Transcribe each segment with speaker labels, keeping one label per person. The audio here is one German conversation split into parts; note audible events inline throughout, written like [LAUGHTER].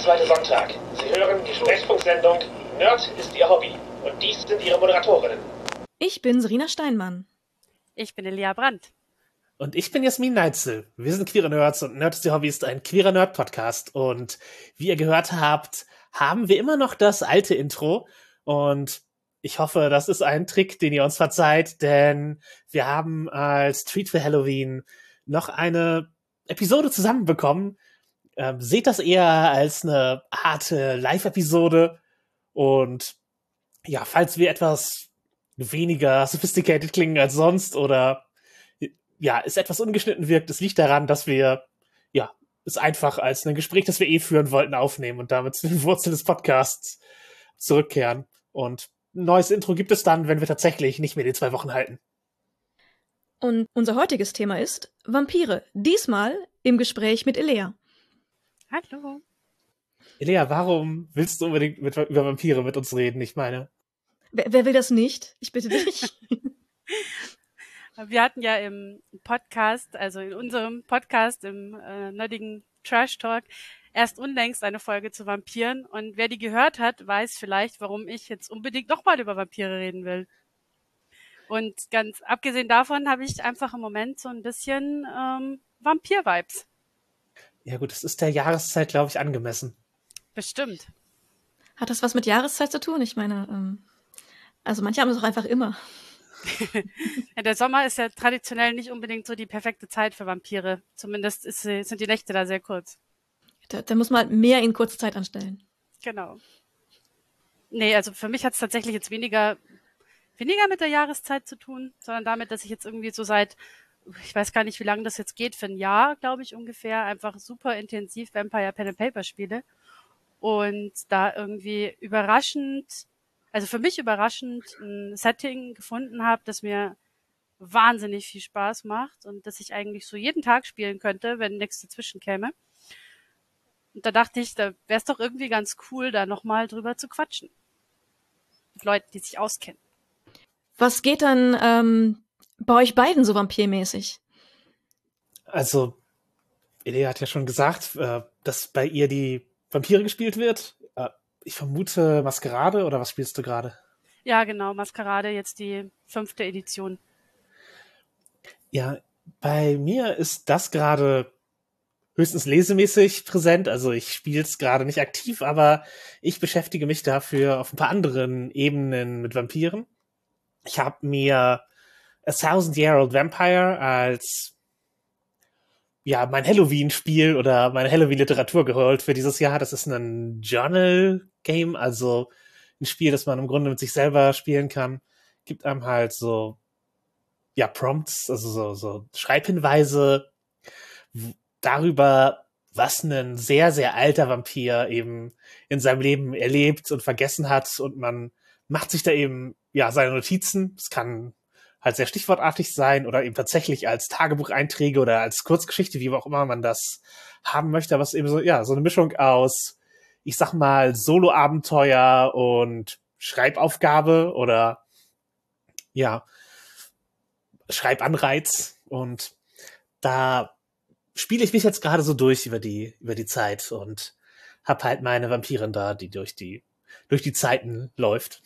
Speaker 1: zweite Sonntag. Sie hören die Sprechfunksendung Nerd ist Ihr Hobby. Und dies sind Ihre Moderatorinnen.
Speaker 2: Ich bin Serena Steinmann.
Speaker 3: Ich bin Elia Brandt.
Speaker 4: Und ich bin Jasmin Neitzel. Wir sind queere Nerds und Nerd ist Ihr Hobby ist ein queerer Nerd-Podcast. Und wie ihr gehört habt, haben wir immer noch das alte Intro. Und ich hoffe, das ist ein Trick, den ihr uns verzeiht, denn wir haben als Treat für Halloween noch eine Episode zusammenbekommen. Ähm, seht das eher als eine harte Live-Episode. Und ja, falls wir etwas weniger sophisticated klingen als sonst oder ja, es etwas ungeschnitten wirkt, es liegt daran, dass wir ja, es einfach als ein Gespräch, das wir eh führen wollten, aufnehmen und damit zu den Wurzeln des Podcasts zurückkehren. Und ein neues Intro gibt es dann, wenn wir tatsächlich nicht mehr die zwei Wochen halten.
Speaker 2: Und unser heutiges Thema ist Vampire. Diesmal im Gespräch mit Elea.
Speaker 3: Hallo.
Speaker 4: Elea, warum willst du unbedingt mit, über Vampire mit uns reden? Ich meine.
Speaker 2: Wer, wer will das nicht? Ich bitte dich. [LAUGHS]
Speaker 3: Wir hatten ja im Podcast, also in unserem Podcast, im äh, nerdigen Trash Talk, erst unlängst eine Folge zu Vampiren. Und wer die gehört hat, weiß vielleicht, warum ich jetzt unbedingt nochmal über Vampire reden will. Und ganz abgesehen davon habe ich einfach im Moment so ein bisschen ähm, Vampir-Vibes.
Speaker 4: Ja gut, es ist der Jahreszeit, glaube ich, angemessen.
Speaker 3: Bestimmt.
Speaker 2: Hat das was mit Jahreszeit zu tun? Ich meine, ähm, also manche haben es auch einfach immer. [LAUGHS]
Speaker 3: ja, der Sommer ist ja traditionell nicht unbedingt so die perfekte Zeit für Vampire. Zumindest ist, sind die Nächte da sehr kurz.
Speaker 2: Da, da muss man halt mehr in kurzer Zeit anstellen.
Speaker 3: Genau. Nee, also für mich hat es tatsächlich jetzt weniger, weniger mit der Jahreszeit zu tun, sondern damit, dass ich jetzt irgendwie so seit, ich weiß gar nicht, wie lange das jetzt geht, für ein Jahr, glaube ich, ungefähr, einfach super intensiv Vampire Pen and Paper spiele. Und da irgendwie überraschend, also für mich überraschend ein Setting gefunden habe, das mir wahnsinnig viel Spaß macht und das ich eigentlich so jeden Tag spielen könnte, wenn nichts dazwischen käme. Und da dachte ich, da wäre es doch irgendwie ganz cool, da nochmal drüber zu quatschen. Mit Leuten, die sich auskennen.
Speaker 2: Was geht dann ähm, bei euch beiden so vampirmäßig?
Speaker 4: Also, Elia hat ja schon gesagt, äh, dass bei ihr die Vampire gespielt wird. Äh, ich vermute Maskerade oder was spielst du gerade?
Speaker 3: Ja, genau, Maskerade, jetzt die fünfte Edition.
Speaker 4: Ja, bei mir ist das gerade höchstens lesemäßig präsent. Also ich spiele es gerade nicht aktiv, aber ich beschäftige mich dafür auf ein paar anderen Ebenen mit Vampiren. Ich habe mir A Thousand Year Old Vampire als ja mein Halloween-Spiel oder meine Halloween-Literatur geholt für dieses Jahr. Das ist ein Journal-Game, also ein Spiel, das man im Grunde mit sich selber spielen kann. Gibt einem halt so ja Prompts, also so, so Schreibhinweise darüber, was ein sehr, sehr alter Vampir eben in seinem Leben erlebt und vergessen hat und man macht sich da eben, ja, seine Notizen. Es kann halt sehr stichwortartig sein oder eben tatsächlich als Tagebucheinträge oder als Kurzgeschichte, wie auch immer man das haben möchte, was eben so, ja, so eine Mischung aus, ich sag mal, Solo-Abenteuer und Schreibaufgabe oder, ja, Schreibanreiz und da spiele ich mich jetzt gerade so durch über die, über die Zeit und hab halt meine Vampirin da, die durch die, durch die Zeiten läuft.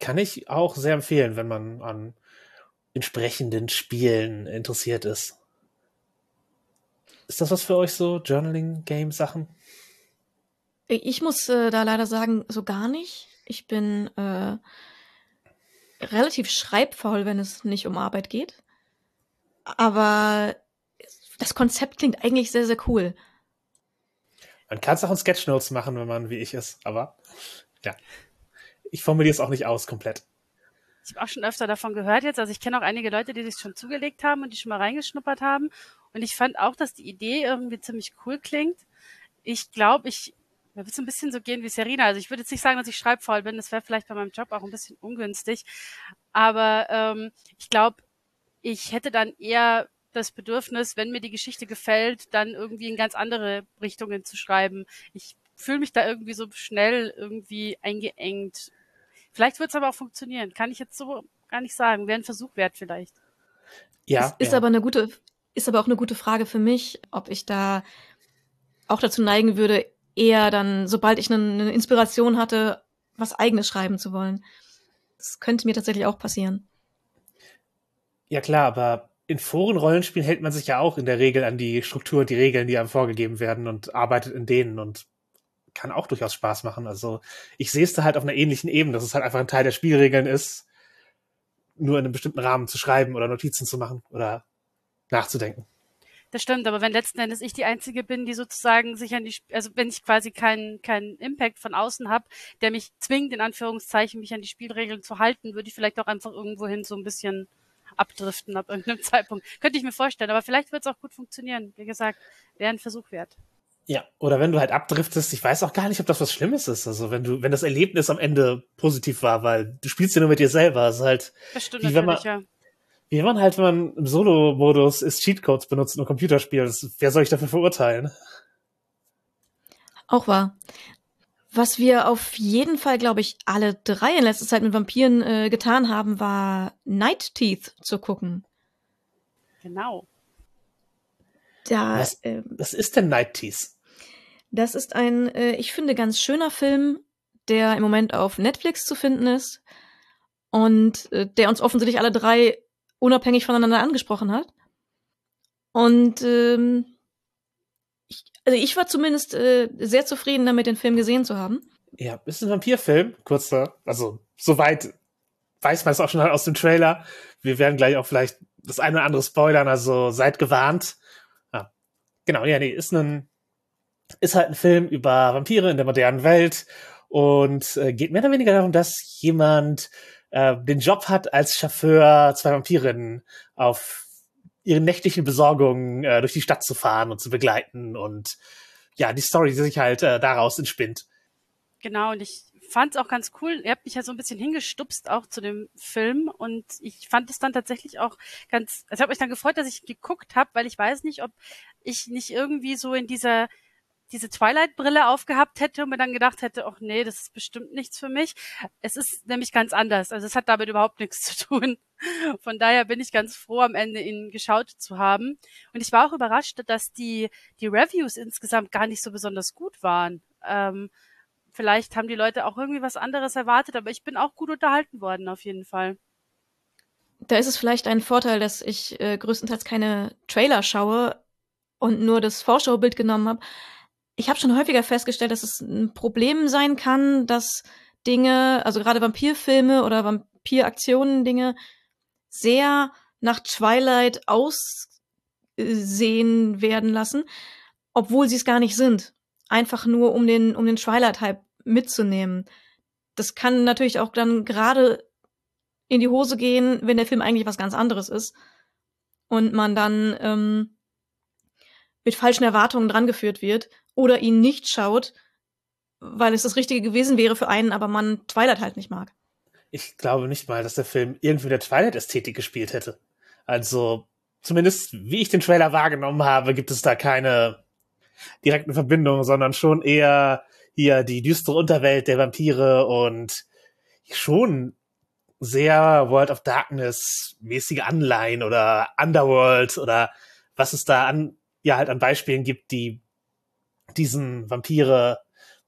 Speaker 4: Kann ich auch sehr empfehlen, wenn man an entsprechenden Spielen interessiert ist. Ist das was für euch so, Journaling-Game-Sachen?
Speaker 2: Ich muss äh, da leider sagen, so gar nicht. Ich bin äh, relativ schreibfaul, wenn es nicht um Arbeit geht. Aber das Konzept klingt eigentlich sehr, sehr cool.
Speaker 4: Man kann es auch in Sketchnotes machen, wenn man wie ich ist, aber ja. Ich formuliere es auch nicht aus komplett.
Speaker 3: Ich habe auch schon öfter davon gehört jetzt. Also ich kenne auch einige Leute, die sich schon zugelegt haben und die schon mal reingeschnuppert haben. Und ich fand auch, dass die Idee irgendwie ziemlich cool klingt. Ich glaube, ich mir wird es ein bisschen so gehen wie Serena. Also ich würde jetzt nicht sagen, dass ich schreibfaul bin. Das wäre vielleicht bei meinem Job auch ein bisschen ungünstig. Aber ähm, ich glaube, ich hätte dann eher das Bedürfnis, wenn mir die Geschichte gefällt, dann irgendwie in ganz andere Richtungen zu schreiben. Ich fühle mich da irgendwie so schnell irgendwie eingeengt. Vielleicht wird es aber auch funktionieren. Kann ich jetzt so gar nicht sagen. Wäre ein Versuch wert vielleicht.
Speaker 2: Ja. Ist, ist ja. aber eine gute, ist aber auch eine gute Frage für mich, ob ich da auch dazu neigen würde, eher dann, sobald ich eine, eine Inspiration hatte, was eigenes schreiben zu wollen. Das könnte mir tatsächlich auch passieren.
Speaker 4: Ja klar, aber in Foren-Rollenspielen hält man sich ja auch in der Regel an die Struktur und die Regeln, die einem vorgegeben werden und arbeitet in denen und kann auch durchaus Spaß machen. Also ich sehe es da halt auf einer ähnlichen Ebene, dass es halt einfach ein Teil der Spielregeln ist, nur in einem bestimmten Rahmen zu schreiben oder Notizen zu machen oder nachzudenken.
Speaker 3: Das stimmt, aber wenn letzten Endes ich die Einzige bin, die sozusagen sich an die, also wenn ich quasi keinen keinen Impact von außen habe, der mich zwingt, in Anführungszeichen, mich an die Spielregeln zu halten, würde ich vielleicht auch einfach irgendwohin so ein bisschen abdriften ab irgendeinem [LAUGHS] Zeitpunkt. Könnte ich mir vorstellen, aber vielleicht wird es auch gut funktionieren. Wie gesagt, wäre ein Versuch wert.
Speaker 4: Ja, oder wenn du halt abdriftest, ich weiß auch gar nicht, ob das was Schlimmes ist. Also wenn du, wenn das Erlebnis am Ende positiv war, weil du spielst ja nur mit dir selber, ist halt.
Speaker 3: Das stimmt
Speaker 4: wie wenn man,
Speaker 3: ja.
Speaker 4: Wie wenn man halt, wenn man im Solo-Modus ist, Cheatcodes benutzt und Computerspiel. Das, wer soll ich dafür verurteilen?
Speaker 2: Auch wahr. Was wir auf jeden Fall, glaube ich, alle drei in letzter Zeit mit Vampiren äh, getan haben, war Night Teeth zu gucken.
Speaker 3: Genau.
Speaker 2: Da,
Speaker 4: Was,
Speaker 2: ähm,
Speaker 4: was ist denn Night Teeth?
Speaker 2: Das ist ein, äh, ich finde, ganz schöner Film, der im Moment auf Netflix zu finden ist und äh, der uns offensichtlich alle drei unabhängig voneinander angesprochen hat. Und ähm, ich, also ich war zumindest äh, sehr zufrieden damit, den Film gesehen zu haben.
Speaker 4: Ja, ist ein Vampirfilm, kurzer, also soweit weiß man es auch schon halt aus dem Trailer. Wir werden gleich auch vielleicht das eine oder andere spoilern, also seid gewarnt. Ja, genau, ja, nee, ist ein ist halt ein Film über Vampire in der modernen Welt und äh, geht mehr oder weniger darum, dass jemand äh, den Job hat, als Chauffeur zwei Vampirinnen auf ihren nächtlichen Besorgungen äh, durch die Stadt zu fahren und zu begleiten und ja, die Story, die sich halt äh, daraus entspinnt.
Speaker 3: Genau, und ich fand es auch ganz cool. Ihr habt mich ja so ein bisschen hingestupst auch zu dem Film und ich fand es dann tatsächlich auch ganz, also ich habe mich dann gefreut, dass ich geguckt habe, weil ich weiß nicht, ob ich nicht irgendwie so in dieser diese Twilight-Brille aufgehabt hätte und mir dann gedacht hätte, ach nee, das ist bestimmt nichts für mich. Es ist nämlich ganz anders. Also es hat damit überhaupt nichts [LAUGHS] zu tun. Von daher bin ich ganz froh, am Ende ihn geschaut zu haben. Und ich war auch überrascht, dass die, die Reviews insgesamt gar nicht so besonders gut waren. Ähm, vielleicht haben die Leute auch irgendwie was anderes erwartet, aber ich bin auch gut unterhalten worden, auf jeden Fall.
Speaker 2: Da ist es vielleicht ein Vorteil, dass ich äh, größtenteils keine Trailer schaue und nur das Vorschaubild genommen habe ich habe schon häufiger festgestellt, dass es ein Problem sein kann, dass Dinge, also gerade Vampirfilme oder Vampiraktionen Dinge sehr nach Twilight aussehen werden lassen, obwohl sie es gar nicht sind. Einfach nur um den um den Twilight-Hype mitzunehmen. Das kann natürlich auch dann gerade in die Hose gehen, wenn der Film eigentlich was ganz anderes ist und man dann ähm, mit falschen Erwartungen drangeführt wird oder ihn nicht schaut, weil es das Richtige gewesen wäre für einen, aber man Twilight halt nicht mag.
Speaker 4: Ich glaube nicht mal, dass der Film irgendwie der Twilight-Ästhetik gespielt hätte. Also, zumindest wie ich den Trailer wahrgenommen habe, gibt es da keine direkten Verbindungen, sondern schon eher hier die düstere Unterwelt der Vampire und schon sehr World of Darkness mäßige Anleihen oder Underworld oder was es da an, ja halt an Beispielen gibt, die diesen Vampire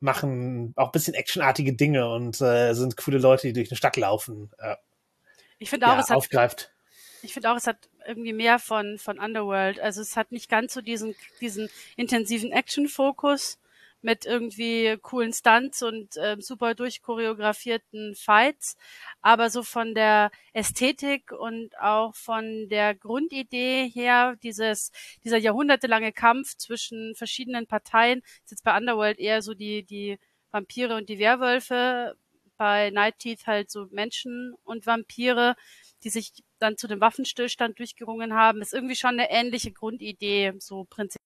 Speaker 4: machen auch ein bisschen actionartige Dinge und äh, sind coole Leute, die durch eine Stadt laufen. Äh,
Speaker 3: ich finde auch,
Speaker 4: ja,
Speaker 3: es hat,
Speaker 4: aufgreift.
Speaker 3: ich finde auch, es hat irgendwie mehr von, von Underworld. Also es hat nicht ganz so diesen, diesen intensiven Action-Fokus mit irgendwie coolen Stunts und äh, super durchchoreografierten Fights, aber so von der Ästhetik und auch von der Grundidee her, dieses, dieser jahrhundertelange Kampf zwischen verschiedenen Parteien, ist jetzt bei Underworld eher so die, die Vampire und die Werwölfe, bei Night Teeth halt so Menschen und Vampire, die sich dann zu dem Waffenstillstand durchgerungen haben, ist irgendwie schon eine ähnliche Grundidee, so prinzipiell.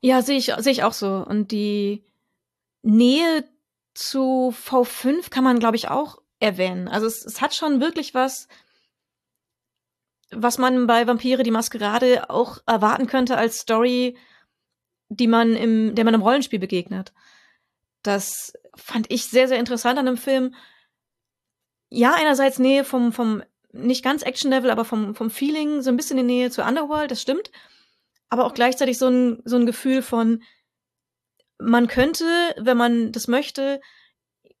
Speaker 2: Ja, sehe ich, sehe ich auch so. Und die Nähe zu V5 kann man, glaube ich, auch erwähnen. Also es, es hat schon wirklich was, was man bei Vampire die Maskerade auch erwarten könnte als Story, die man im, der man im Rollenspiel begegnet. Das fand ich sehr, sehr interessant an dem Film. Ja, einerseits Nähe vom, vom, nicht ganz Action-Level, aber vom, vom Feeling, so ein bisschen in Nähe zu Underworld, das stimmt aber auch gleichzeitig so ein, so ein Gefühl von, man könnte, wenn man das möchte,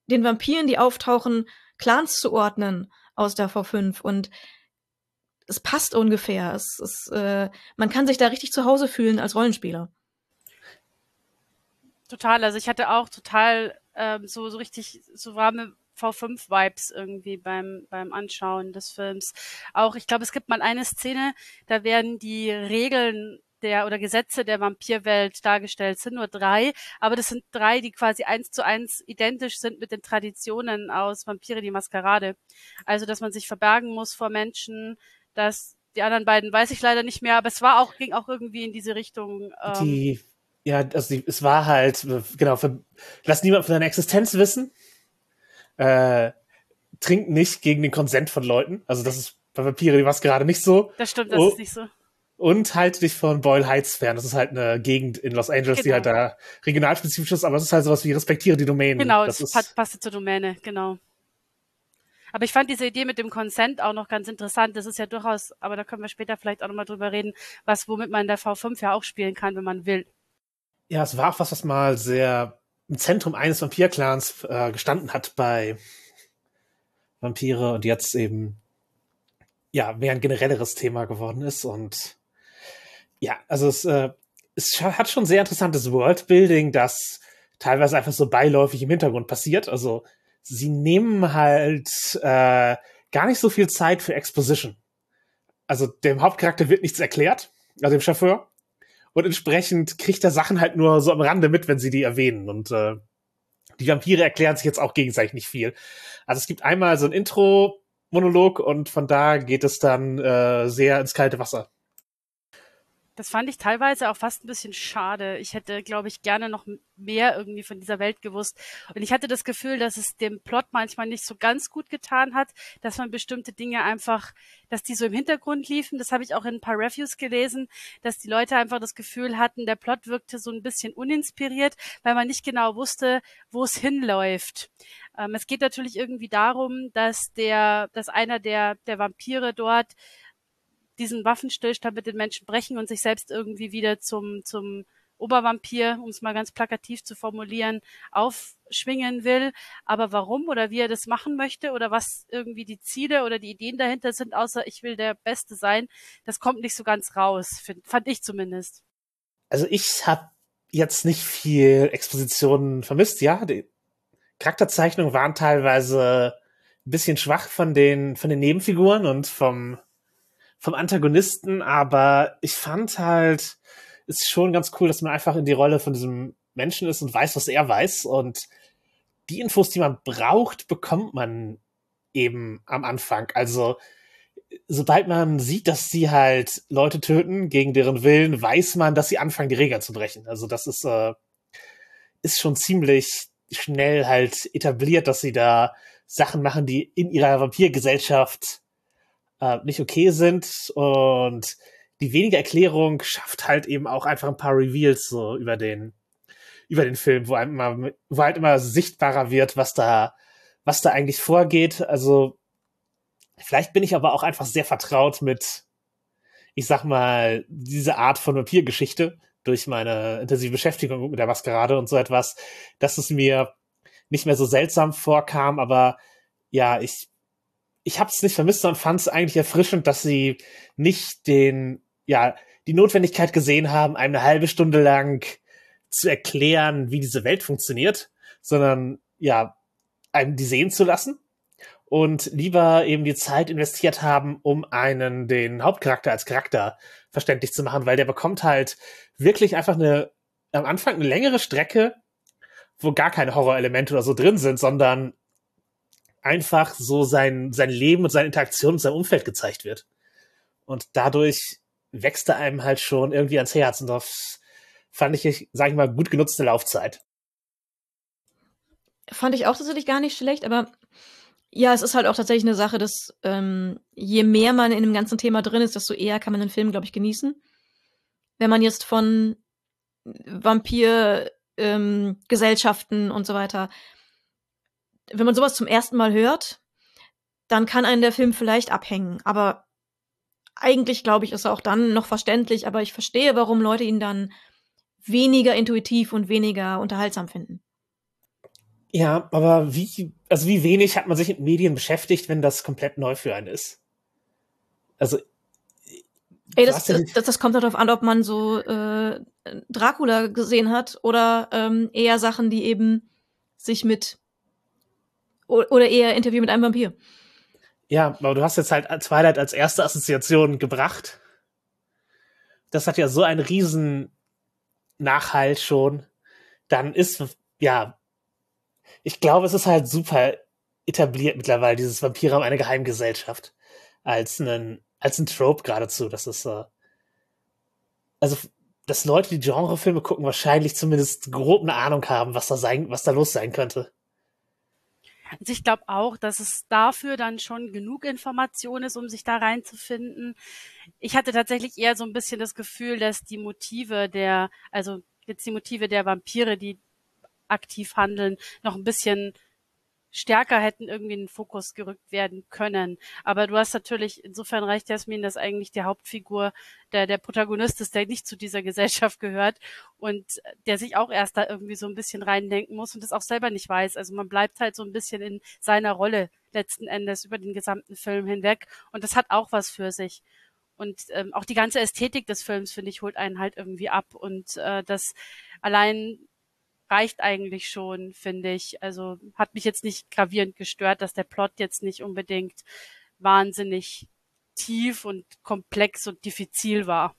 Speaker 2: den Vampiren, die auftauchen, Clans zuordnen aus der V5 und es passt ungefähr. Es, es, äh, man kann sich da richtig zu Hause fühlen als Rollenspieler.
Speaker 3: Total. Also ich hatte auch total ähm, so, so richtig so warme V5-Vibes irgendwie beim, beim Anschauen des Films. Auch, ich glaube, es gibt mal eine Szene, da werden die Regeln der oder Gesetze der Vampirwelt dargestellt. sind nur drei, aber das sind drei, die quasi eins zu eins identisch sind mit den Traditionen aus Vampire die Maskerade. Also, dass man sich verbergen muss vor Menschen, dass die anderen beiden weiß ich leider nicht mehr, aber es war auch, ging auch irgendwie in diese Richtung.
Speaker 4: Ähm, die, ja, also die, es war halt, genau, für, lass niemand von deiner Existenz wissen. Äh, trink nicht gegen den Konsent von Leuten. Also das ist bei Vampire die Maskerade nicht so.
Speaker 3: Das stimmt, das oh, ist nicht so.
Speaker 4: Und halt dich von Boyle Heights fern. Das ist halt eine Gegend in Los Angeles, genau. die halt da regionalspezifisch ist, aber es ist halt sowas wie respektiere die Domäne.
Speaker 3: Genau,
Speaker 4: das,
Speaker 3: das ist, passt zur Domäne, genau. Aber ich fand diese Idee mit dem Consent auch noch ganz interessant. Das ist ja durchaus, aber da können wir später vielleicht auch nochmal drüber reden, was, womit man in der V5 ja auch spielen kann, wenn man will.
Speaker 4: Ja, es war auch was, was mal sehr im Zentrum eines Vampir-Clans äh, gestanden hat bei Vampire und jetzt eben ja mehr ein generelleres Thema geworden ist und ja, also es, äh, es hat schon sehr interessantes Worldbuilding, das teilweise einfach so beiläufig im Hintergrund passiert. Also sie nehmen halt äh, gar nicht so viel Zeit für Exposition. Also dem Hauptcharakter wird nichts erklärt, also dem Chauffeur. Und entsprechend kriegt er Sachen halt nur so am Rande mit, wenn sie die erwähnen. Und äh, die Vampire erklären sich jetzt auch gegenseitig nicht viel. Also es gibt einmal so ein Intro-Monolog und von da geht es dann äh, sehr ins kalte Wasser.
Speaker 3: Das fand ich teilweise auch fast ein bisschen schade. Ich hätte, glaube ich, gerne noch mehr irgendwie von dieser Welt gewusst. Und ich hatte das Gefühl, dass es dem Plot manchmal nicht so ganz gut getan hat, dass man bestimmte Dinge einfach, dass die so im Hintergrund liefen. Das habe ich auch in ein paar Reviews gelesen, dass die Leute einfach das Gefühl hatten, der Plot wirkte so ein bisschen uninspiriert, weil man nicht genau wusste, wo es hinläuft. Ähm, es geht natürlich irgendwie darum, dass der, dass einer der, der Vampire dort diesen Waffenstillstand mit den Menschen brechen und sich selbst irgendwie wieder zum, zum Obervampir, um es mal ganz plakativ zu formulieren, aufschwingen will. Aber warum oder wie er das machen möchte oder was irgendwie die Ziele oder die Ideen dahinter sind, außer ich will der Beste sein, das kommt nicht so ganz raus, find, fand ich zumindest.
Speaker 4: Also ich habe jetzt nicht viel Expositionen vermisst. Ja, die Charakterzeichnungen waren teilweise ein bisschen schwach von den, von den Nebenfiguren und vom vom Antagonisten, aber ich fand halt, ist schon ganz cool, dass man einfach in die Rolle von diesem Menschen ist und weiß, was er weiß. Und die Infos, die man braucht, bekommt man eben am Anfang. Also, sobald man sieht, dass sie halt Leute töten gegen deren Willen, weiß man, dass sie anfangen, die Regeln zu brechen. Also, das ist, äh, ist schon ziemlich schnell halt etabliert, dass sie da Sachen machen, die in ihrer Vampirgesellschaft äh, nicht okay sind und die wenige Erklärung schafft halt eben auch einfach ein paar Reveals so über den über den Film, wo einem immer, wo halt immer sichtbarer wird, was da was da eigentlich vorgeht. Also vielleicht bin ich aber auch einfach sehr vertraut mit ich sag mal diese Art von Vampirgeschichte durch meine intensive Beschäftigung mit der Maskerade und so etwas, dass es mir nicht mehr so seltsam vorkam, aber ja, ich ich habe es nicht vermisst, sondern fand es eigentlich erfrischend, dass sie nicht den, ja, die Notwendigkeit gesehen haben, eine halbe Stunde lang zu erklären, wie diese Welt funktioniert, sondern ja, einem die sehen zu lassen und lieber eben die Zeit investiert haben, um einen den Hauptcharakter als Charakter verständlich zu machen, weil der bekommt halt wirklich einfach eine am Anfang eine längere Strecke, wo gar keine Horrorelemente oder so drin sind, sondern einfach so sein, sein Leben und seine Interaktion mit seinem Umfeld gezeigt wird. Und dadurch wächst er einem halt schon irgendwie ans Herz. Und das fand ich, sag ich mal, gut genutzte Laufzeit.
Speaker 2: Fand ich auch tatsächlich gar nicht schlecht, aber ja, es ist halt auch tatsächlich eine Sache, dass ähm, je mehr man in dem ganzen Thema drin ist, desto eher kann man den Film, glaube ich, genießen. Wenn man jetzt von Vampir ähm, Gesellschaften und so weiter wenn man sowas zum ersten Mal hört, dann kann einen der Film vielleicht abhängen. Aber eigentlich, glaube ich, ist er auch dann noch verständlich. Aber ich verstehe, warum Leute ihn dann weniger intuitiv und weniger unterhaltsam finden.
Speaker 4: Ja, aber wie, also wie wenig hat man sich mit Medien beschäftigt, wenn das komplett neu für einen ist? Also.
Speaker 2: Ey, das, das, das, das kommt darauf an, ob man so äh, Dracula gesehen hat oder ähm, eher Sachen, die eben sich mit oder eher Interview mit einem Vampir.
Speaker 4: Ja, aber du hast jetzt halt Twilight als erste Assoziation gebracht. Das hat ja so einen riesen Nachhalt schon. Dann ist, ja, ich glaube, es ist halt super etabliert mittlerweile, dieses Vampire haben eine Geheimgesellschaft. Als einen, als ein Trope geradezu. Das ist, äh, also, dass Leute, die Genrefilme gucken, wahrscheinlich zumindest grob eine Ahnung haben, was da sein, was da los sein könnte.
Speaker 3: Also ich glaube auch, dass es dafür dann schon genug Information ist, um sich da reinzufinden. Ich hatte tatsächlich eher so ein bisschen das Gefühl, dass die Motive der, also jetzt die Motive der Vampire, die aktiv handeln, noch ein bisschen stärker hätten irgendwie in den Fokus gerückt werden können. Aber du hast natürlich, insofern reicht Jasmin, dass eigentlich die Hauptfigur der, der Protagonist ist, der nicht zu dieser Gesellschaft gehört und der sich auch erst da irgendwie so ein bisschen reindenken muss und das auch selber nicht weiß. Also man bleibt halt so ein bisschen in seiner Rolle letzten Endes über den gesamten Film hinweg und das hat auch was für sich. Und ähm, auch die ganze Ästhetik des Films, finde ich, holt einen halt irgendwie ab. Und äh, das allein reicht eigentlich schon, finde ich. Also hat mich jetzt nicht gravierend gestört, dass der Plot jetzt nicht unbedingt wahnsinnig tief und komplex und diffizil war.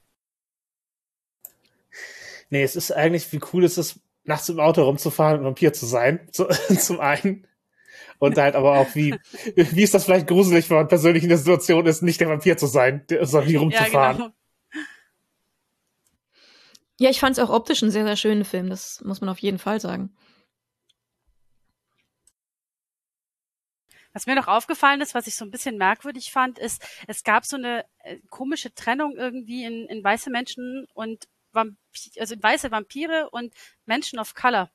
Speaker 4: Nee, es ist eigentlich, wie cool ist es, nachts im Auto rumzufahren und Vampir zu sein, [LAUGHS] zu, zum einen. Und halt aber auch, wie, [LAUGHS] wie ist das vielleicht gruselig, wenn man persönlich in der Situation ist, nicht der Vampir zu sein, sondern hier rumzufahren. Ja, genau.
Speaker 2: Ja, ich fand es auch optisch einen sehr, sehr schönen Film. Das muss man auf jeden Fall sagen.
Speaker 3: Was mir noch aufgefallen ist, was ich so ein bisschen merkwürdig fand, ist, es gab so eine äh, komische Trennung irgendwie in, in weiße Menschen und Vamp also weiße Vampire und Menschen of Color.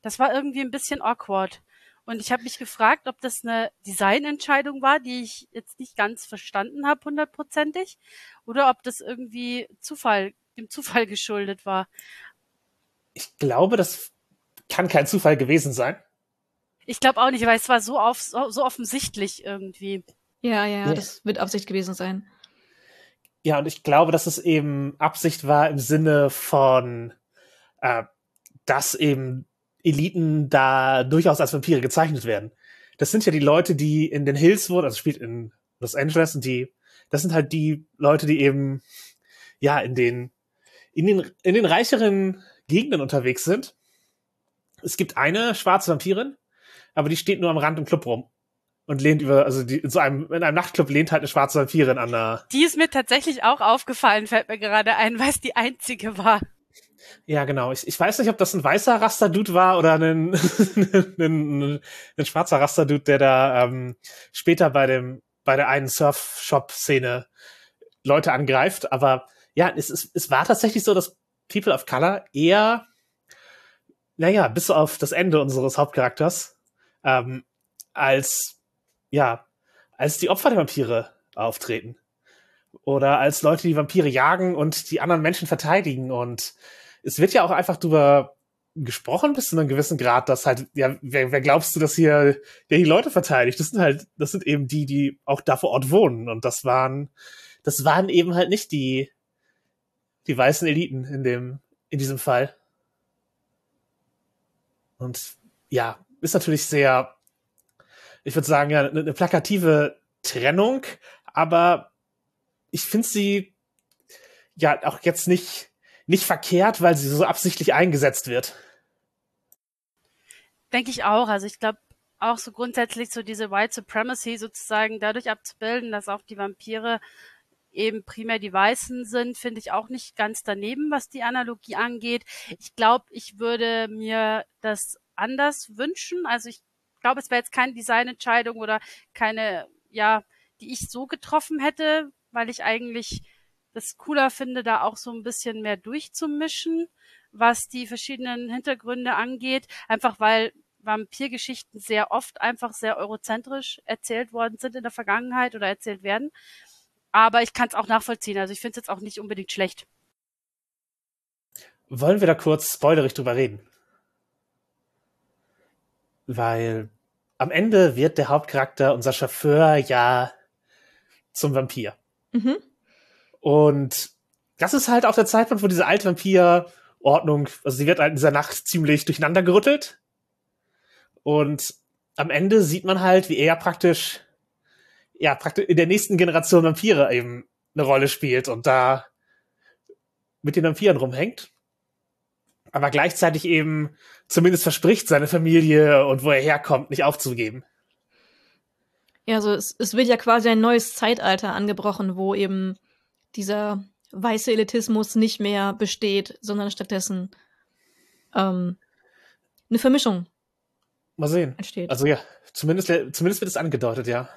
Speaker 3: Das war irgendwie ein bisschen awkward. Und ich habe mich gefragt, ob das eine Designentscheidung war, die ich jetzt nicht ganz verstanden habe, hundertprozentig, oder ob das irgendwie Zufall dem Zufall geschuldet war.
Speaker 4: Ich glaube, das kann kein Zufall gewesen sein.
Speaker 3: Ich glaube auch nicht, weil es war so, auf, so, so offensichtlich irgendwie.
Speaker 2: Ja, ja, ja, das wird Absicht gewesen sein.
Speaker 4: Ja, und ich glaube, dass es eben Absicht war im Sinne von, äh, dass eben Eliten da durchaus als Vampire gezeichnet werden. Das sind ja die Leute, die in den Hills wurden, also spielt in Los Angeles und die, das sind halt die Leute, die eben, ja, in den in den, in den reicheren Gegenden unterwegs sind. Es gibt eine schwarze Vampirin, aber die steht nur am Rand im Club rum und lehnt über, also die, in so einem, in einem Nachtclub lehnt halt eine schwarze Vampirin an der.
Speaker 3: Die ist mir tatsächlich auch aufgefallen, fällt mir gerade ein, weil es die einzige war.
Speaker 4: Ja, genau. Ich, ich weiß nicht, ob das ein weißer Rasterdude war oder ein, ein, [LAUGHS] ein, ein schwarzer Rasterdude, der da ähm, später bei dem, bei der einen Surf-Shop-Szene Leute angreift, aber ja, es, es, es war tatsächlich so, dass People of Color eher, naja, bis auf das Ende unseres Hauptcharakters, ähm, als, ja, als die Opfer der Vampire auftreten. Oder als Leute, die Vampire jagen und die anderen Menschen verteidigen. Und es wird ja auch einfach drüber gesprochen bis zu einem gewissen Grad, dass halt, ja, wer, wer glaubst du, dass hier, der die Leute verteidigt? Das sind halt, das sind eben die, die auch da vor Ort wohnen. Und das waren, das waren eben halt nicht die, die weißen Eliten in dem, in diesem Fall. Und ja, ist natürlich sehr, ich würde sagen, ja, eine, eine plakative Trennung, aber ich finde sie ja auch jetzt nicht, nicht verkehrt, weil sie so absichtlich eingesetzt wird.
Speaker 3: Denke ich auch. Also ich glaube auch so grundsätzlich so diese White Supremacy sozusagen dadurch abzubilden, dass auch die Vampire eben primär die Weißen sind, finde ich auch nicht ganz daneben, was die Analogie angeht. Ich glaube, ich würde mir das anders wünschen. Also ich glaube, es wäre jetzt keine Designentscheidung oder keine, ja, die ich so getroffen hätte, weil ich eigentlich das cooler finde, da auch so ein bisschen mehr durchzumischen, was die verschiedenen Hintergründe angeht. Einfach weil Vampirgeschichten sehr oft einfach sehr eurozentrisch erzählt worden sind in der Vergangenheit oder erzählt werden. Aber ich kann es auch nachvollziehen. Also ich finde es jetzt auch nicht unbedingt schlecht.
Speaker 4: wollen wir da kurz spoilerig drüber reden? Weil am Ende wird der Hauptcharakter, unser Chauffeur, ja zum Vampir.
Speaker 2: Mhm.
Speaker 4: Und das ist halt auch der Zeitpunkt, wo diese alte Vampir-Ordnung, also sie wird halt in dieser Nacht ziemlich durcheinander gerüttelt. Und am Ende sieht man halt, wie er praktisch, ja, praktisch in der nächsten Generation Vampire eben eine Rolle spielt und da mit den Vampiren rumhängt. Aber gleichzeitig eben zumindest verspricht, seine Familie und wo er herkommt, nicht aufzugeben.
Speaker 2: Ja, also es, es wird ja quasi ein neues Zeitalter angebrochen, wo eben dieser weiße Elitismus nicht mehr besteht, sondern stattdessen ähm, eine Vermischung
Speaker 4: Mal sehen.
Speaker 2: entsteht.
Speaker 4: Also ja, zumindest, zumindest wird es angedeutet, ja.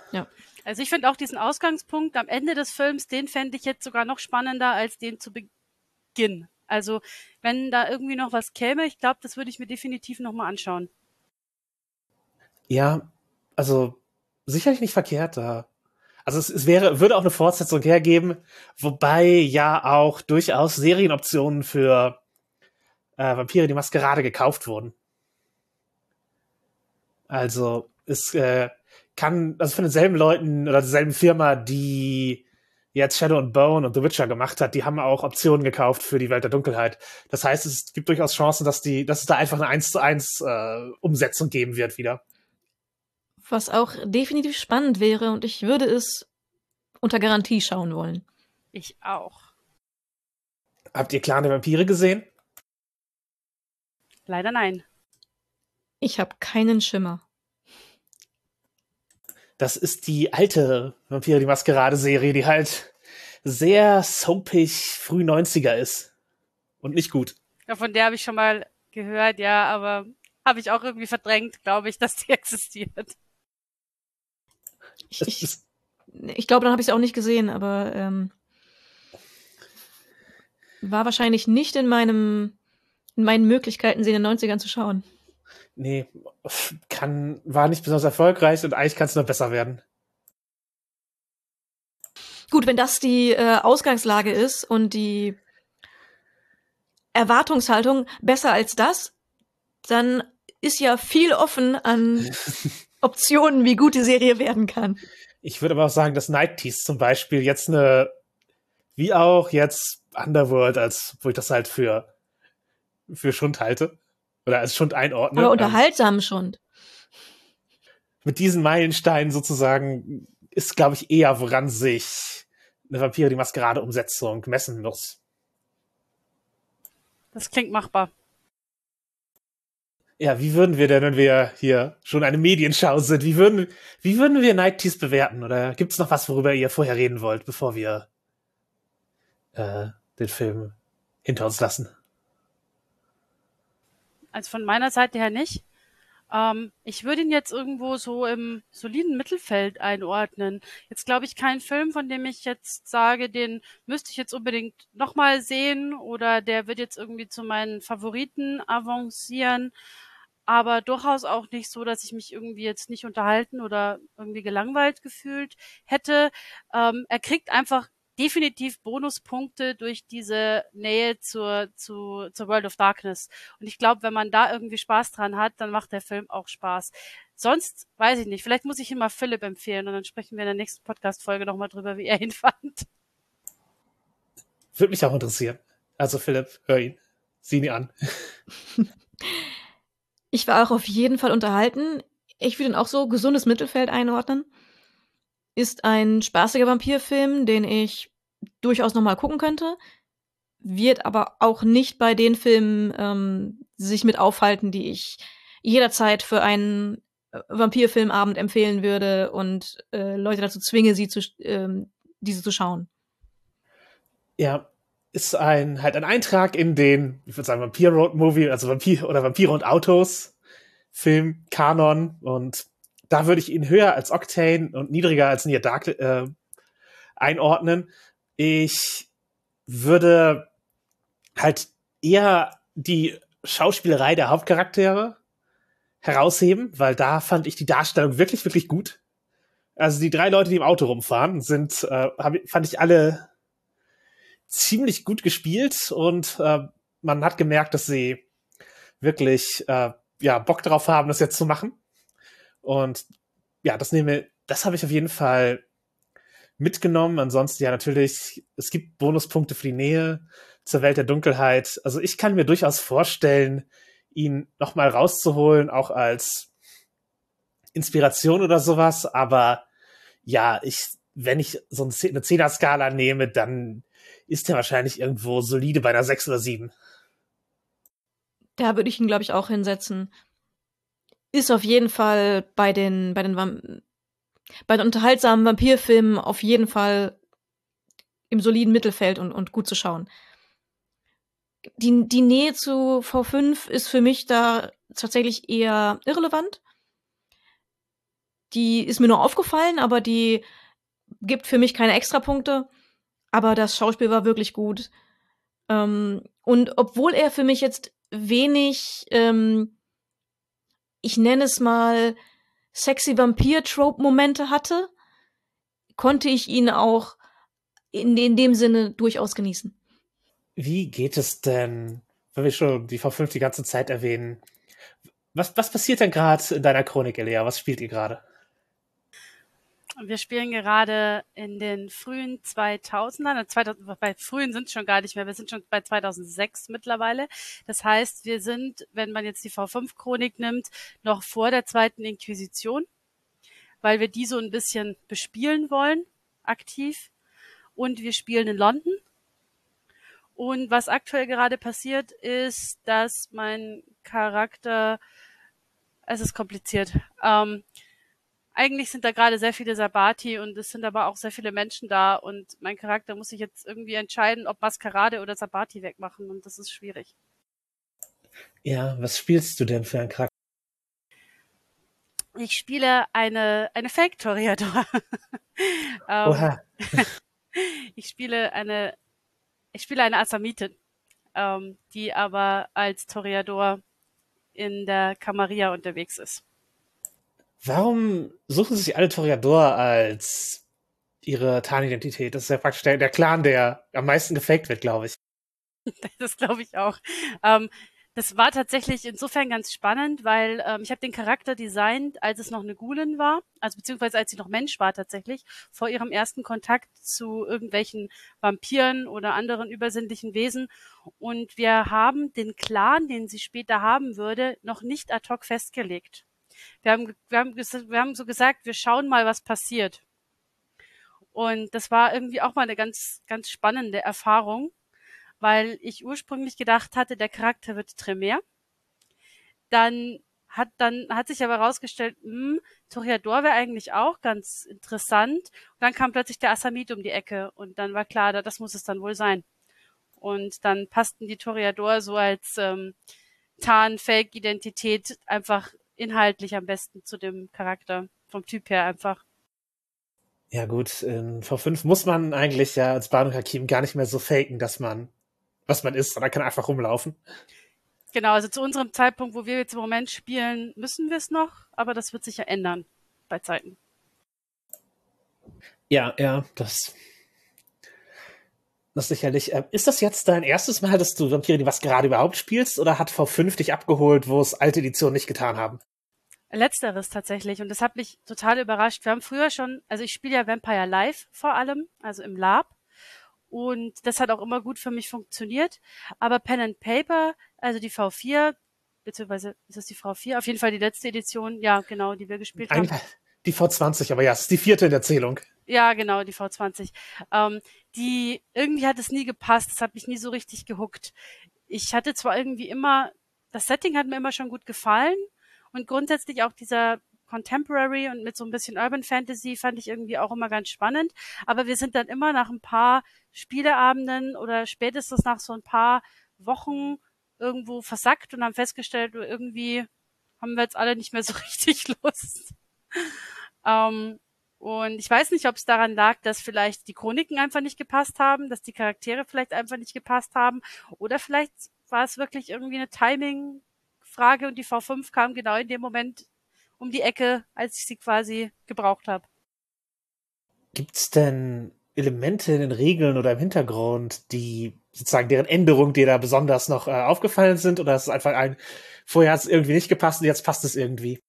Speaker 3: Also ich finde auch diesen Ausgangspunkt am Ende des Films, den fände ich jetzt sogar noch spannender als den zu Beginn. Also wenn da irgendwie noch was käme, ich glaube, das würde ich mir definitiv nochmal anschauen.
Speaker 4: Ja, also sicherlich nicht verkehrt da. Also es, es wäre, würde auch eine Fortsetzung hergeben, wobei ja auch durchaus Serienoptionen für äh, Vampire die Maskerade gekauft wurden. Also es äh, kann, also von denselben Leuten oder derselben Firma, die jetzt Shadow and Bone und The Witcher gemacht hat, die haben auch Optionen gekauft für die Welt der Dunkelheit. Das heißt, es gibt durchaus Chancen, dass die, dass es da einfach eine 1 zu 1 äh, Umsetzung geben wird wieder.
Speaker 2: Was auch definitiv spannend wäre und ich würde es unter Garantie schauen wollen.
Speaker 3: Ich auch.
Speaker 4: Habt ihr Clan der Vampire gesehen?
Speaker 3: Leider nein.
Speaker 2: Ich habe keinen Schimmer.
Speaker 4: Das ist die alte Vampire die Maskerade-Serie, die halt sehr soapig früh 90er ist. Und nicht gut.
Speaker 3: Ja, von der habe ich schon mal gehört, ja, aber habe ich auch irgendwie verdrängt, glaube ich, [LAUGHS] dass die existiert.
Speaker 2: Ich, ich, ich glaube, dann habe ich es auch nicht gesehen, aber ähm, war wahrscheinlich nicht in meinem in meinen Möglichkeiten, sie in den 90ern zu schauen.
Speaker 4: Nee, kann, war nicht besonders erfolgreich und eigentlich kann es noch besser werden.
Speaker 2: Gut, wenn das die äh, Ausgangslage ist und die Erwartungshaltung besser als das, dann ist ja viel offen an [LAUGHS] Optionen, wie gut die Serie werden kann.
Speaker 4: Ich würde aber auch sagen, dass Night Tease zum Beispiel jetzt eine, wie auch jetzt Underworld, als wo ich das halt für, für Schund halte. Oder als Schund einordne.
Speaker 2: Aber
Speaker 4: Ähm,
Speaker 2: unterhaltsam schon.
Speaker 4: mit diesen Meilensteinen sozusagen ist, glaube ich, eher, woran sich eine Vampire die Maskerade Umsetzung messen muss.
Speaker 3: Das klingt machbar.
Speaker 4: Ja, wie würden wir denn, wenn wir hier schon eine Medienschau sind, wie würden, wie würden wir Night Tease bewerten? Oder gibt es noch was, worüber ihr vorher reden wollt, bevor wir äh, den Film hinter uns lassen?
Speaker 3: Also von meiner Seite her nicht. Ähm, ich würde ihn jetzt irgendwo so im soliden Mittelfeld einordnen. Jetzt glaube ich kein Film, von dem ich jetzt sage, den müsste ich jetzt unbedingt nochmal sehen oder der wird jetzt irgendwie zu meinen Favoriten avancieren. Aber durchaus auch nicht so, dass ich mich irgendwie jetzt nicht unterhalten oder irgendwie gelangweilt gefühlt hätte. Ähm, er kriegt einfach definitiv Bonuspunkte durch diese Nähe zur, zu, zur World of Darkness. Und ich glaube, wenn man da irgendwie Spaß dran hat, dann macht der Film auch Spaß. Sonst weiß ich nicht. Vielleicht muss ich ihn mal Philipp empfehlen und dann sprechen wir in der nächsten Podcast-Folge nochmal drüber, wie er ihn [LAUGHS] fand.
Speaker 4: Würde mich auch interessieren. Also Philipp, hör ihn. Sieh ihn an.
Speaker 2: Ich war auch auf jeden Fall unterhalten. Ich würde ihn auch so gesundes Mittelfeld einordnen. Ist ein spaßiger Vampirfilm, den ich durchaus nochmal gucken könnte. Wird aber auch nicht bei den Filmen ähm, sich mit aufhalten, die ich jederzeit für einen äh, Vampirfilmabend empfehlen würde und äh, Leute dazu zwinge, sie zu, ähm, diese zu schauen.
Speaker 4: Ja, ist ein halt ein Eintrag in den, ich würde sagen, Vampir Road Movie, also Vampir oder Vampire und Autos Film Kanon und da würde ich ihn höher als Octane und niedriger als Near Dark äh, einordnen. Ich würde halt eher die Schauspielerei der Hauptcharaktere herausheben, weil da fand ich die Darstellung wirklich, wirklich gut. Also die drei Leute, die im Auto rumfahren, sind, äh, hab, fand ich alle ziemlich gut gespielt und äh, man hat gemerkt, dass sie wirklich äh, ja Bock drauf haben, das jetzt zu machen. Und ja, das nehme, das habe ich auf jeden Fall mitgenommen. Ansonsten ja natürlich, es gibt Bonuspunkte für die Nähe zur Welt der Dunkelheit. Also ich kann mir durchaus vorstellen, ihn nochmal rauszuholen, auch als Inspiration oder sowas. Aber ja, ich, wenn ich so eine Zehner-Skala nehme, dann ist er wahrscheinlich irgendwo solide bei einer 6 oder 7.
Speaker 2: Da würde ich ihn, glaube ich, auch hinsetzen. Ist auf jeden Fall bei den, bei den, bei den unterhaltsamen Vampirfilmen auf jeden Fall im soliden Mittelfeld und, und gut zu schauen. Die, die Nähe zu V5 ist für mich da tatsächlich eher irrelevant. Die ist mir nur aufgefallen, aber die gibt für mich keine Extrapunkte. Aber das Schauspiel war wirklich gut. Ähm, und obwohl er für mich jetzt wenig, ähm, ich nenne es mal, sexy Vampir-Trope-Momente hatte, konnte ich ihn auch in, in dem Sinne durchaus genießen.
Speaker 4: Wie geht es denn, wenn wir schon die V5 die ganze Zeit erwähnen? Was, was passiert denn gerade in deiner Chronik, Elia? Was spielt ihr gerade?
Speaker 3: Wir spielen gerade in den frühen 2000ern. 2000, bei frühen sind es schon gar nicht mehr. Wir sind schon bei 2006 mittlerweile. Das heißt, wir sind, wenn man jetzt die V5-Chronik nimmt, noch vor der zweiten Inquisition, weil wir die so ein bisschen bespielen wollen, aktiv. Und wir spielen in London. Und was aktuell gerade passiert, ist, dass mein Charakter, es ist kompliziert. Ähm, eigentlich sind da gerade sehr viele Sabati und es sind aber auch sehr viele Menschen da und mein Charakter muss sich jetzt irgendwie entscheiden, ob Maskerade oder Sabati wegmachen und das ist schwierig.
Speaker 4: Ja, was spielst du denn für einen Charakter?
Speaker 3: Ich spiele eine, eine Fake Toreador. [LAUGHS] ähm, Oha. [LAUGHS] ich spiele eine, ich spiele eine Asamitin, ähm, die aber als Toreador in der Camarilla unterwegs ist.
Speaker 4: Warum suchen sich alle Toreador als ihre Tarnidentität? Das ist ja praktisch der, der Clan, der am meisten gefaked wird, glaube ich. [LAUGHS]
Speaker 3: das glaube ich auch. Ähm, das war tatsächlich insofern ganz spannend, weil ähm, ich habe den Charakter designt, als es noch eine Gulin war, also beziehungsweise als sie noch Mensch war tatsächlich, vor ihrem ersten Kontakt zu irgendwelchen Vampiren oder anderen übersinnlichen Wesen. Und wir haben den Clan, den sie später haben würde, noch nicht ad hoc festgelegt. Wir haben, wir haben, wir haben so gesagt, wir schauen mal, was passiert. Und das war irgendwie auch mal eine ganz, ganz spannende Erfahrung, weil ich ursprünglich gedacht hatte, der Charakter wird Tremere. Dann hat dann hat sich aber herausgestellt, hm, Toreador wäre eigentlich auch ganz interessant. Und dann kam plötzlich der Assamit um die Ecke und dann war klar, das muss es dann wohl sein. Und dann passten die Toreador so als ähm, Tarn-Fake-Identität einfach inhaltlich am besten zu dem Charakter, vom Typ her einfach.
Speaker 4: Ja gut, in V5 muss man eigentlich ja als Banu Hakim gar nicht mehr so faken, dass man, was man ist, sondern kann einfach rumlaufen.
Speaker 3: Genau, also zu unserem Zeitpunkt, wo wir jetzt im Moment spielen, müssen wir es noch, aber das wird sich ja ändern bei Zeiten.
Speaker 4: Ja, ja, das, das sicherlich. Ähm, ist das jetzt dein erstes Mal, dass du Vampire die was gerade überhaupt spielst, oder hat V5 dich abgeholt, wo es alte Editionen nicht getan haben?
Speaker 3: Letzteres tatsächlich. Und das hat mich total überrascht. Wir haben früher schon, also ich spiele ja Vampire Live vor allem, also im Lab. Und das hat auch immer gut für mich funktioniert. Aber Pen and Paper, also die V4, beziehungsweise ist das die V4? Auf jeden Fall die letzte Edition, ja, genau, die wir gespielt Ein, haben.
Speaker 4: Die V20, aber ja, es ist die vierte in der Zählung.
Speaker 3: Ja, genau, die V20. Ähm, die, irgendwie hat es nie gepasst, das hat mich nie so richtig gehuckt. Ich hatte zwar irgendwie immer, das Setting hat mir immer schon gut gefallen, und grundsätzlich auch dieser Contemporary und mit so ein bisschen Urban Fantasy fand ich irgendwie auch immer ganz spannend. Aber wir sind dann immer nach ein paar Spieleabenden oder spätestens nach so ein paar Wochen irgendwo versackt und haben festgestellt, irgendwie haben wir jetzt alle nicht mehr so [LAUGHS] richtig Lust. ähm, und ich weiß nicht, ob es daran lag, dass vielleicht die Chroniken einfach nicht gepasst haben, dass die Charaktere vielleicht einfach nicht gepasst haben, oder vielleicht war es wirklich irgendwie eine Timing Frage und die V5 kam genau in dem Moment um die Ecke, als ich sie quasi gebraucht habe.
Speaker 4: Gibt's denn Elemente in den Regeln oder im Hintergrund, die sozusagen deren Änderungen dir da besonders noch äh, aufgefallen sind? Oder ist es einfach ein, vorher hat es irgendwie nicht gepasst und jetzt passt es irgendwie?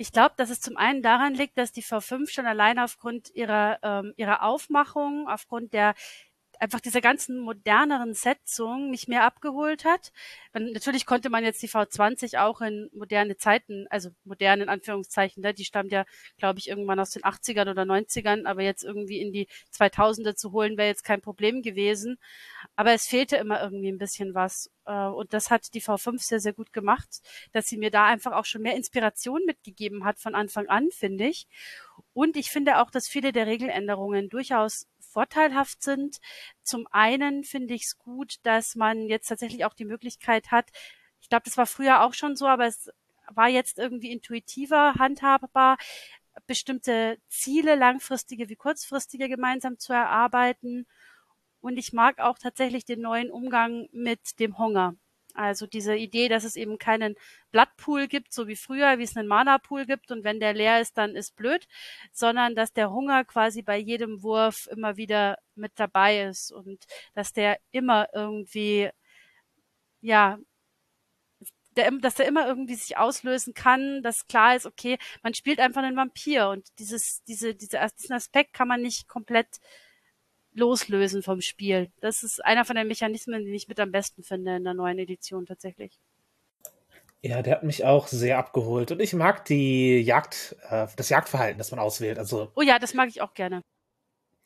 Speaker 3: Ich glaube, dass es zum einen daran liegt, dass die V5 schon alleine aufgrund ihrer, ähm, ihrer Aufmachung, aufgrund der einfach dieser ganzen moderneren Setzung mich mehr abgeholt hat. Und natürlich konnte man jetzt die V20 auch in moderne Zeiten, also modernen Anführungszeichen, ne? die stammt ja, glaube ich, irgendwann aus den 80ern oder 90ern, aber jetzt irgendwie in die 2000er zu holen, wäre jetzt kein Problem gewesen. Aber es fehlte immer irgendwie ein bisschen was. Äh, und das hat die V5 sehr, sehr gut gemacht, dass sie mir da einfach auch schon mehr Inspiration mitgegeben hat von Anfang an, finde ich. Und ich finde auch, dass viele der Regeländerungen durchaus vorteilhaft sind. Zum einen finde ich es gut, dass man jetzt tatsächlich auch die Möglichkeit hat, ich glaube, das war früher auch schon so, aber es war jetzt irgendwie intuitiver handhabbar, bestimmte Ziele, langfristige wie kurzfristige gemeinsam zu erarbeiten. Und ich mag auch tatsächlich den neuen Umgang mit dem Hunger. Also diese Idee, dass es eben keinen Blattpool gibt, so wie früher, wie es einen Mana-Pool gibt und wenn der leer ist, dann ist blöd, sondern dass der Hunger quasi bei jedem Wurf immer wieder mit dabei ist und dass der immer irgendwie, ja, der, dass der immer irgendwie sich auslösen kann, dass klar ist, okay, man spielt einfach einen Vampir und dieses, diese, diese, diesen Aspekt kann man nicht komplett loslösen vom Spiel. Das ist einer von den Mechanismen, die ich mit am besten finde in der neuen Edition tatsächlich.
Speaker 4: Ja, der hat mich auch sehr abgeholt und ich mag die Jagd, äh, das Jagdverhalten, das man auswählt. Also,
Speaker 3: oh ja, das mag ich auch gerne.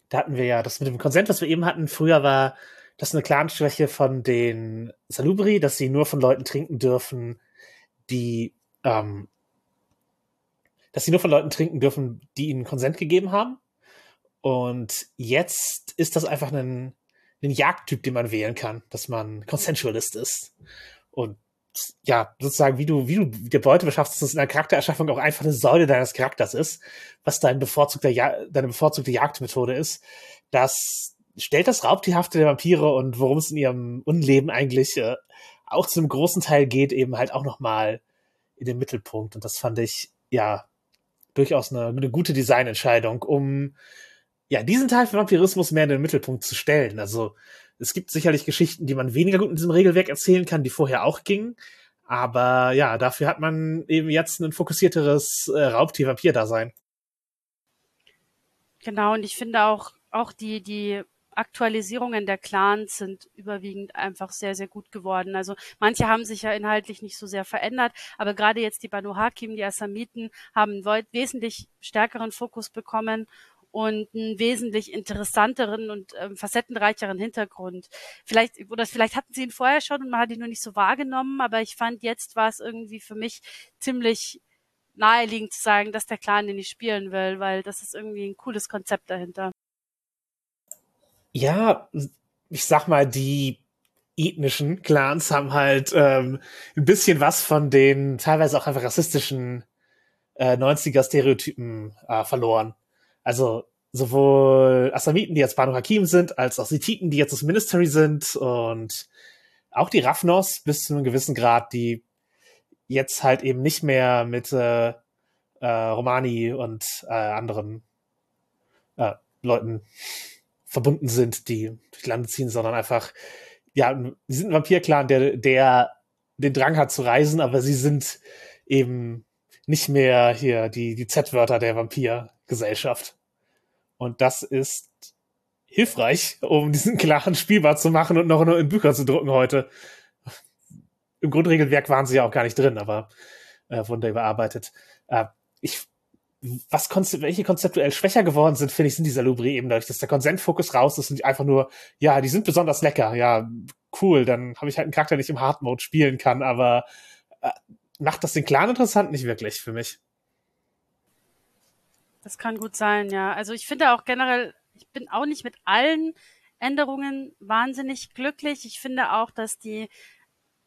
Speaker 4: Da hatten wir ja das mit dem Konsent, was wir eben hatten. Früher war das eine Clanschwäche von den Salubri, dass sie nur von Leuten trinken dürfen, die, ähm, dass sie nur von Leuten trinken dürfen, die ihnen Konsent gegeben haben. Und jetzt ist das einfach ein, ein Jagdtyp, den man wählen kann, dass man Consensualist ist. Und ja, sozusagen, wie du, wie du dir Beute beschaffst, dass es in der Charaktererschaffung auch einfach eine Säule deines Charakters ist, was dein bevorzugter ja deine bevorzugte Jagdmethode ist. Das stellt das Raubtierhafte der Vampire und worum es in ihrem Unleben eigentlich äh, auch einem großen Teil geht, eben halt auch nochmal in den Mittelpunkt. Und das fand ich, ja, durchaus eine, eine gute Designentscheidung, um ja, diesen Teil von Vampirismus mehr in den Mittelpunkt zu stellen. Also es gibt sicherlich Geschichten, die man weniger gut in diesem Regelwerk erzählen kann, die vorher auch gingen. Aber ja, dafür hat man eben jetzt ein fokussierteres äh, Raubtier-Vampir-Dasein.
Speaker 3: Genau, und ich finde auch, auch die, die Aktualisierungen der Clans sind überwiegend einfach sehr, sehr gut geworden. Also manche haben sich ja inhaltlich nicht so sehr verändert, aber gerade jetzt die Banu Hakim, die Assamiten, haben wesentlich stärkeren Fokus bekommen und einen wesentlich interessanteren und ähm, facettenreicheren Hintergrund. Vielleicht, oder vielleicht hatten sie ihn vorher schon und man hat ihn nur nicht so wahrgenommen, aber ich fand jetzt war es irgendwie für mich ziemlich naheliegend zu sagen, dass der Clan den ich spielen will, weil das ist irgendwie ein cooles Konzept dahinter.
Speaker 4: Ja, ich sag mal, die ethnischen Clans haben halt ähm, ein bisschen was von den teilweise auch einfach rassistischen äh, 90er-Stereotypen äh, verloren. Also sowohl Assamiten, die jetzt Banu Hakim sind, als auch Sititen, die jetzt das Ministry sind und auch die Ravnos bis zu einem gewissen Grad, die jetzt halt eben nicht mehr mit äh, äh, Romani und äh, anderen äh, Leuten verbunden sind, die durch Lande ziehen, sondern einfach, ja, sie sind ein Vampir-Clan, der, der den Drang hat zu reisen, aber sie sind eben nicht mehr hier die, die Z-Wörter der Vampir-Gesellschaft. Und das ist hilfreich, um diesen klaren spielbar zu machen und noch in Bücher zu drucken heute. Im Grundregelwerk waren sie ja auch gar nicht drin, aber äh, wurden da überarbeitet. Äh, ich, was konzept, welche konzeptuell schwächer geworden sind, finde ich, sind die Salubri eben dadurch, dass der Konsentfokus raus ist und die einfach nur, ja, die sind besonders lecker, ja, cool, dann habe ich halt einen Charakter, den ich im Hard Mode spielen kann, aber äh, macht das den Clan interessant nicht wirklich für mich.
Speaker 3: Das kann gut sein, ja. Also ich finde auch generell, ich bin auch nicht mit allen Änderungen wahnsinnig glücklich. Ich finde auch, dass die,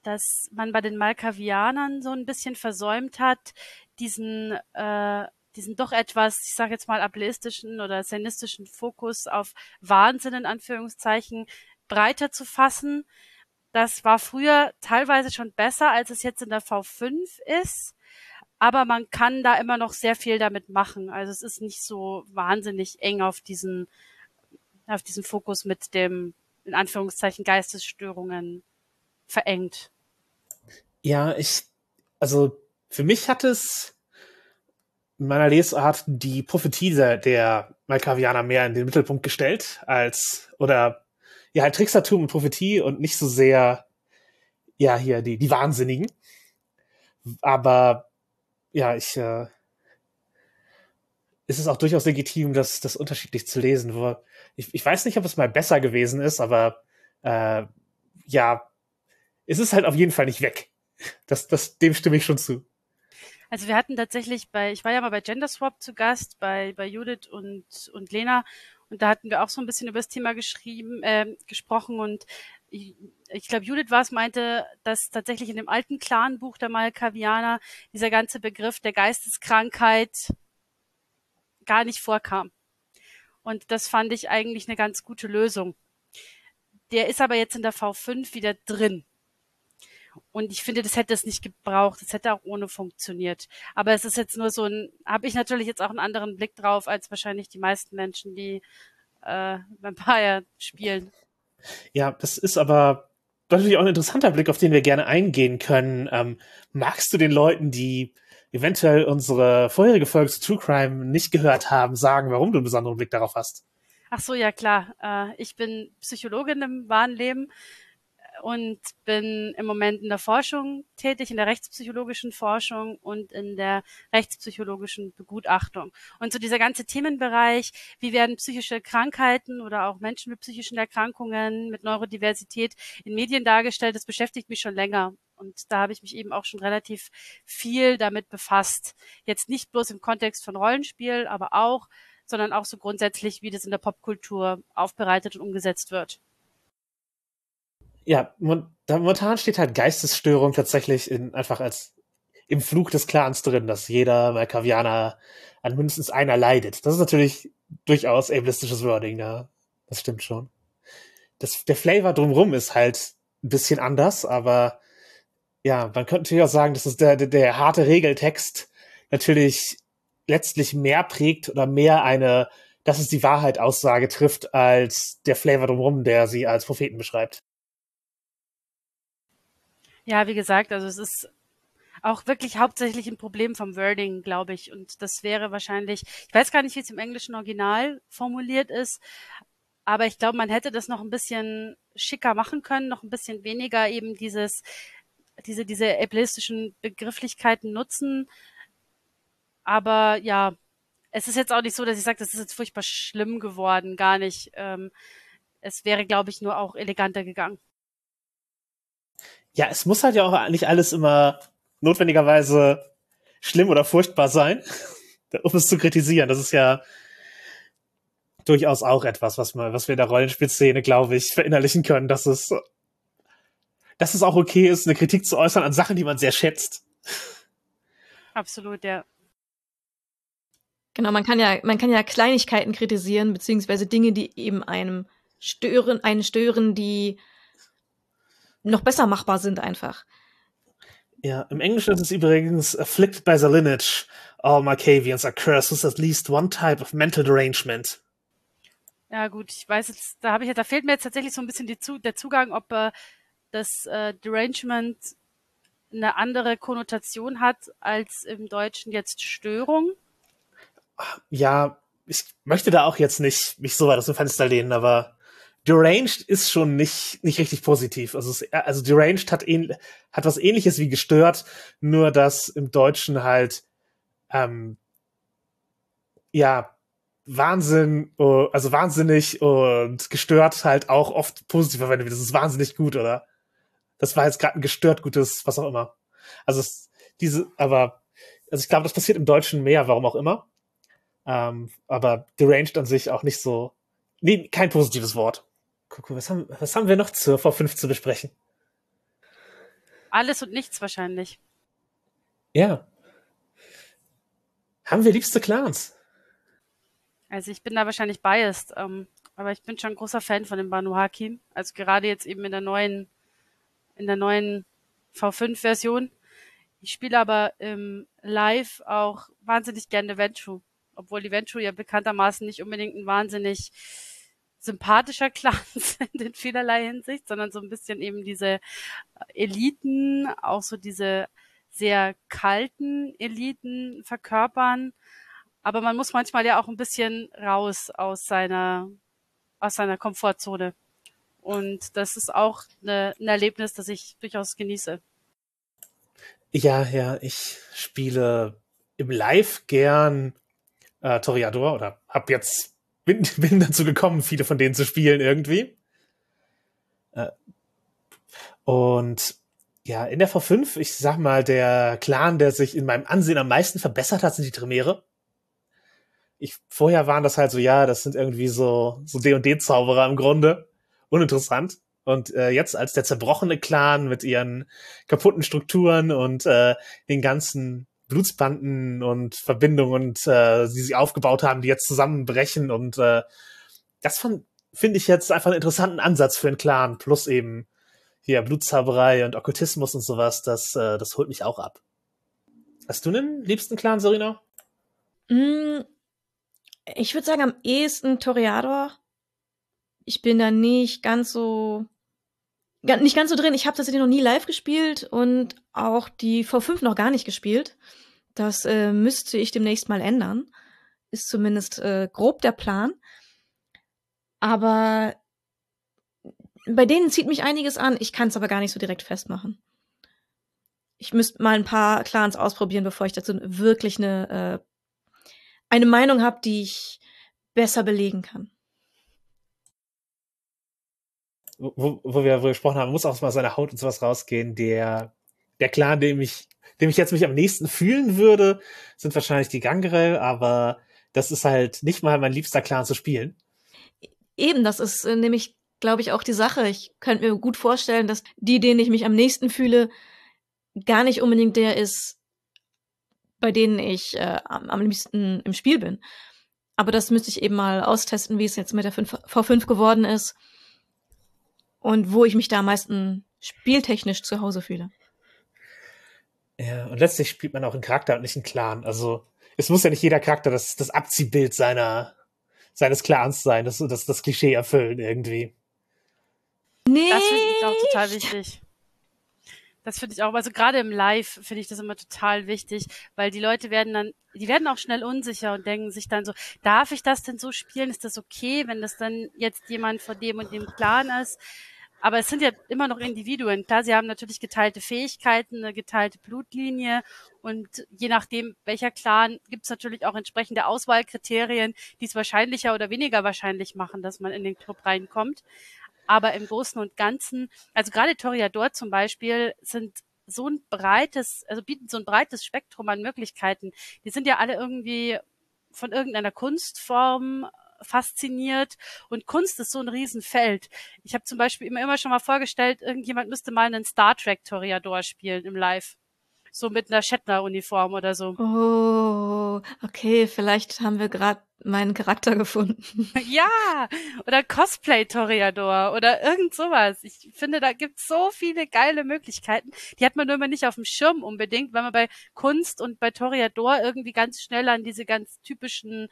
Speaker 3: dass man bei den Malkavianern so ein bisschen versäumt hat, diesen, äh, diesen doch etwas, ich sage jetzt mal, ableistischen oder szenistischen Fokus auf Wahnsinn in Anführungszeichen breiter zu fassen. Das war früher teilweise schon besser, als es jetzt in der V5 ist aber man kann da immer noch sehr viel damit machen. Also es ist nicht so wahnsinnig eng auf diesen auf diesen Fokus mit dem, in Anführungszeichen, Geistesstörungen verengt.
Speaker 4: Ja, ich, also für mich hat es in meiner Lesart die Prophetie der, Malkavianer mehr in den Mittelpunkt gestellt, als, oder ja, halt Trickstertum und Prophetie und nicht so sehr, ja, hier die, die Wahnsinnigen. Aber ja, ich, äh, ist es auch durchaus legitim, das, das unterschiedlich zu lesen. Wo, ich, ich weiß nicht, ob es mal besser gewesen ist, aber äh, ja, es ist halt auf jeden Fall nicht weg. Das, das, dem stimme ich schon zu.
Speaker 3: Also wir hatten tatsächlich bei, ich war ja mal bei Genderswap zu Gast, bei, bei Judith und, und Lena, und da hatten wir auch so ein bisschen über das Thema geschrieben, äh, gesprochen und ich, ich glaube, Judith war es, meinte, dass tatsächlich in dem alten Clan-Buch der Malkavianer dieser ganze Begriff der Geisteskrankheit gar nicht vorkam. Und das fand ich eigentlich eine ganz gute Lösung. Der ist aber jetzt in der V5 wieder drin. Und ich finde, das hätte es nicht gebraucht. Das hätte auch ohne funktioniert. Aber es ist jetzt nur so ein, habe ich natürlich jetzt auch einen anderen Blick drauf als wahrscheinlich die meisten Menschen, die äh, Vampire spielen.
Speaker 4: Ja, das ist aber natürlich auch ein interessanter Blick, auf den wir gerne eingehen können. Ähm, magst du den Leuten, die eventuell unsere vorherige Folge zu True Crime nicht gehört haben, sagen, warum du einen besonderen Blick darauf hast?
Speaker 3: Ach so, ja klar. Äh, ich bin Psychologin im wahren Leben und bin im Moment in der Forschung tätig, in der rechtspsychologischen Forschung und in der rechtspsychologischen Begutachtung. Und so dieser ganze Themenbereich, wie werden psychische Krankheiten oder auch Menschen mit psychischen Erkrankungen, mit Neurodiversität in Medien dargestellt, das beschäftigt mich schon länger. Und da habe ich mich eben auch schon relativ viel damit befasst. Jetzt nicht bloß im Kontext von Rollenspiel, aber auch, sondern auch so grundsätzlich, wie das in der Popkultur aufbereitet und umgesetzt wird
Speaker 4: ja, momentan steht halt Geistesstörung tatsächlich in, einfach als im Flug des Clans drin, dass jeder Malkavianer an mindestens einer leidet. Das ist natürlich durchaus ableistisches Wording, ja. Das stimmt schon. Das, der Flavor drumrum ist halt ein bisschen anders, aber ja, man könnte natürlich auch sagen, dass es der, der, der harte Regeltext natürlich letztlich mehr prägt oder mehr eine, dass es die Wahrheit Aussage trifft, als der Flavor drumrum, der sie als Propheten beschreibt.
Speaker 3: Ja, wie gesagt, also es ist auch wirklich hauptsächlich ein Problem vom Wording, glaube ich. Und das wäre wahrscheinlich, ich weiß gar nicht, wie es im englischen Original formuliert ist, aber ich glaube, man hätte das noch ein bisschen schicker machen können, noch ein bisschen weniger eben dieses, diese, diese ableistischen Begrifflichkeiten nutzen. Aber ja, es ist jetzt auch nicht so, dass ich sage, das ist jetzt furchtbar schlimm geworden, gar nicht. Ähm, es wäre, glaube ich, nur auch eleganter gegangen
Speaker 4: ja, es muss halt ja auch nicht alles immer notwendigerweise schlimm oder furchtbar sein, [LAUGHS] um es zu kritisieren. Das ist ja durchaus auch etwas, was man, was wir in der Rollenspielszene, glaube ich, verinnerlichen können, dass es, dass es auch okay ist, eine Kritik zu äußern an Sachen, die man sehr schätzt.
Speaker 3: Absolut, ja.
Speaker 2: Genau, man kann ja, man kann ja Kleinigkeiten kritisieren, beziehungsweise Dinge, die eben einem stören, einen stören, die noch besser machbar sind einfach.
Speaker 4: Ja, im Englischen ist es übrigens afflicted by the lineage. All Markavians are cursed with at least one type of mental derangement.
Speaker 3: Ja gut, ich weiß jetzt, da habe ich da fehlt mir jetzt tatsächlich so ein bisschen die, der Zugang, ob äh, das äh, Derangement eine andere Konnotation hat als im Deutschen jetzt Störung.
Speaker 4: Ja, ich möchte da auch jetzt nicht mich so weit aus dem Fenster lehnen, aber Deranged ist schon nicht, nicht richtig positiv. Also, es, also Deranged hat, ähn, hat was ähnliches wie gestört, nur dass im Deutschen halt, ähm, ja, Wahnsinn, oh, also wahnsinnig und gestört halt auch oft positiv verwendet wird. Das ist wahnsinnig gut, oder? Das war jetzt gerade ein gestört gutes, was auch immer. Also es, diese, aber, also ich glaube, das passiert im Deutschen mehr, warum auch immer. Ähm, aber deranged an sich auch nicht so, nee, kein positives Wort. Guck, was haben, was haben wir noch zur V5 zu besprechen?
Speaker 3: Alles und nichts wahrscheinlich.
Speaker 4: Ja. Haben wir liebste Clans?
Speaker 3: Also ich bin da wahrscheinlich biased, ähm, aber ich bin schon ein großer Fan von dem Banu Hakim. Also gerade jetzt eben in der neuen, in der neuen V5-Version. Ich spiele aber im Live auch wahnsinnig gerne Venture, obwohl die Venture ja bekanntermaßen nicht unbedingt ein wahnsinnig sympathischer [LAUGHS] Clan sind in vielerlei Hinsicht, sondern so ein bisschen eben diese Eliten, auch so diese sehr kalten Eliten verkörpern. Aber man muss manchmal ja auch ein bisschen raus aus seiner, aus seiner Komfortzone. Und das ist auch eine, ein Erlebnis, das ich durchaus genieße.
Speaker 4: Ja, ja, ich spiele im Live gern äh, Toriador oder hab jetzt bin, [LAUGHS] bin dazu gekommen, viele von denen zu spielen irgendwie. Äh, und ja, in der V5, ich sag mal, der Clan, der sich in meinem Ansehen am meisten verbessert hat, sind die Tremere. Ich, vorher waren das halt so, ja, das sind irgendwie so, so D&D-Zauberer im Grunde. Uninteressant. Und äh, jetzt als der zerbrochene Clan mit ihren kaputten Strukturen und äh, den ganzen Blutsbanden und Verbindungen, und, äh, die sie aufgebaut haben, die jetzt zusammenbrechen. Und äh, das finde ich jetzt einfach einen interessanten Ansatz für einen Clan. Plus eben hier Blutzauberei und Okkultismus und sowas. Das, äh, das holt mich auch ab. Hast du einen liebsten Clan, Serena?
Speaker 2: Mm, ich würde sagen, am ehesten Toreador. Ich bin da nicht ganz so nicht ganz so drin. Ich habe tatsächlich noch nie live gespielt und auch die V5 noch gar nicht gespielt. Das äh, müsste ich demnächst mal ändern. Ist zumindest äh, grob der Plan. Aber bei denen zieht mich einiges an. Ich kann es aber gar nicht so direkt festmachen. Ich müsste mal ein paar Clans ausprobieren, bevor ich dazu wirklich eine, äh, eine Meinung habe, die ich besser belegen kann
Speaker 4: wo, wo wir wir gesprochen haben, muss auch mal seine Haut und sowas rausgehen. Der, der Clan, dem ich, dem ich jetzt mich am nächsten fühlen würde, sind wahrscheinlich die Gangrel, aber das ist halt nicht mal mein liebster Clan zu spielen.
Speaker 2: Eben, das ist äh, nämlich, glaube ich, auch die Sache. Ich könnte mir gut vorstellen, dass die, denen ich mich am nächsten fühle, gar nicht unbedingt der ist, bei denen ich äh, am, am liebsten im Spiel bin. Aber das müsste ich eben mal austesten, wie es jetzt mit der 5, V5 geworden ist und wo ich mich da am meisten spieltechnisch zu Hause fühle.
Speaker 4: Ja, und letztlich spielt man auch einen Charakter und nicht einen Clan. Also es muss ja nicht jeder Charakter das, das Abziehbild seiner, seines Clans sein, das, das, das Klischee erfüllen irgendwie.
Speaker 3: Nee. Das finde ich auch total wichtig. Das finde ich auch, also gerade im Live finde ich das immer total wichtig, weil die Leute werden dann, die werden auch schnell unsicher und denken sich dann so, darf ich das denn so spielen? Ist das okay, wenn das dann jetzt jemand von dem und dem Clan ist? Aber es sind ja immer noch Individuen. Klar, sie haben natürlich geteilte Fähigkeiten, eine geteilte Blutlinie und je nachdem, welcher Clan, gibt es natürlich auch entsprechende Auswahlkriterien, die es wahrscheinlicher oder weniger wahrscheinlich machen, dass man in den Club reinkommt. Aber im Großen und Ganzen, also gerade Toriador zum Beispiel, sind so ein breites, also bieten so ein breites Spektrum an Möglichkeiten. Die sind ja alle irgendwie von irgendeiner Kunstform fasziniert und Kunst ist so ein Riesenfeld. Ich habe zum Beispiel immer, immer schon mal vorgestellt, irgendjemand müsste mal einen Star Trek Toreador spielen im Live. So mit einer Shatner-Uniform oder so.
Speaker 2: Oh, okay, vielleicht haben wir gerade meinen Charakter gefunden. [LAUGHS]
Speaker 3: ja, oder Cosplay Toreador oder irgend sowas. Ich finde, da gibt's so viele geile Möglichkeiten. Die hat man nur immer nicht auf dem Schirm unbedingt, weil man bei Kunst und bei Toreador irgendwie ganz schnell an diese ganz typischen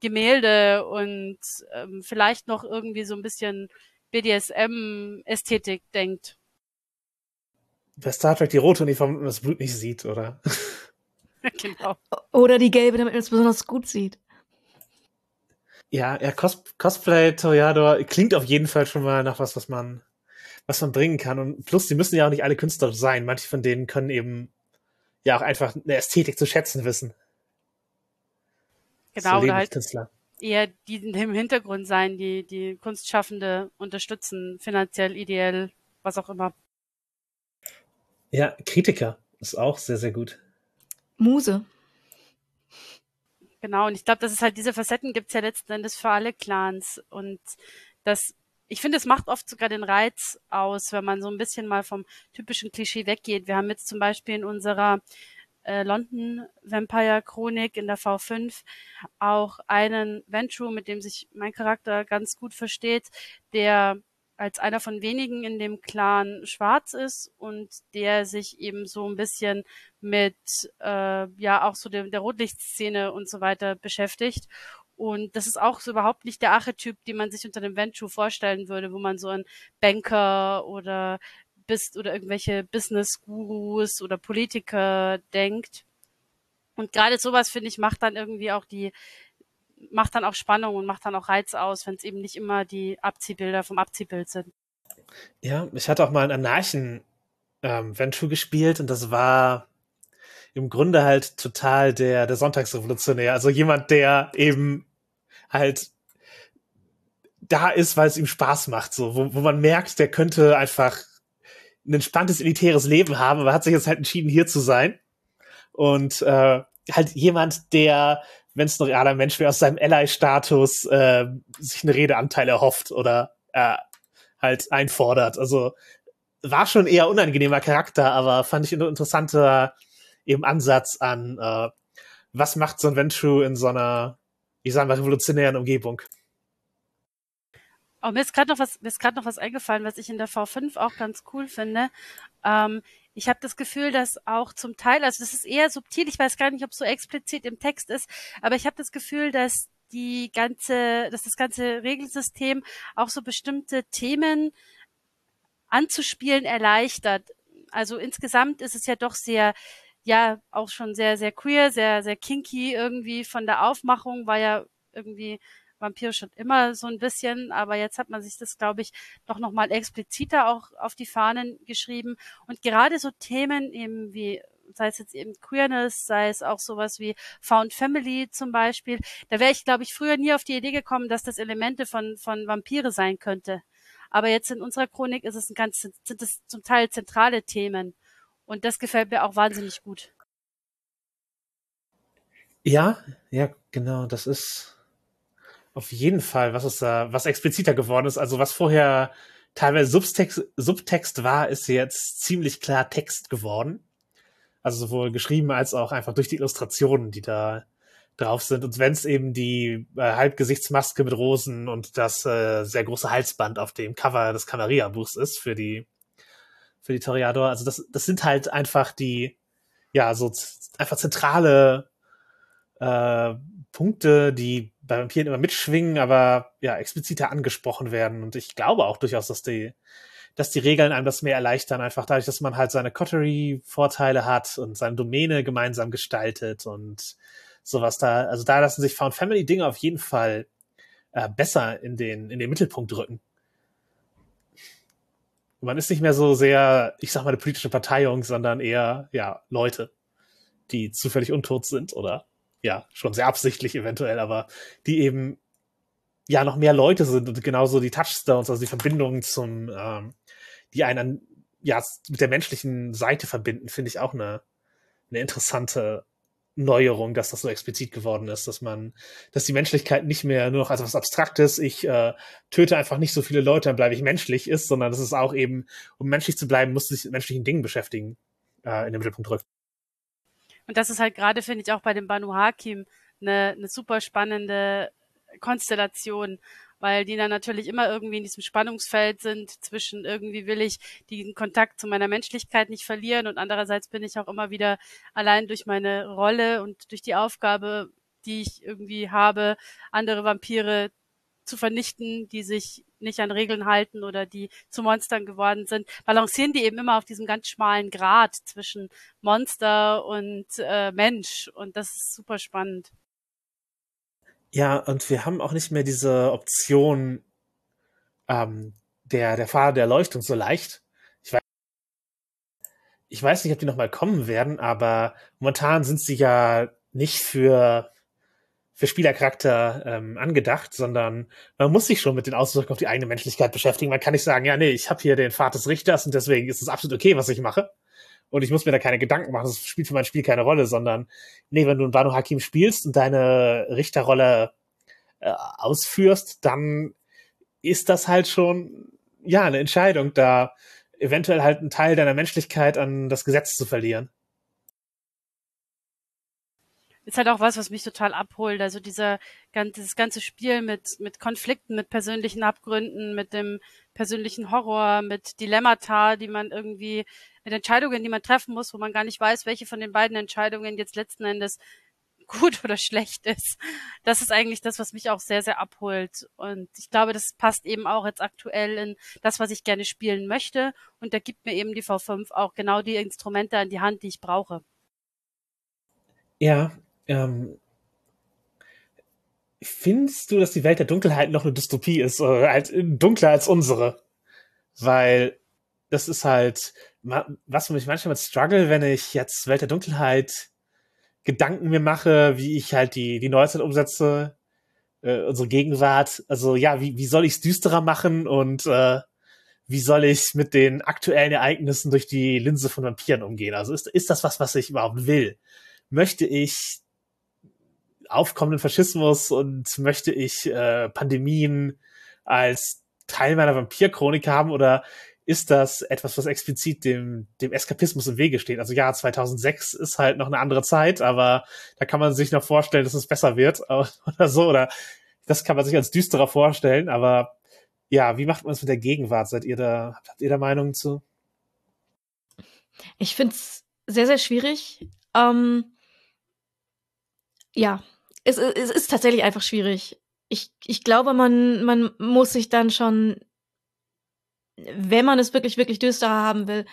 Speaker 3: Gemälde und ähm, vielleicht noch irgendwie so ein bisschen BDSM-Ästhetik denkt.
Speaker 4: Bei Star Trek die rote Uniform, damit man das Blut nicht sieht, oder? [LAUGHS]
Speaker 2: genau. Oder die gelbe, damit man es besonders gut sieht.
Speaker 4: Ja, ja, Cos Cosplay Toreador klingt auf jeden Fall schon mal nach was, was man, was man bringen kann. Und plus, die müssen ja auch nicht alle Künstler sein. Manche von denen können eben ja auch einfach eine Ästhetik zu schätzen wissen.
Speaker 3: Genau, oder halt eher die im Hintergrund sein, die die Kunstschaffende unterstützen, finanziell, ideell, was auch immer.
Speaker 4: Ja, Kritiker ist auch sehr, sehr gut.
Speaker 2: Muse.
Speaker 3: Genau, und ich glaube, das ist halt diese Facetten gibt's ja letzten Endes für alle Clans. Und das, ich finde, es macht oft sogar den Reiz aus, wenn man so ein bisschen mal vom typischen Klischee weggeht. Wir haben jetzt zum Beispiel in unserer äh, London Vampire Chronik in der V5 auch einen Ventru, mit dem sich mein Charakter ganz gut versteht, der als einer von wenigen in dem Clan schwarz ist und der sich eben so ein bisschen mit äh, ja auch so der, der Rotlichtszene und so weiter beschäftigt. Und das ist auch so überhaupt nicht der Archetyp, den man sich unter dem Venture vorstellen würde, wo man so einen Banker oder bis oder irgendwelche Business-Gurus oder Politiker denkt. Und gerade sowas, finde ich, macht dann irgendwie auch die, macht dann auch Spannung und macht dann auch Reiz aus, wenn es eben nicht immer die Abziehbilder vom Abziehbild sind.
Speaker 4: Ja, ich hatte auch mal einen Anarchen ähm, gespielt und das war im Grunde halt total der, der Sonntagsrevolutionär. Also jemand, der eben halt da ist, weil es ihm Spaß macht, so, wo, wo man merkt, der könnte einfach ein entspanntes, elitäres Leben haben, aber hat sich jetzt halt entschieden, hier zu sein. Und äh, halt jemand, der, wenn es ein realer Mensch wäre, aus seinem Ally-Status äh, sich eine Redeanteil erhofft oder äh, halt einfordert. Also war schon eher unangenehmer Charakter, aber fand ich ein interessanter eben Ansatz an, äh, was macht so ein Venture in so einer, ich sag mal, revolutionären Umgebung.
Speaker 3: Oh, mir ist gerade noch was, mir ist gerade noch was eingefallen, was ich in der V5 auch ganz cool finde. Ähm, ich habe das Gefühl, dass auch zum Teil, also das ist eher subtil, ich weiß gar nicht, ob es so explizit im Text ist, aber ich habe das Gefühl, dass die ganze, dass das ganze Regelsystem auch so bestimmte Themen anzuspielen erleichtert. Also insgesamt ist es ja doch sehr, ja, auch schon sehr, sehr queer, sehr, sehr kinky irgendwie von der Aufmachung, war ja irgendwie Vampire schon immer so ein bisschen, aber jetzt hat man sich das, glaube ich, doch nochmal expliziter auch auf die Fahnen geschrieben. Und gerade so Themen eben wie sei es jetzt eben Queerness, sei es auch sowas wie Found Family zum Beispiel. Da wäre ich, glaube ich, früher nie auf die Idee gekommen, dass das Elemente von, von Vampire sein könnte. Aber jetzt in unserer Chronik ist es ein ganz, sind es zum Teil zentrale Themen. Und das gefällt mir auch wahnsinnig gut.
Speaker 4: Ja, ja, genau, das ist auf jeden Fall, was ist da, was expliziter geworden ist. Also was vorher teilweise Subtext, Subtext war, ist jetzt ziemlich klar Text geworden. Also sowohl geschrieben als auch einfach durch die Illustrationen, die da drauf sind. Und wenn es eben die äh, Halbgesichtsmaske mit Rosen und das äh, sehr große Halsband auf dem Cover des Camarilla-Buchs ist für die für die Toreador. Also das, das sind halt einfach die, ja, so einfach zentrale äh, Punkte, die bei Vampiren immer mitschwingen, aber ja, expliziter angesprochen werden. Und ich glaube auch durchaus, dass die, dass die Regeln einem das mehr erleichtern, einfach dadurch, dass man halt seine Coterie-Vorteile hat und seine Domäne gemeinsam gestaltet und sowas da. Also da lassen sich Found Family Dinge auf jeden Fall äh, besser in den, in den Mittelpunkt rücken. Man ist nicht mehr so sehr, ich sag mal, eine politische Parteiung, sondern eher, ja, Leute, die zufällig untot sind oder ja, schon sehr absichtlich eventuell, aber die eben ja noch mehr Leute sind und genauso die Touchstones, also die Verbindungen zum, ähm, die einen ja mit der menschlichen Seite verbinden, finde ich auch eine, eine interessante Neuerung, dass das so explizit geworden ist, dass man, dass die Menschlichkeit nicht mehr nur noch als was Abstraktes, ich äh, töte einfach nicht so viele Leute, dann bleibe ich menschlich ist, sondern dass es auch eben, um menschlich zu bleiben, muss sich mit menschlichen Dingen beschäftigen, äh, in den Mittelpunkt rückt.
Speaker 3: Und das ist halt gerade, finde ich, auch bei dem Banu Hakim eine, eine super spannende Konstellation, weil die dann natürlich immer irgendwie in diesem Spannungsfeld sind zwischen irgendwie will ich den Kontakt zu meiner Menschlichkeit nicht verlieren und andererseits bin ich auch immer wieder allein durch meine Rolle und durch die Aufgabe, die ich irgendwie habe, andere Vampire zu vernichten, die sich nicht an Regeln halten oder die zu Monstern geworden sind, balancieren die eben immer auf diesem ganz schmalen Grad zwischen Monster und äh, Mensch. Und das ist super spannend.
Speaker 4: Ja, und wir haben auch nicht mehr diese Option ähm, der, der Fahrer der Erleuchtung so leicht. Ich weiß, ich weiß nicht, ob die nochmal kommen werden, aber momentan sind sie ja nicht für, für Spielercharakter ähm, angedacht, sondern man muss sich schon mit den Auswirkungen auf die eigene Menschlichkeit beschäftigen. Man kann nicht sagen, ja, nee, ich habe hier den Pfad des Richters und deswegen ist es absolut okay, was ich mache. Und ich muss mir da keine Gedanken machen, das spielt für mein Spiel keine Rolle, sondern nee, wenn du einen Banu Hakim spielst und deine Richterrolle äh, ausführst, dann ist das halt schon ja eine Entscheidung, da eventuell halt einen Teil deiner Menschlichkeit an das Gesetz zu verlieren
Speaker 3: ist halt auch was, was mich total abholt. Also dieser dieses ganze Spiel mit mit Konflikten, mit persönlichen Abgründen, mit dem persönlichen Horror, mit Dilemmata, die man irgendwie mit Entscheidungen, die man treffen muss, wo man gar nicht weiß, welche von den beiden Entscheidungen jetzt letzten Endes [LAUGHS] gut oder schlecht ist. Das ist eigentlich das, was mich auch sehr, sehr abholt. Und ich glaube, das passt eben auch jetzt aktuell in das, was ich gerne spielen möchte. Und da gibt mir eben die V5 auch genau die Instrumente an die Hand, die ich brauche.
Speaker 4: Ja, ähm, findest du, dass die Welt der Dunkelheit noch eine Dystopie ist oder halt dunkler als unsere? Weil das ist halt, was mich manchmal mit struggle, wenn ich jetzt Welt der Dunkelheit Gedanken mir mache, wie ich halt die, die Neuzeit umsetze, äh, unsere Gegenwart. Also ja, wie, wie soll ich es düsterer machen und äh, wie soll ich mit den aktuellen Ereignissen durch die Linse von Vampiren umgehen? Also ist, ist das was, was ich überhaupt will? Möchte ich aufkommenden Faschismus und möchte ich äh, Pandemien als Teil meiner Vampirchronik haben oder ist das etwas, was explizit dem, dem Eskapismus im Wege steht? Also ja, 2006 ist halt noch eine andere Zeit, aber da kann man sich noch vorstellen, dass es besser wird [LAUGHS] oder so, oder das kann man sich als düsterer vorstellen, aber ja, wie macht man es mit der Gegenwart? Seid ihr da, habt ihr da Meinungen zu?
Speaker 2: Ich finde es sehr, sehr schwierig. Ähm, ja, es, es ist tatsächlich einfach schwierig. Ich, ich glaube, man, man muss sich dann schon, wenn man es wirklich, wirklich düsterer haben will,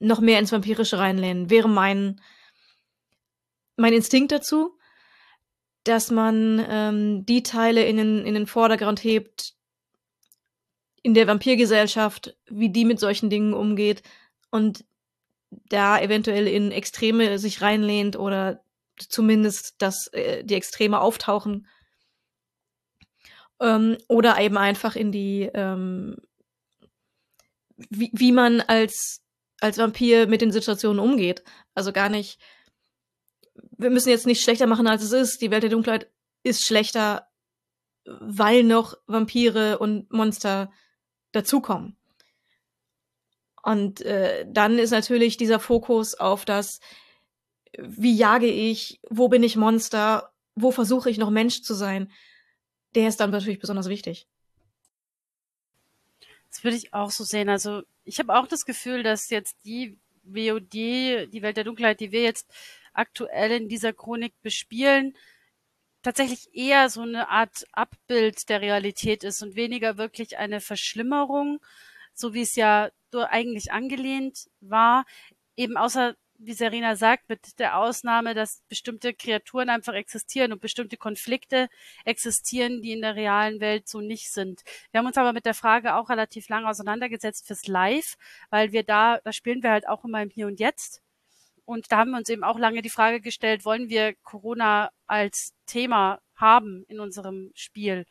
Speaker 2: noch mehr ins Vampirische reinlehnen. Wäre mein, mein Instinkt dazu, dass man ähm, die Teile in den, in den Vordergrund hebt, in der Vampirgesellschaft, wie die mit solchen Dingen umgeht und da eventuell in Extreme sich reinlehnt oder zumindest, dass äh, die Extreme auftauchen. Ähm, oder eben einfach in die, ähm, wie, wie man als, als Vampir mit den Situationen umgeht. Also gar nicht, wir müssen jetzt nicht schlechter machen, als es ist. Die Welt der Dunkelheit ist schlechter, weil noch Vampire und Monster dazukommen. Und äh, dann ist natürlich dieser Fokus auf das, wie jage ich, wo bin ich Monster, wo versuche ich noch Mensch zu sein, der ist dann natürlich besonders wichtig.
Speaker 3: Das würde ich auch so sehen. Also ich habe auch das Gefühl, dass jetzt die WOD, die Welt der Dunkelheit, die wir jetzt aktuell in dieser Chronik bespielen, tatsächlich eher so eine Art Abbild der Realität ist und weniger wirklich eine Verschlimmerung, so wie es ja eigentlich angelehnt war. Eben außer wie Serena sagt, mit der Ausnahme, dass bestimmte Kreaturen einfach existieren und bestimmte Konflikte existieren, die in der realen Welt so nicht sind. Wir haben uns aber mit der Frage auch relativ lange auseinandergesetzt fürs Live, weil wir da, da spielen wir halt auch immer im Hier und Jetzt. Und da haben wir uns eben auch lange die Frage gestellt, wollen wir Corona als Thema haben in unserem Spiel?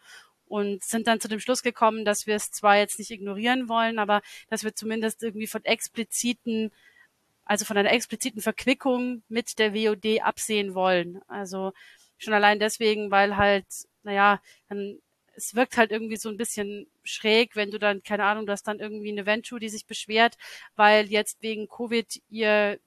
Speaker 3: und sind dann zu dem Schluss gekommen, dass wir es zwar jetzt nicht ignorieren wollen, aber dass wir zumindest irgendwie von expliziten also von einer expliziten Verquickung mit der WOD absehen wollen. Also schon allein deswegen, weil halt, naja, dann es wirkt halt irgendwie so ein bisschen schräg, wenn du dann, keine Ahnung, du hast dann irgendwie eine Venture, die sich beschwert, weil jetzt wegen Covid ihr,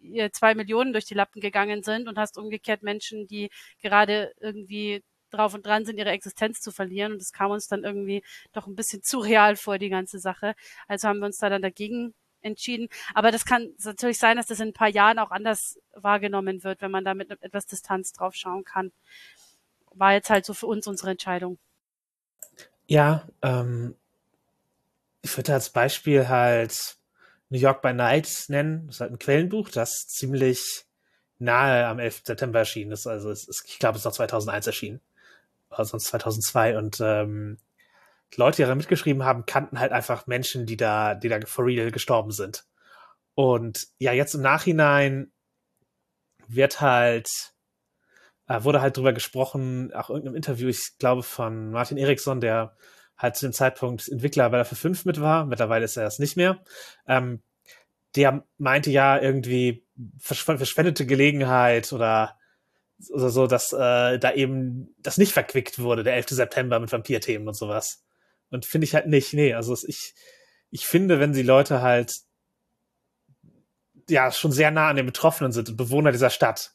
Speaker 3: ihr zwei Millionen durch die Lappen gegangen sind und hast umgekehrt Menschen, die gerade irgendwie drauf und dran sind, ihre Existenz zu verlieren. Und das kam uns dann irgendwie doch ein bisschen zu real vor, die ganze Sache. Also haben wir uns da dann dagegen entschieden. Aber das kann natürlich sein, dass das in ein paar Jahren auch anders wahrgenommen wird, wenn man da mit etwas Distanz drauf schauen kann. War jetzt halt so für uns unsere Entscheidung.
Speaker 4: Ja, ähm, ich würde als Beispiel halt New York by Night nennen. Das ist halt ein Quellenbuch, das ziemlich nahe am 11. September erschienen ist. Also es ist, ich glaube, es ist noch 2001 erschienen. Sonst 2002. Und ähm, Leute, die da mitgeschrieben haben, kannten halt einfach Menschen, die da, die da for real gestorben sind. Und ja, jetzt im Nachhinein wird halt, äh, wurde halt drüber gesprochen, auch irgendeinem Interview, ich glaube von Martin Eriksson, der halt zu dem Zeitpunkt Entwickler bei der F5 mit war, mittlerweile ist er es nicht mehr, ähm, der meinte ja irgendwie verschwendete Gelegenheit oder, oder so, dass äh, da eben das nicht verquickt wurde, der 11. September mit Vampirthemen und sowas. Und finde ich halt nicht, nee, also ich, ich finde, wenn die Leute halt ja schon sehr nah an den Betroffenen sind und Bewohner dieser Stadt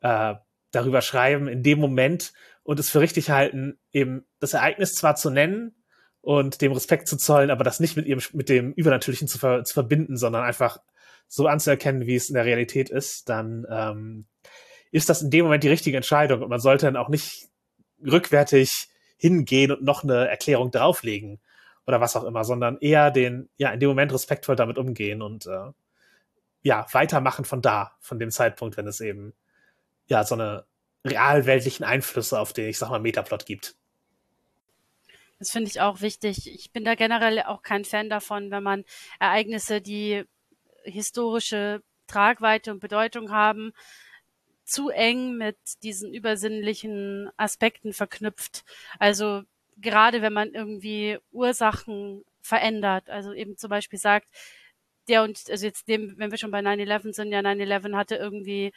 Speaker 4: äh, darüber schreiben in dem Moment und es für richtig halten, eben das Ereignis zwar zu nennen und dem Respekt zu zollen, aber das nicht mit ihrem mit dem Übernatürlichen zu, ver, zu verbinden, sondern einfach so anzuerkennen, wie es in der Realität ist, dann ähm, ist das in dem Moment die richtige Entscheidung. Und man sollte dann auch nicht rückwärtig hingehen und noch eine Erklärung drauflegen oder was auch immer, sondern eher den, ja, in dem Moment respektvoll damit umgehen und äh, ja, weitermachen von da, von dem Zeitpunkt, wenn es eben ja so eine realweltlichen Einflüsse auf den, ich sag mal, Metaplot gibt.
Speaker 3: Das finde ich auch wichtig. Ich bin da generell auch kein Fan davon, wenn man Ereignisse, die historische Tragweite und Bedeutung haben, zu eng mit diesen übersinnlichen Aspekten verknüpft. Also gerade wenn man irgendwie Ursachen verändert, also eben zum Beispiel sagt, der und, also jetzt dem, wenn wir schon bei 9-11 sind, ja 9-11 hatte irgendwie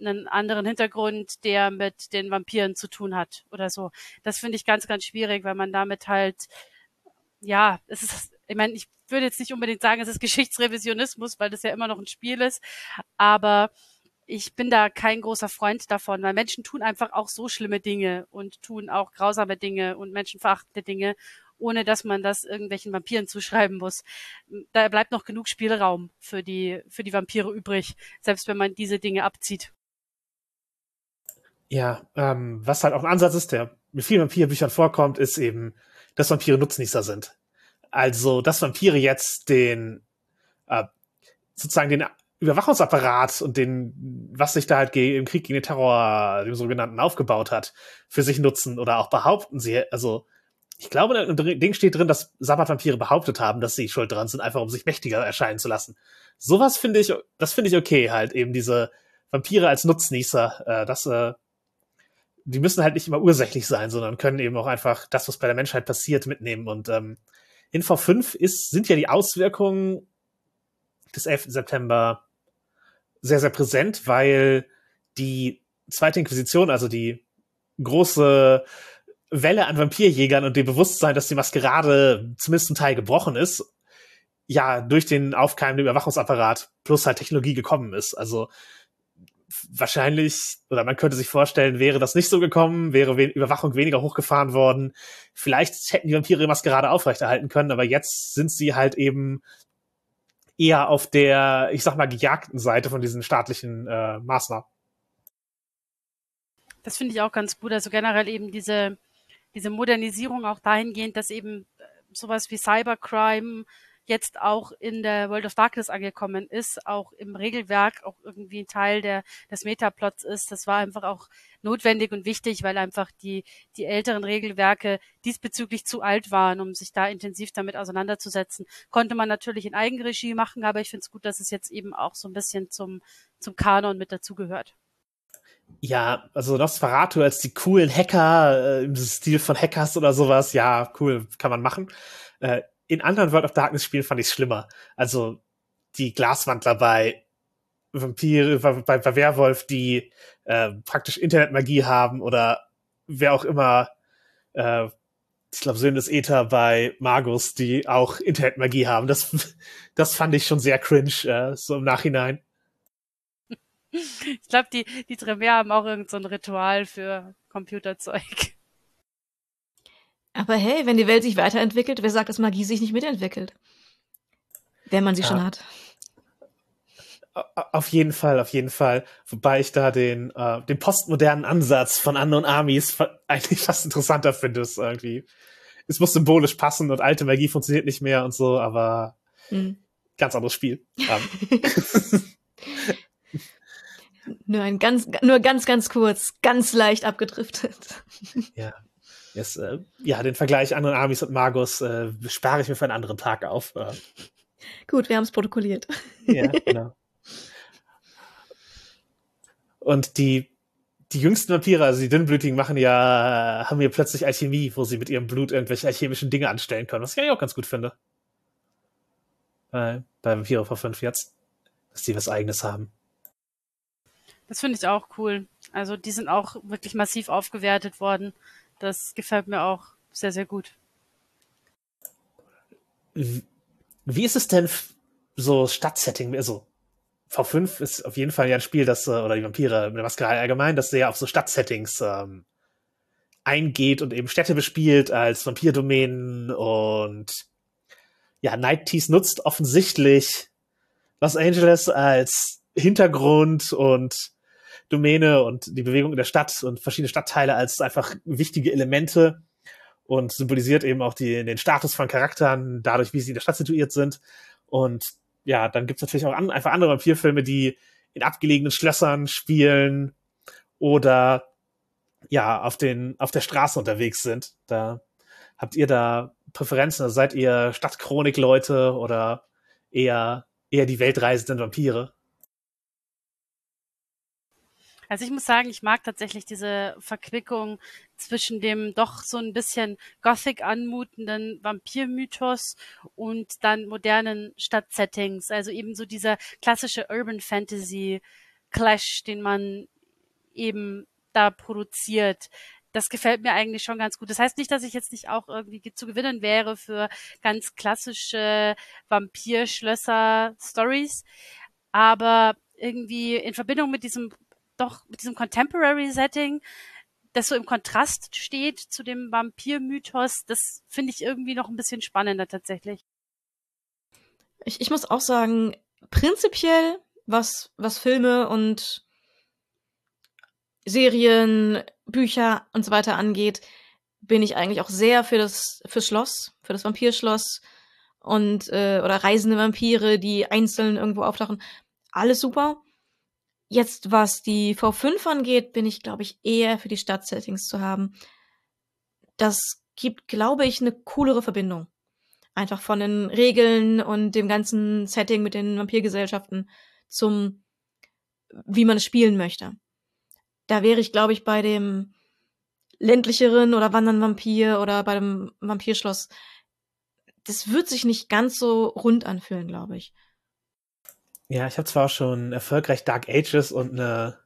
Speaker 3: einen anderen Hintergrund, der mit den Vampiren zu tun hat oder so. Das finde ich ganz, ganz schwierig, weil man damit halt, ja, es ist, ich meine, ich würde jetzt nicht unbedingt sagen, es ist Geschichtsrevisionismus, weil das ja immer noch ein Spiel ist, aber ich bin da kein großer Freund davon, weil Menschen tun einfach auch so schlimme Dinge und tun auch grausame Dinge und menschenverachtende Dinge, ohne dass man das irgendwelchen Vampiren zuschreiben muss. Da bleibt noch genug Spielraum für die, für die Vampire übrig, selbst wenn man diese Dinge abzieht.
Speaker 4: Ja, ähm, was halt auch ein Ansatz ist, der mit vielen Vampirbüchern vorkommt, ist eben, dass Vampire Nutznießer sind. Also, dass Vampire jetzt den, äh, sozusagen den Überwachungsapparat und den, was sich da halt im Krieg gegen den Terror, dem sogenannten, aufgebaut hat, für sich nutzen oder auch behaupten sie, also, ich glaube, im Ding steht drin, dass Sabbat-Vampire behauptet haben, dass sie schuld dran sind, einfach um sich mächtiger erscheinen zu lassen. Sowas finde ich, das finde ich okay, halt eben diese Vampire als Nutznießer, äh, das, äh, die müssen halt nicht immer ursächlich sein, sondern können eben auch einfach das, was bei der Menschheit passiert, mitnehmen. Und ähm, in V5 ist, sind ja die Auswirkungen des 11. September sehr, sehr präsent, weil die zweite Inquisition, also die große Welle an Vampirjägern und dem Bewusstsein, dass die Maskerade zumindest ein Teil gebrochen ist, ja, durch den aufkeimenden Überwachungsapparat plus halt Technologie gekommen ist. Also wahrscheinlich, oder man könnte sich vorstellen, wäre das nicht so gekommen, wäre we Überwachung weniger hochgefahren worden. Vielleicht hätten die Vampire die Maskerade aufrechterhalten können, aber jetzt sind sie halt eben eher auf der, ich sag mal, gejagten Seite von diesen staatlichen äh, Maßnahmen.
Speaker 3: Das finde ich auch ganz gut. Also generell eben diese, diese Modernisierung auch dahingehend, dass eben äh, sowas wie Cybercrime jetzt auch in der World of Darkness angekommen ist, auch im Regelwerk auch irgendwie Teil der, des Metaplots ist. Das war einfach auch notwendig und wichtig, weil einfach die, die älteren Regelwerke diesbezüglich zu alt waren, um sich da intensiv damit auseinanderzusetzen. Konnte man natürlich in Eigenregie machen, aber ich finde es gut, dass es jetzt eben auch so ein bisschen zum, zum Kanon mit dazugehört.
Speaker 4: Ja, also Nosferatu als die coolen Hacker äh, im Stil von Hackers oder sowas, ja, cool, kann man machen. Äh, in anderen World of Darkness Spielen fand ich es schlimmer. Also die Glaswandler bei Vampire, bei, bei Werwolf, die äh, praktisch Internetmagie haben oder wer auch immer, äh, ich glaube, Söhne des Äther bei Magus, die auch Internetmagie haben. Das, das fand ich schon sehr cringe, äh, so im Nachhinein.
Speaker 3: Ich glaube, die, die Tremere haben auch irgend so Ritual für Computerzeug.
Speaker 2: Aber hey, wenn die Welt sich weiterentwickelt, wer sagt, dass Magie sich nicht mitentwickelt? Wenn man sie ja. schon hat.
Speaker 4: Auf jeden Fall, auf jeden Fall. Wobei ich da den, äh, den postmodernen Ansatz von Unknown Armies eigentlich fast interessanter finde. Es irgendwie, es muss symbolisch passen und alte Magie funktioniert nicht mehr und so, aber mhm. ganz anderes Spiel. [LAUGHS]
Speaker 2: nur ein ganz, nur ganz, ganz kurz, ganz leicht abgedriftet.
Speaker 4: Ja. Yes, äh, ja, den Vergleich anderen Armis und Magus äh, spare ich mir für einen anderen Tag auf. Äh.
Speaker 2: Gut, wir haben es protokolliert.
Speaker 4: Ja, genau. Und die, die jüngsten Vampire, also die Dünnblütigen, machen ja, haben ja plötzlich Alchemie, wo sie mit ihrem Blut irgendwelche alchemischen Dinge anstellen können, was ich eigentlich auch ganz gut finde. Bei, bei Vampire vor 5 jetzt, dass die was eigenes haben.
Speaker 3: Das finde ich auch cool. Also die sind auch wirklich massiv aufgewertet worden. Das gefällt mir auch sehr, sehr gut.
Speaker 4: Wie ist es denn so Stadtsetting? Also V5 ist auf jeden Fall ja ein Spiel, das, äh, oder die Vampire mit der Maskerei allgemein, das sehr auf so Stadtsettings ähm, eingeht und eben Städte bespielt als Vampirdomänen und ja, Night Tease nutzt offensichtlich Los Angeles als Hintergrund und Domäne und die Bewegung in der Stadt und verschiedene Stadtteile als einfach wichtige Elemente und symbolisiert eben auch die, den Status von Charakteren, dadurch, wie sie in der Stadt situiert sind. Und ja, dann gibt's natürlich auch an, einfach andere Vampirfilme, die in abgelegenen Schlössern spielen oder ja, auf den, auf der Straße unterwegs sind. Da habt ihr da Präferenzen? Also seid ihr Stadtchronik-Leute oder eher, eher die weltreisenden Vampire?
Speaker 3: Also ich muss sagen, ich mag tatsächlich diese Verquickung zwischen dem doch so ein bisschen gothic anmutenden Vampirmythos und dann modernen Stadtsettings. Also eben so dieser klassische Urban Fantasy Clash, den man eben da produziert. Das gefällt mir eigentlich schon ganz gut. Das heißt nicht, dass ich jetzt nicht auch irgendwie zu gewinnen wäre für ganz klassische Vampirschlösser-Stories. Aber irgendwie in Verbindung mit diesem doch mit diesem Contemporary Setting, das so im Kontrast steht zu dem Vampir-Mythos, das finde ich irgendwie noch ein bisschen spannender tatsächlich.
Speaker 2: Ich, ich muss auch sagen, prinzipiell, was, was Filme und Serien, Bücher und so weiter angeht, bin ich eigentlich auch sehr für das fürs Schloss, für das Vampirschloss und äh, oder reisende Vampire, die einzeln irgendwo auftauchen. Alles super. Jetzt, was die V5 angeht, bin ich, glaube ich, eher für die Stadtsettings zu haben. Das gibt, glaube ich, eine coolere Verbindung. Einfach von den Regeln und dem ganzen Setting mit den Vampirgesellschaften zum, wie man es spielen möchte. Da wäre ich, glaube ich, bei dem ländlicheren oder wandern Vampir oder bei dem Vampirschloss. Das wird sich nicht ganz so rund anfühlen, glaube ich.
Speaker 4: Ja, ich habe zwar schon erfolgreich Dark Ages und eine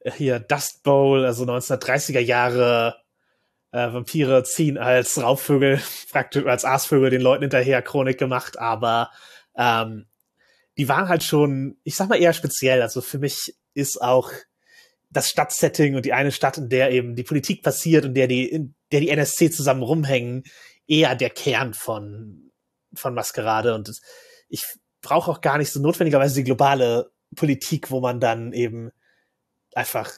Speaker 4: äh, hier Dust Bowl, also 1930er Jahre äh, Vampire ziehen als Raubvögel, [LAUGHS] praktisch als Aasvögel den Leuten hinterher Chronik gemacht, aber ähm, die waren halt schon, ich sag mal eher speziell. Also für mich ist auch das Stadtsetting und die eine Stadt, in der eben die Politik passiert und der die, in der die NSC zusammen rumhängen, eher der Kern von, von Maskerade. Und ich braucht auch gar nicht so notwendigerweise die globale Politik, wo man dann eben einfach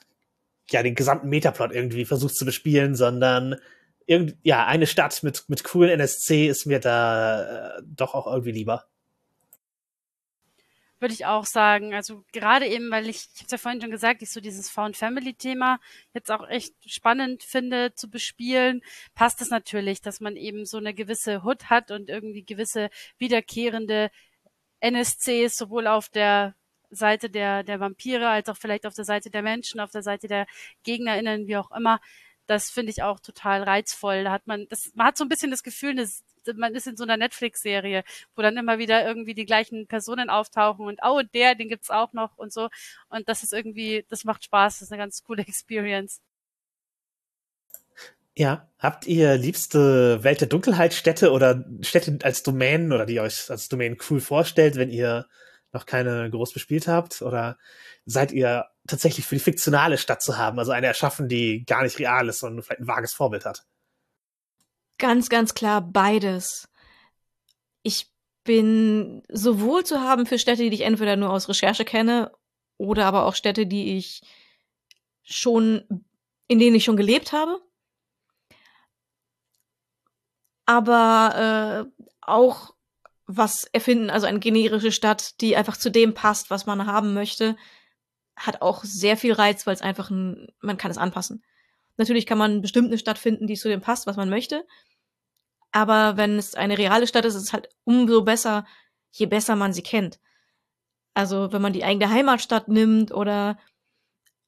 Speaker 4: ja den gesamten Metaplot irgendwie versucht zu bespielen, sondern irgend, ja, eine Stadt mit, mit coolen NSC ist mir da äh, doch auch irgendwie lieber.
Speaker 3: Würde ich auch sagen. Also gerade eben, weil ich, ich habe ja vorhin schon gesagt, ich so dieses Found Family Thema jetzt auch echt spannend finde zu bespielen, passt es natürlich, dass man eben so eine gewisse Hood hat und irgendwie gewisse wiederkehrende NSCs sowohl auf der Seite der, der Vampire als auch vielleicht auf der Seite der Menschen, auf der Seite der GegnerInnen, wie auch immer. Das finde ich auch total reizvoll. Da hat man, das, man hat so ein bisschen das Gefühl, dass man ist in so einer Netflix-Serie, wo dann immer wieder irgendwie die gleichen Personen auftauchen und oh, der, den gibt's auch noch und so. Und das ist irgendwie, das macht Spaß, das ist eine ganz coole [LAUGHS] Experience.
Speaker 4: Ja, habt ihr liebste Welt der Dunkelheit Städte oder Städte als Domänen oder die euch als Domänen cool vorstellt, wenn ihr noch keine groß bespielt habt? Oder seid ihr tatsächlich für die fiktionale Stadt zu haben, also eine erschaffen, die gar nicht real ist, sondern vielleicht ein vages Vorbild hat?
Speaker 2: Ganz, ganz klar beides. Ich bin sowohl zu haben für Städte, die ich entweder nur aus Recherche kenne oder aber auch Städte, die ich schon, in denen ich schon gelebt habe aber äh, auch was erfinden, also eine generische Stadt, die einfach zu dem passt, was man haben möchte, hat auch sehr viel Reiz, weil es einfach ein, man kann es anpassen. Natürlich kann man bestimmt eine Stadt finden, die zu dem passt, was man möchte. Aber wenn es eine reale Stadt ist, ist es halt umso besser, je besser man sie kennt. Also wenn man die eigene Heimatstadt nimmt oder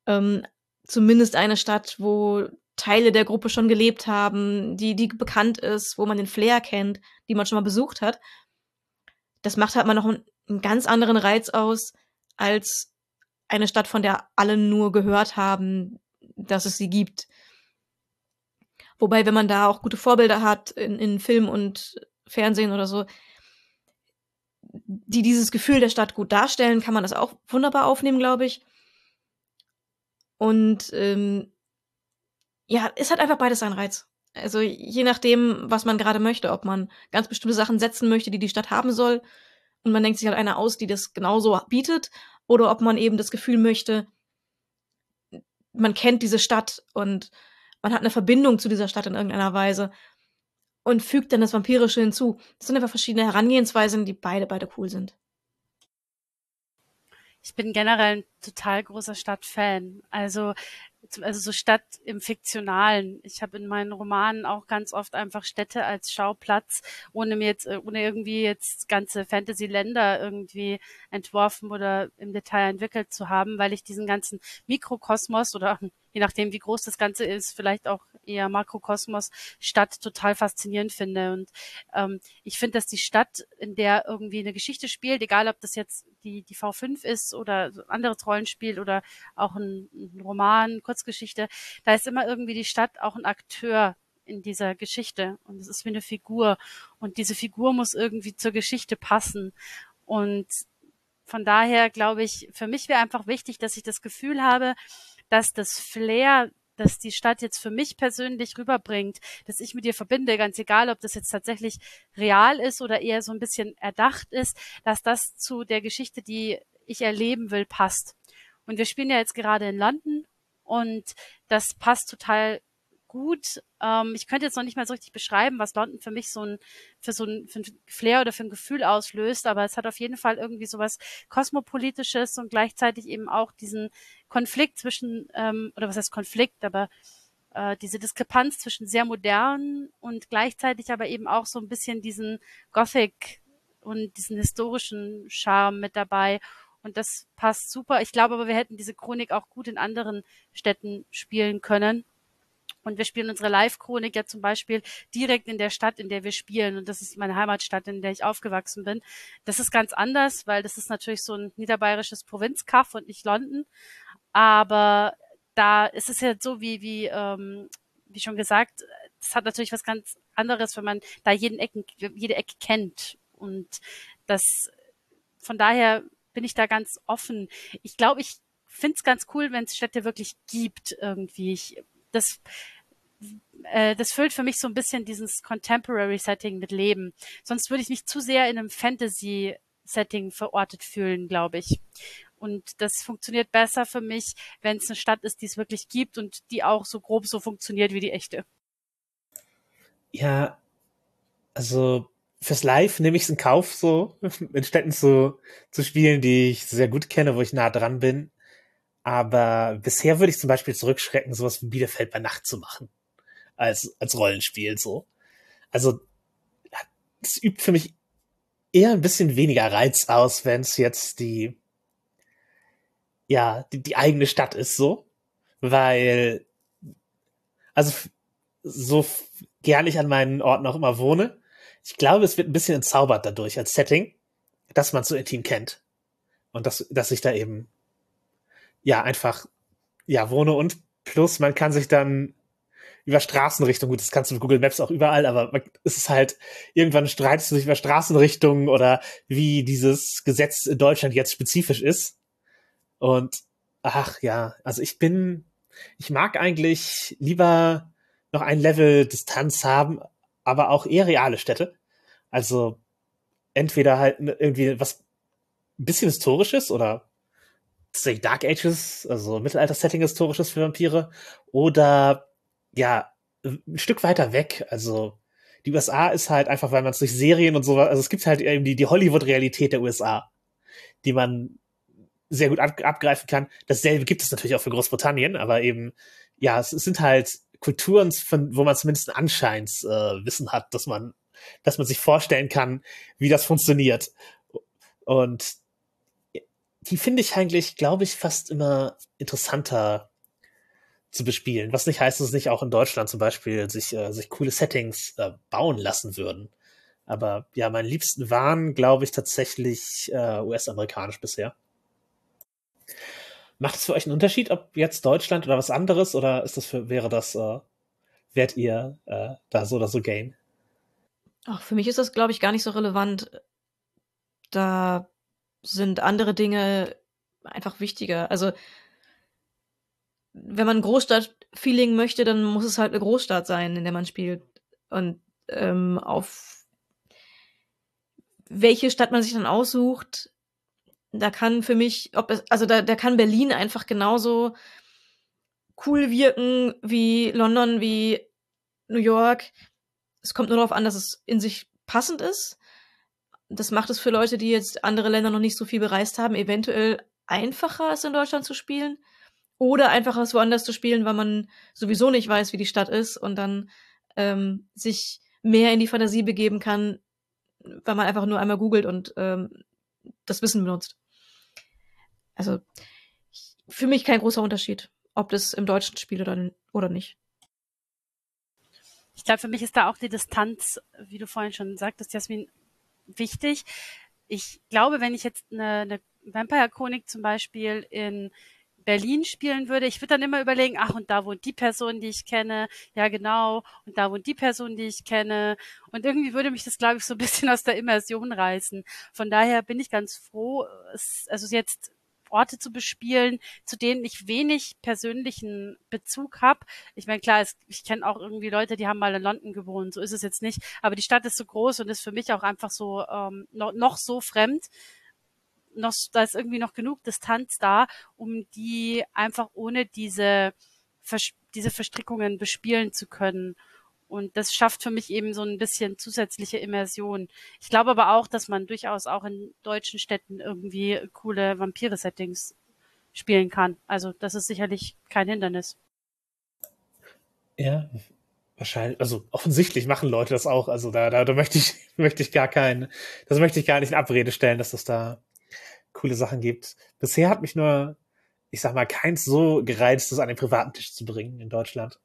Speaker 2: ähm, zumindest eine Stadt, wo Teile der Gruppe schon gelebt haben, die, die bekannt ist, wo man den Flair kennt, die man schon mal besucht hat. Das macht halt mal noch einen, einen ganz anderen Reiz aus, als eine Stadt, von der alle nur gehört haben, dass es sie gibt. Wobei, wenn man da auch gute Vorbilder hat in, in Film und Fernsehen oder so, die dieses Gefühl der Stadt gut darstellen, kann man das auch wunderbar aufnehmen, glaube ich. Und ähm, ja, es hat einfach beides seinen Reiz. Also je nachdem, was man gerade möchte, ob man ganz bestimmte Sachen setzen möchte, die die Stadt haben soll, und man denkt sich halt einer aus, die das genauso bietet, oder ob man eben das Gefühl möchte, man kennt diese Stadt und man hat eine Verbindung zu dieser Stadt in irgendeiner Weise und fügt dann das Vampirische hinzu. Das sind einfach verschiedene Herangehensweisen, die beide, beide cool sind.
Speaker 3: Ich bin generell ein total großer Stadtfan. Also also so Stadt im Fiktionalen. Ich habe in meinen Romanen auch ganz oft einfach Städte als Schauplatz, ohne mir jetzt, ohne irgendwie jetzt ganze Fantasy-Länder irgendwie entworfen oder im Detail entwickelt zu haben, weil ich diesen ganzen Mikrokosmos oder je nachdem, wie groß das Ganze ist, vielleicht auch eher Makrokosmos Stadt total faszinierend finde. Und ähm, ich finde, dass die Stadt, in der irgendwie eine Geschichte spielt, egal ob das jetzt die, die V5 ist oder anderes Rollenspiel oder auch ein, ein Roman, Kurzgeschichte, da ist immer irgendwie die Stadt auch ein Akteur in dieser Geschichte. Und es ist wie eine Figur. Und diese Figur muss irgendwie zur Geschichte passen. Und von daher glaube ich, für mich wäre einfach wichtig, dass ich das Gefühl habe, dass das Flair, das die Stadt jetzt für mich persönlich rüberbringt, dass ich mit ihr verbinde, ganz egal, ob das jetzt tatsächlich real ist oder eher so ein bisschen erdacht ist, dass das zu der Geschichte, die ich erleben will, passt. Und wir spielen ja jetzt gerade in London und das passt total gut. Ähm, ich könnte jetzt noch nicht mal so richtig beschreiben, was London für mich so ein, für so ein, für ein Flair oder für ein Gefühl auslöst, aber es hat auf jeden Fall irgendwie sowas Kosmopolitisches und gleichzeitig eben auch diesen Konflikt zwischen, ähm, oder was heißt Konflikt, aber äh, diese Diskrepanz zwischen sehr modern und gleichzeitig aber eben auch so ein bisschen diesen Gothic und diesen historischen Charme mit dabei. Und das passt super. Ich glaube aber, wir hätten diese Chronik auch gut in anderen Städten spielen können. Und wir spielen unsere Live-Chronik ja zum Beispiel direkt in der Stadt, in der wir spielen. Und das ist meine Heimatstadt, in der ich aufgewachsen bin. Das ist ganz anders, weil das ist natürlich so ein niederbayerisches Provinzkaff und nicht London. Aber da ist es ja so, wie, wie, ähm, wie schon gesagt, es hat natürlich was ganz anderes, wenn man da jeden Ecken, jede Ecke kennt. Und das, von daher bin ich da ganz offen. Ich glaube, ich finde es ganz cool, wenn es Städte wirklich gibt irgendwie. Ich, das äh, das füllt für mich so ein bisschen dieses Contemporary Setting mit Leben. Sonst würde ich mich zu sehr in einem Fantasy Setting verortet fühlen, glaube ich. Und das funktioniert besser für mich, wenn es eine Stadt ist, die es wirklich gibt und die auch so grob so funktioniert wie die echte.
Speaker 4: Ja, also fürs Live nehme ich es in Kauf, so [LAUGHS] in Städten zu, zu spielen, die ich sehr gut kenne, wo ich nah dran bin. Aber bisher würde ich zum Beispiel zurückschrecken, sowas wie Bielefeld bei Nacht zu machen als, als Rollenspiel so. Also, es übt für mich eher ein bisschen weniger Reiz aus, wenn es jetzt die, ja, die, die eigene Stadt ist so. Weil, also, so gern ich an meinen Orten auch immer wohne, ich glaube, es wird ein bisschen entzaubert dadurch als Setting, dass man so intim kennt. Und dass, dass ich da eben, ja, einfach, ja, wohne und plus man kann sich dann über Straßenrichtungen, gut, das kannst du mit Google Maps auch überall, aber es ist halt, irgendwann streitest du dich über Straßenrichtungen oder wie dieses Gesetz in Deutschland jetzt spezifisch ist. Und ach ja, also ich bin, ich mag eigentlich lieber noch ein Level Distanz haben, aber auch eher reale Städte. Also entweder halt irgendwie was ein bisschen historisches oder Dark Ages, also Mittelalter-Setting historisches für Vampire oder ja, ein Stück weiter weg. Also die USA ist halt einfach, weil man es durch Serien und so, also es gibt halt eben die, die Hollywood-Realität der USA, die man sehr gut ab, abgreifen kann. Dasselbe gibt es natürlich auch für Großbritannien, aber eben, ja, es, es sind halt Kulturen, von, wo man zumindest ein Anscheinswissen äh, hat, dass man, dass man sich vorstellen kann, wie das funktioniert. Und die finde ich eigentlich, glaube ich, fast immer interessanter zu bespielen. Was nicht heißt, dass nicht auch in Deutschland zum Beispiel sich, äh, sich coole Settings äh, bauen lassen würden. Aber ja, meine liebsten waren, glaube ich, tatsächlich äh, US-amerikanisch bisher. Macht es für euch einen Unterschied, ob jetzt Deutschland oder was anderes, oder ist das für, wäre das, äh, werdet ihr äh, da so oder so gehen?
Speaker 2: Ach, für mich ist das, glaube ich, gar nicht so relevant. Da sind andere Dinge einfach wichtiger. Also wenn man Großstadt-Feeling möchte, dann muss es halt eine Großstadt sein, in der man spielt. Und ähm, auf welche Stadt man sich dann aussucht, da kann für mich, ob es, also da, da kann Berlin einfach genauso cool wirken wie London, wie New York. Es kommt nur darauf an, dass es in sich passend ist. Das macht es für Leute, die jetzt andere Länder noch nicht so viel bereist haben, eventuell einfacher, es in Deutschland zu spielen. Oder einfacher, es woanders zu spielen, weil man sowieso nicht weiß, wie die Stadt ist und dann ähm, sich mehr in die Fantasie begeben kann, weil man einfach nur einmal googelt und ähm, das Wissen benutzt. Also für mich kein großer Unterschied, ob das im Deutschen spielt oder, oder nicht.
Speaker 3: Ich glaube, für mich ist da auch die Distanz, wie du vorhin schon sagtest, Jasmin, wichtig. Ich glaube, wenn ich jetzt eine, eine Vampire-Chronik zum Beispiel in Berlin spielen würde, ich würde dann immer überlegen, ach, und da wohnt die Person, die ich kenne, ja genau, und da wohnt die Person, die ich kenne. Und irgendwie würde mich das, glaube ich, so ein bisschen aus der Immersion reißen. Von daher bin ich ganz froh, es, also jetzt Orte zu bespielen, zu denen ich wenig persönlichen Bezug habe. Ich meine, klar, es, ich kenne auch irgendwie Leute, die haben mal in London gewohnt, so ist es jetzt nicht. Aber die Stadt ist so groß und ist für mich auch einfach so ähm, noch, noch so fremd, noch, da ist irgendwie noch genug Distanz da, um die einfach ohne diese, diese Verstrickungen bespielen zu können. Und das schafft für mich eben so ein bisschen zusätzliche Immersion. Ich glaube aber auch, dass man durchaus auch in deutschen Städten irgendwie coole Vampire-Settings spielen kann. Also das ist sicherlich kein Hindernis.
Speaker 4: Ja, wahrscheinlich, also offensichtlich machen Leute das auch. Also da, da, da möchte ich, [LAUGHS] möchte ich gar keinen, das möchte ich gar nicht in Abrede stellen, dass das da coole Sachen gibt. Bisher hat mich nur, ich sag mal, keins so gereizt, das an den privaten Tisch zu bringen in Deutschland.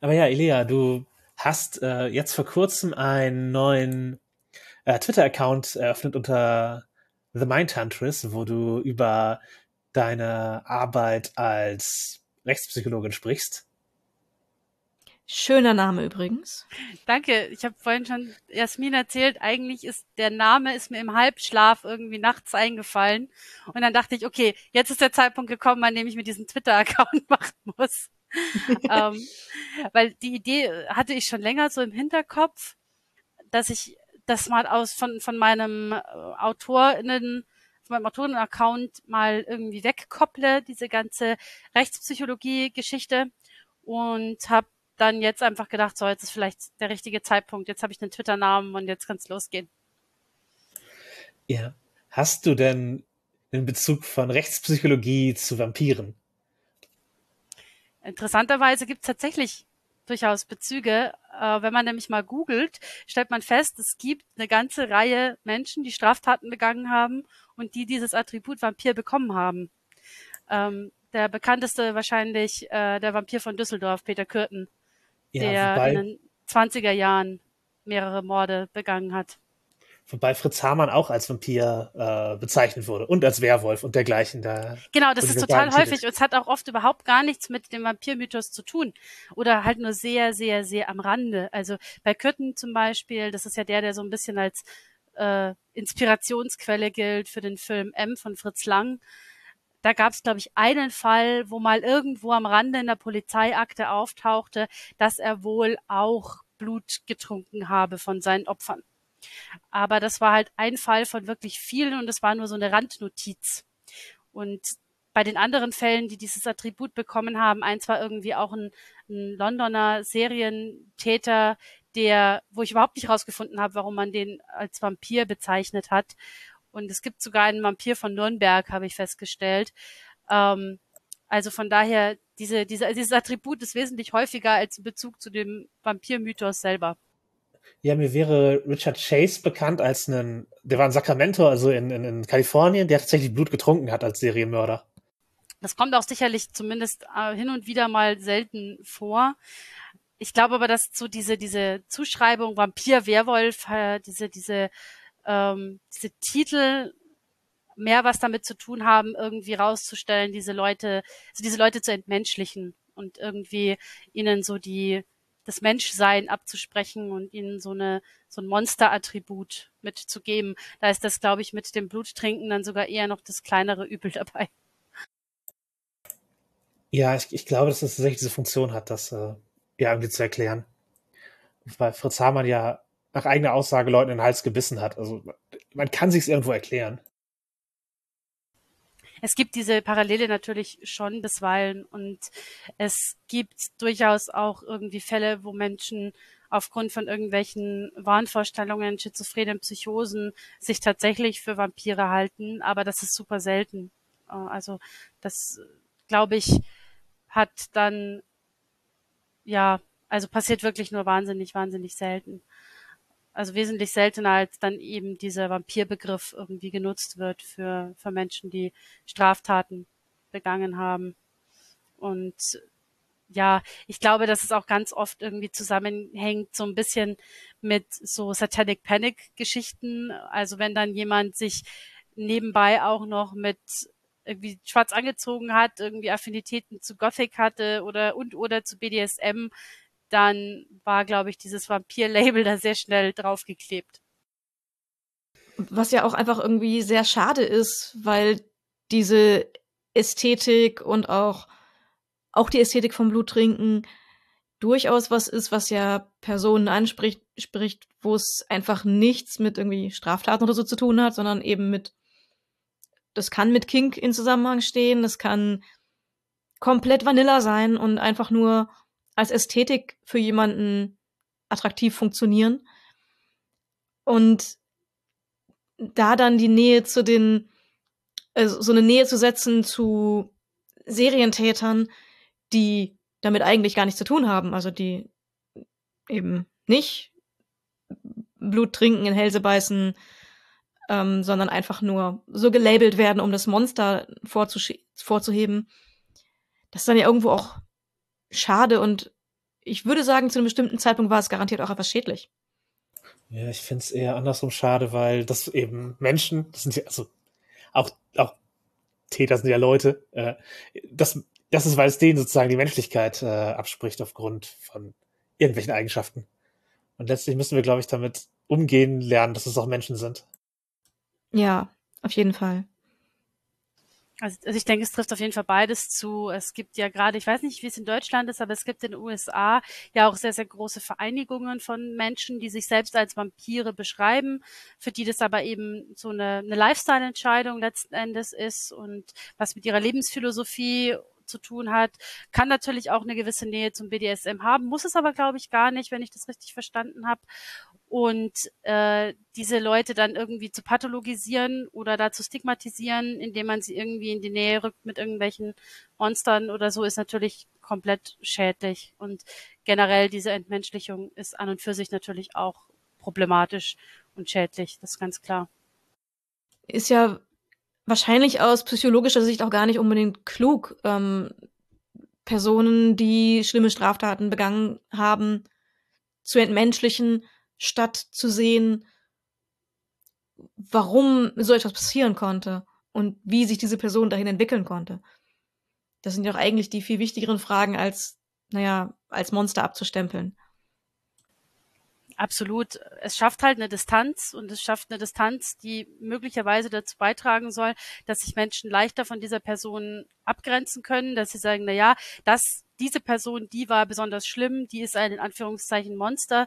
Speaker 4: Aber ja, Elia, du hast äh, jetzt vor kurzem einen neuen äh, Twitter-Account eröffnet unter The Mindhuntress, wo du über deine Arbeit als Rechtspsychologin sprichst.
Speaker 2: Schöner Name übrigens.
Speaker 3: Danke. Ich habe vorhin schon Jasmin erzählt, eigentlich ist der Name ist mir im Halbschlaf irgendwie nachts eingefallen. Und dann dachte ich, okay, jetzt ist der Zeitpunkt gekommen, an dem ich mir diesen Twitter-Account [LAUGHS] machen muss. ähm, weil die Idee hatte ich schon länger so im Hinterkopf, dass ich das mal aus von, von meinem äh, AutorInnen von meinem Autoren-Account mal irgendwie wegkopple, diese ganze Rechtspsychologie-Geschichte und habe dann jetzt einfach gedacht, so, jetzt ist vielleicht der richtige Zeitpunkt, jetzt habe ich einen Twitter-Namen und jetzt kann es losgehen.
Speaker 4: Ja. Hast du denn einen Bezug von Rechtspsychologie zu Vampiren?
Speaker 3: Interessanterweise gibt es tatsächlich durchaus Bezüge. Äh, wenn man nämlich mal googelt, stellt man fest, es gibt eine ganze Reihe Menschen, die Straftaten begangen haben und die dieses Attribut Vampir bekommen haben. Ähm, der bekannteste wahrscheinlich äh, der Vampir von Düsseldorf, Peter Kürten ja, der wobei, in den 20er Jahren mehrere Morde begangen hat.
Speaker 4: Wobei Fritz Hamann auch als Vampir äh, bezeichnet wurde und als Werwolf und dergleichen. Da
Speaker 3: genau, das ist total häufig und es hat auch oft überhaupt gar nichts mit dem Vampirmythos zu tun oder halt nur sehr, sehr, sehr am Rande. Also bei Kürten zum Beispiel, das ist ja der, der so ein bisschen als äh, Inspirationsquelle gilt für den Film M von Fritz Lang da gab es, glaube ich, einen Fall, wo mal irgendwo am Rande in der Polizeiakte auftauchte, dass er wohl auch Blut getrunken habe von seinen Opfern. Aber das war halt ein Fall von wirklich vielen und es war nur so eine Randnotiz. Und bei den anderen Fällen, die dieses Attribut bekommen haben, eins war irgendwie auch ein, ein Londoner Serientäter, der, wo ich überhaupt nicht rausgefunden habe, warum man den als Vampir bezeichnet hat. Und es gibt sogar einen Vampir von Nürnberg, habe ich festgestellt. Ähm, also von daher, diese, diese, dieses Attribut ist wesentlich häufiger als in Bezug zu dem Vampirmythos selber.
Speaker 4: Ja, mir wäre Richard Chase bekannt als einen, der war in Sacramento, also in, in, in Kalifornien, der tatsächlich Blut getrunken hat als Serienmörder.
Speaker 3: Das kommt auch sicherlich zumindest äh, hin und wieder mal selten vor. Ich glaube aber, dass so diese, diese Zuschreibung Vampir, Werwolf, äh, diese, diese ähm, diese Titel mehr was damit zu tun haben, irgendwie rauszustellen, diese Leute, also diese Leute zu entmenschlichen und irgendwie ihnen so die das Menschsein abzusprechen und ihnen so eine so ein Monsterattribut mitzugeben. Da ist das, glaube ich, mit dem Bluttrinken dann sogar eher noch das kleinere Übel dabei.
Speaker 4: Ja, ich, ich glaube, dass das tatsächlich diese Funktion hat, das äh, ja irgendwie zu erklären. Weil Fritz Hamann ja nach eigener Aussage Leuten in den Hals gebissen hat. Also man kann sich's irgendwo erklären.
Speaker 3: es gibt diese Parallele natürlich schon bisweilen und es gibt durchaus auch irgendwie Fälle, wo Menschen aufgrund von irgendwelchen Wahnvorstellungen, schizophrenen Psychosen sich tatsächlich für Vampire halten, aber das ist super selten. Äh, also das, glaube ich, hat dann, ja, also passiert wirklich nur wahnsinnig, wahnsinnig selten. Also wesentlich seltener als dann eben dieser Vampirbegriff irgendwie genutzt wird für, für Menschen, die Straftaten begangen haben. Und ja, ich glaube, dass es auch ganz oft irgendwie zusammenhängt, so ein bisschen mit so Satanic Panic Geschichten. Also wenn dann jemand sich nebenbei auch noch mit irgendwie schwarz angezogen hat, irgendwie Affinitäten zu Gothic hatte oder und oder zu BDSM, dann war, glaube ich, dieses Vampir-Label da sehr schnell draufgeklebt.
Speaker 2: Was ja auch einfach irgendwie sehr schade ist, weil diese Ästhetik und auch, auch die Ästhetik vom Bluttrinken durchaus was ist, was ja Personen anspricht, spricht, wo es einfach nichts mit irgendwie Straftaten oder so zu tun hat, sondern eben mit, das kann mit Kink in Zusammenhang stehen, das kann komplett Vanilla sein und einfach nur als Ästhetik für jemanden attraktiv funktionieren. Und da dann die Nähe zu den, also so eine Nähe zu setzen zu Serientätern, die damit eigentlich gar nichts zu tun haben, also die eben nicht Blut trinken, in Hälse beißen, ähm, sondern einfach nur so gelabelt werden, um das Monster vorzuheben. Das ist dann ja irgendwo auch schade und ich würde sagen, zu einem bestimmten Zeitpunkt war es garantiert auch etwas schädlich.
Speaker 4: Ja, ich finde es eher andersrum schade, weil das eben Menschen, das sind ja, also auch, auch Täter sind ja Leute, äh, das, das ist, weil es denen sozusagen die Menschlichkeit äh, abspricht aufgrund von irgendwelchen Eigenschaften. Und letztlich müssen wir, glaube ich, damit umgehen lernen, dass es auch Menschen sind.
Speaker 2: Ja, auf jeden Fall.
Speaker 3: Also, also ich denke, es trifft auf jeden Fall beides zu. Es gibt ja gerade, ich weiß nicht, wie es in Deutschland ist, aber es gibt in den USA ja auch sehr, sehr große Vereinigungen von Menschen, die sich selbst als Vampire beschreiben, für die das aber eben so eine, eine Lifestyle-Entscheidung letzten Endes ist und was mit ihrer Lebensphilosophie zu tun hat, kann natürlich auch eine gewisse Nähe zum BDSM haben, muss es aber, glaube ich, gar nicht, wenn ich das richtig verstanden habe und äh, diese Leute dann irgendwie zu pathologisieren oder da zu stigmatisieren, indem man sie irgendwie in die Nähe rückt mit irgendwelchen Monstern oder so, ist natürlich komplett schädlich. Und generell diese Entmenschlichung ist an und für sich natürlich auch problematisch und schädlich, das ist ganz klar.
Speaker 2: Ist ja wahrscheinlich aus psychologischer Sicht auch gar nicht unbedingt klug, ähm, Personen, die schlimme Straftaten begangen haben, zu entmenschlichen statt zu sehen, warum so etwas passieren konnte und wie sich diese Person dahin entwickeln konnte. Das sind ja auch eigentlich die viel wichtigeren Fragen, als, naja, als Monster abzustempeln.
Speaker 3: Absolut. Es schafft halt eine Distanz und es schafft eine Distanz, die möglicherweise dazu beitragen soll, dass sich Menschen leichter von dieser Person abgrenzen können, dass sie sagen, na ja, das, diese Person, die war besonders schlimm, die ist ein in Anführungszeichen Monster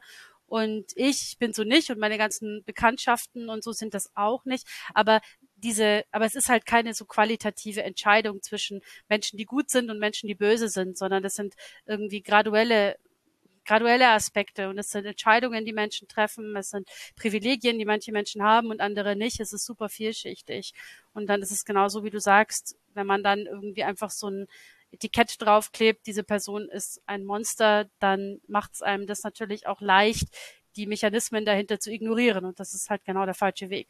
Speaker 3: und ich bin so nicht und meine ganzen Bekanntschaften und so sind das auch nicht. Aber diese, aber es ist halt keine so qualitative Entscheidung zwischen Menschen, die gut sind und Menschen, die böse sind, sondern das sind irgendwie graduelle graduelle Aspekte und es sind Entscheidungen, die Menschen treffen, es sind Privilegien, die manche Menschen haben und andere nicht. Es ist super vielschichtig. Und dann ist es genauso, wie du sagst, wenn man dann irgendwie einfach so ein Etikett draufklebt, diese Person ist ein Monster, dann macht es einem das natürlich auch leicht, die Mechanismen dahinter zu ignorieren. Und das ist halt genau der falsche Weg.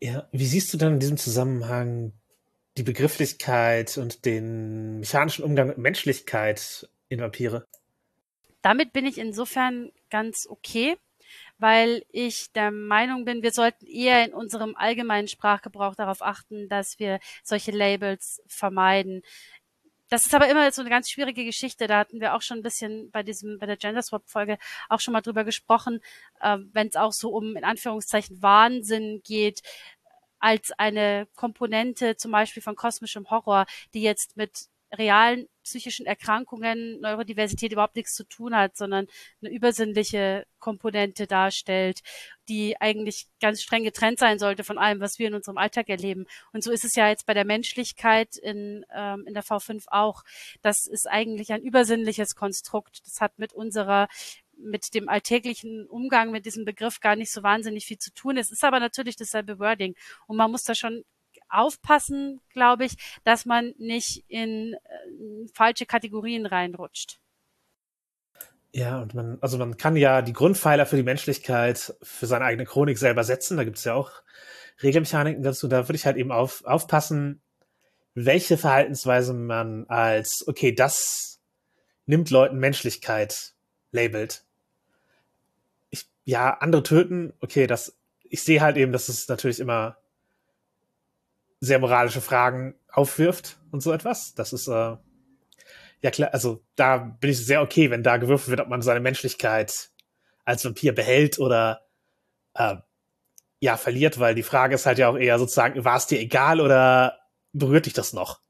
Speaker 4: Ja, wie siehst du dann in diesem Zusammenhang die Begrifflichkeit und den mechanischen Umgang mit Menschlichkeit in Vampire?
Speaker 3: Damit bin ich insofern ganz okay, weil ich der Meinung bin, wir sollten eher in unserem allgemeinen Sprachgebrauch darauf achten, dass wir solche Labels vermeiden. Das ist aber immer so eine ganz schwierige Geschichte. Da hatten wir auch schon ein bisschen bei diesem, bei der Gender Swap Folge auch schon mal drüber gesprochen, äh, wenn es auch so um in Anführungszeichen Wahnsinn geht, als eine Komponente zum Beispiel von kosmischem Horror, die jetzt mit realen psychischen Erkrankungen, Neurodiversität überhaupt nichts zu tun hat, sondern eine übersinnliche Komponente darstellt, die eigentlich ganz streng getrennt sein sollte von allem, was wir in unserem Alltag erleben. Und so ist es ja jetzt bei der Menschlichkeit in, ähm, in der V5 auch. Das ist eigentlich ein übersinnliches Konstrukt. Das hat mit unserer mit dem alltäglichen Umgang mit diesem Begriff gar nicht so wahnsinnig viel zu tun. Es ist aber natürlich dasselbe Wording. Und man muss da schon aufpassen, glaube ich, dass man nicht in äh, falsche Kategorien reinrutscht.
Speaker 4: Ja, und man, also man kann ja die Grundpfeiler für die Menschlichkeit für seine eigene Chronik selber setzen. Da gibt es ja auch Regelmechaniken dazu. Da würde ich halt eben auf, aufpassen, welche Verhaltensweise man als, okay, das nimmt Leuten Menschlichkeit labelt. Ich, ja, andere töten, okay, das, ich sehe halt eben, dass es natürlich immer sehr moralische Fragen aufwirft und so etwas. Das ist, äh, ja klar, also da bin ich sehr okay, wenn da gewürfelt wird, ob man seine Menschlichkeit als Vampir behält oder äh, ja, verliert, weil die Frage ist halt ja auch eher sozusagen, war es dir egal oder berührt dich das noch?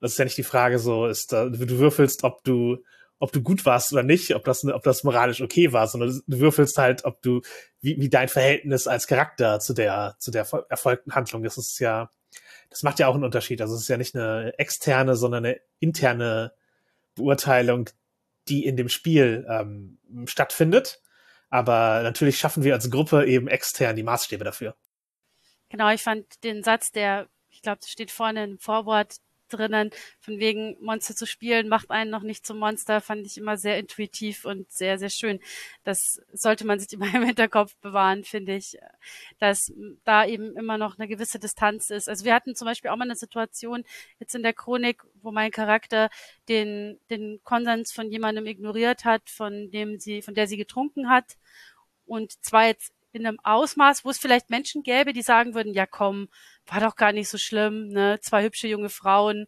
Speaker 4: Das ist ja nicht die Frage so, ist, äh, du würfelst, ob du, ob du gut warst oder nicht, ob das, ob das moralisch okay war, sondern du würfelst halt, ob du, wie, wie dein Verhältnis als Charakter zu der, zu der erfolgten Handlung ist. Das ist ja, das macht ja auch einen Unterschied. Also es ist ja nicht eine externe, sondern eine interne Beurteilung, die in dem Spiel ähm, stattfindet. Aber natürlich schaffen wir als Gruppe eben extern die Maßstäbe dafür.
Speaker 3: Genau, ich fand den Satz, der, ich glaube, steht vorne im Vorwort, drinnen, von wegen Monster zu spielen, macht einen noch nicht zum Monster, fand ich immer sehr intuitiv und sehr, sehr schön. Das sollte man sich [LAUGHS] immer im Hinterkopf bewahren, finde ich, dass da eben immer noch eine gewisse Distanz ist. Also wir hatten zum Beispiel auch mal eine Situation jetzt in der Chronik, wo mein Charakter den, den Konsens von jemandem ignoriert hat, von dem sie, von der sie getrunken hat und zwar jetzt in einem Ausmaß, wo es vielleicht Menschen gäbe, die sagen würden, ja komm, war doch gar nicht so schlimm, ne? Zwei hübsche junge Frauen,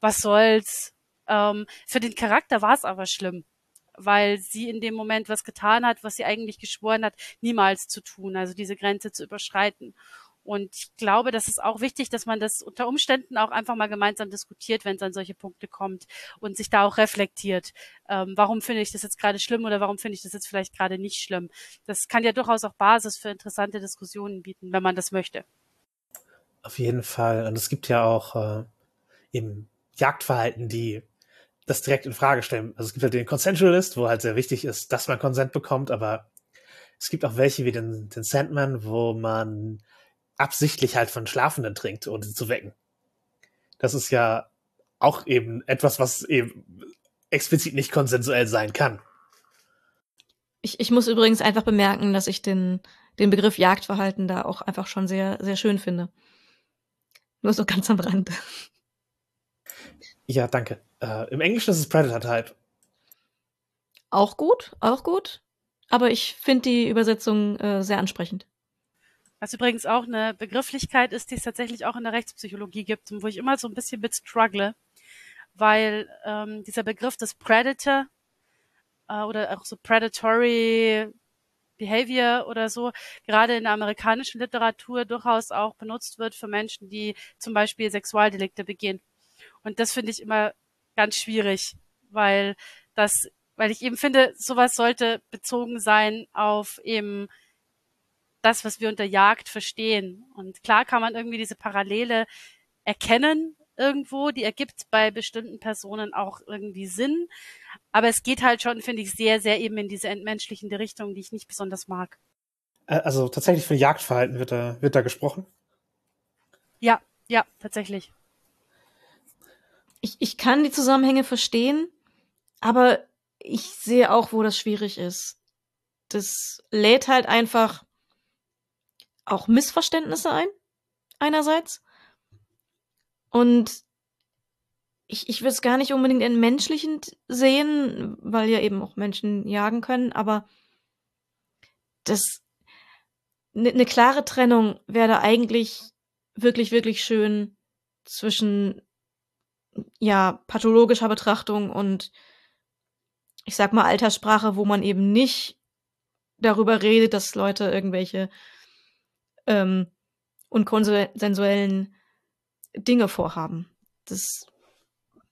Speaker 3: was soll's? Ähm, für den Charakter war es aber schlimm, weil sie in dem Moment was getan hat, was sie eigentlich geschworen hat, niemals zu tun, also diese Grenze zu überschreiten. Und ich glaube, das ist auch wichtig, dass man das unter Umständen auch einfach mal gemeinsam diskutiert, wenn es an solche Punkte kommt und sich da auch reflektiert. Ähm, warum finde ich das jetzt gerade schlimm oder warum finde ich das jetzt vielleicht gerade nicht schlimm? Das kann ja durchaus auch Basis für interessante Diskussionen bieten, wenn man das möchte.
Speaker 4: Auf jeden Fall. Und es gibt ja auch äh, eben Jagdverhalten, die das direkt in Frage stellen. Also es gibt halt den Consensualist, wo halt sehr wichtig ist, dass man Konsent bekommt, aber es gibt auch welche wie den, den Sandman, wo man absichtlich halt von Schlafenden trinkt, um sie zu wecken. Das ist ja auch eben etwas, was eben explizit nicht konsensuell sein kann.
Speaker 2: Ich, ich muss übrigens einfach bemerken, dass ich den, den Begriff Jagdverhalten da auch einfach schon sehr, sehr schön finde. Nur so ganz am Rand.
Speaker 4: Ja, danke. Äh, Im Englischen ist es Predator-Type.
Speaker 2: Auch gut, auch gut. Aber ich finde die Übersetzung äh, sehr ansprechend.
Speaker 3: Was übrigens auch eine Begrifflichkeit ist, die es tatsächlich auch in der Rechtspsychologie gibt und wo ich immer so ein bisschen mit struggle, weil ähm, dieser Begriff des Predator äh, oder auch so Predatory Behavior oder so gerade in der amerikanischen Literatur durchaus auch benutzt wird für Menschen, die zum Beispiel Sexualdelikte begehen. Und das finde ich immer ganz schwierig, weil das, weil ich eben finde, sowas sollte bezogen sein auf eben das, was wir unter Jagd verstehen. Und klar kann man irgendwie diese Parallele erkennen irgendwo, die ergibt bei bestimmten Personen auch irgendwie Sinn. Aber es geht halt schon, finde ich, sehr, sehr eben in diese entmenschlichende Richtung, die ich nicht besonders mag.
Speaker 4: Also tatsächlich für Jagdverhalten wird da, wird da gesprochen?
Speaker 3: Ja, ja, tatsächlich.
Speaker 2: Ich, ich kann die Zusammenhänge verstehen, aber ich sehe auch, wo das schwierig ist. Das lädt halt einfach auch Missverständnisse ein, einerseits. Und ich, ich würde es gar nicht unbedingt entmenschlichend sehen, weil ja eben auch Menschen jagen können, aber das eine ne klare Trennung wäre da eigentlich wirklich, wirklich schön zwischen ja, pathologischer Betrachtung und ich sag mal Alterssprache, wo man eben nicht darüber redet, dass Leute irgendwelche ähm, und konsensuellen Dinge vorhaben. Das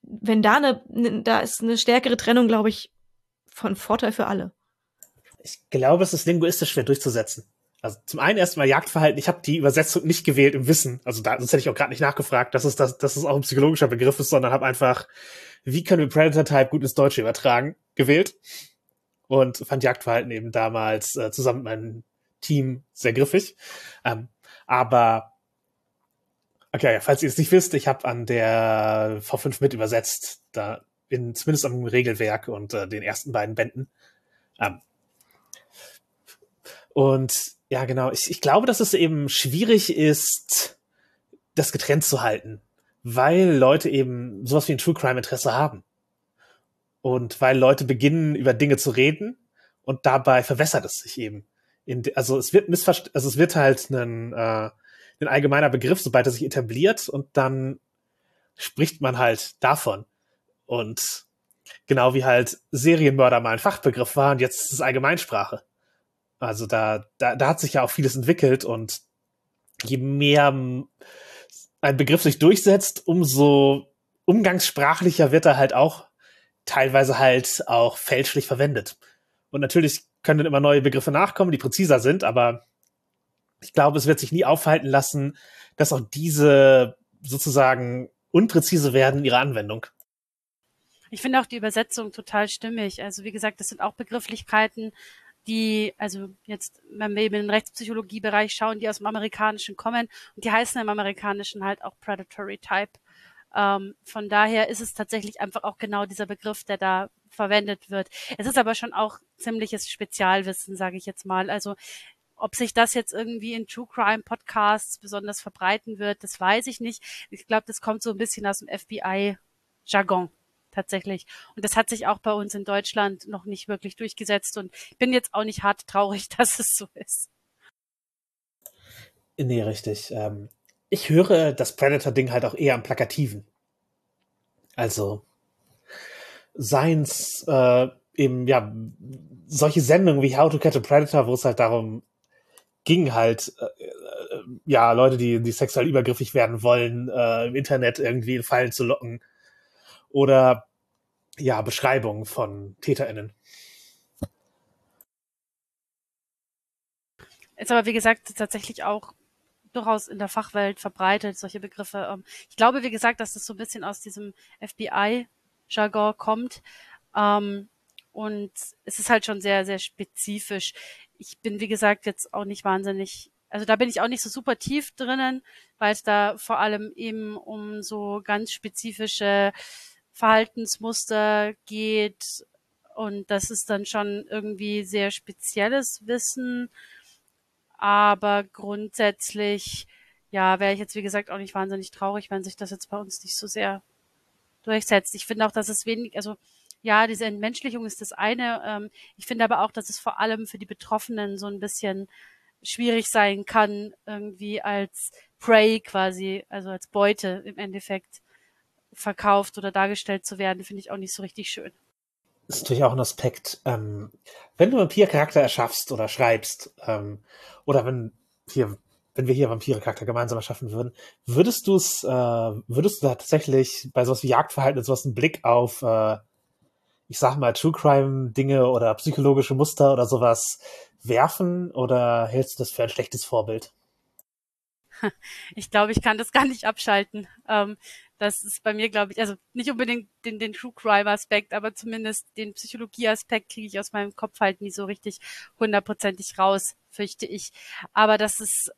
Speaker 2: wenn da eine, ne, da ist eine stärkere Trennung, glaube ich, von Vorteil für alle.
Speaker 4: Ich glaube, es ist linguistisch schwer durchzusetzen. Also zum einen erstmal Jagdverhalten. Ich habe die Übersetzung nicht gewählt im Wissen. Also da, sonst hätte ich auch gerade nicht nachgefragt, dass es, das, dass es auch ein psychologischer Begriff ist, sondern habe einfach, wie können wir Predator-Type gut ins Deutsche übertragen, gewählt. Und fand Jagdverhalten eben damals äh, zusammen mit meinem Team sehr griffig. Ähm, aber okay, falls ihr es nicht wisst, ich habe an der V5 mit übersetzt, da in zumindest am Regelwerk und äh, den ersten beiden Bänden. Ähm, und ja, genau, ich, ich glaube, dass es eben schwierig ist, das getrennt zu halten, weil Leute eben sowas wie ein True Crime Interesse haben. Und weil Leute beginnen, über Dinge zu reden und dabei verwässert es sich eben. In, also es wird missverstanden, also es wird halt ein, äh, ein allgemeiner Begriff, sobald er sich etabliert und dann spricht man halt davon. Und genau wie halt Serienmörder mal ein Fachbegriff war und jetzt ist es Allgemeinsprache. Also da, da, da hat sich ja auch vieles entwickelt und je mehr ein Begriff sich durchsetzt, umso umgangssprachlicher wird er halt auch teilweise halt auch fälschlich verwendet. Und natürlich können dann immer neue Begriffe nachkommen, die präziser sind, aber ich glaube, es wird sich nie aufhalten lassen, dass auch diese sozusagen unpräzise werden in ihrer Anwendung.
Speaker 3: Ich finde auch die Übersetzung total stimmig. Also wie gesagt, das sind auch Begrifflichkeiten, die, also jetzt, wenn wir eben in den Rechtspsychologiebereich schauen, die aus dem Amerikanischen kommen und die heißen im Amerikanischen halt auch Predatory Type. Ähm, von daher ist es tatsächlich einfach auch genau dieser Begriff, der da verwendet wird. Es ist aber schon auch ziemliches Spezialwissen, sage ich jetzt mal. Also ob sich das jetzt irgendwie in True Crime Podcasts besonders verbreiten wird, das weiß ich nicht. Ich glaube, das kommt so ein bisschen aus dem FBI Jargon tatsächlich. Und das hat sich auch bei uns in Deutschland noch nicht wirklich durchgesetzt und ich bin jetzt auch nicht hart traurig, [LAUGHS] dass es so ist.
Speaker 4: Nee, richtig. Ähm, ich höre das Predator-Ding halt auch eher am Plakativen. Also, seins äh, eben, ja, solche Sendungen wie How to Catch a Predator, wo es halt darum ging halt, äh, äh, ja, Leute, die, die sexuell übergriffig werden wollen, äh, im Internet irgendwie in Fallen zu locken. Oder ja, Beschreibungen von TäterInnen.
Speaker 3: Ist aber, wie gesagt, tatsächlich auch durchaus in der Fachwelt verbreitet, solche Begriffe. Ähm, ich glaube, wie gesagt, dass das so ein bisschen aus diesem FBI-Jargon kommt. Ähm, und es ist halt schon sehr, sehr spezifisch ich bin, wie gesagt, jetzt auch nicht wahnsinnig, also da bin ich auch nicht so super tief drinnen, weil es da vor allem eben um so ganz spezifische Verhaltensmuster geht. Und das ist dann schon irgendwie sehr spezielles Wissen. Aber grundsätzlich, ja, wäre ich jetzt, wie gesagt, auch nicht wahnsinnig traurig, wenn sich das jetzt bei uns nicht so sehr durchsetzt. Ich finde auch, dass es wenig, also ja, diese Entmenschlichung ist das eine. Ähm, ich finde aber auch, dass es vor allem für die Betroffenen so ein bisschen schwierig sein kann, irgendwie als Prey quasi, also als Beute im Endeffekt verkauft oder dargestellt zu werden, finde ich auch nicht so richtig schön.
Speaker 4: Das ist natürlich auch ein Aspekt. Ähm, wenn du Vampir-Charakter erschaffst oder schreibst, ähm, oder wenn hier, wenn wir hier Vampire-Charakter gemeinsam erschaffen würden, würdest du es, äh, würdest du da tatsächlich bei sowas wie Jagdverhalten und sowas einen Blick auf äh, ich sag mal, True Crime Dinge oder psychologische Muster oder sowas werfen oder hältst du das für ein schlechtes Vorbild? [LAUGHS]
Speaker 3: Ich glaube, ich kann das [LAUGHS] gar nicht abschalten. Ähm, das ist bei mir, glaube ich, also nicht unbedingt den, den True Crime Aspekt, aber zumindest den Psychologie Aspekt kriege ich aus meinem Kopf halt nie so richtig hundertprozentig raus, fürchte ich. Aber das ist,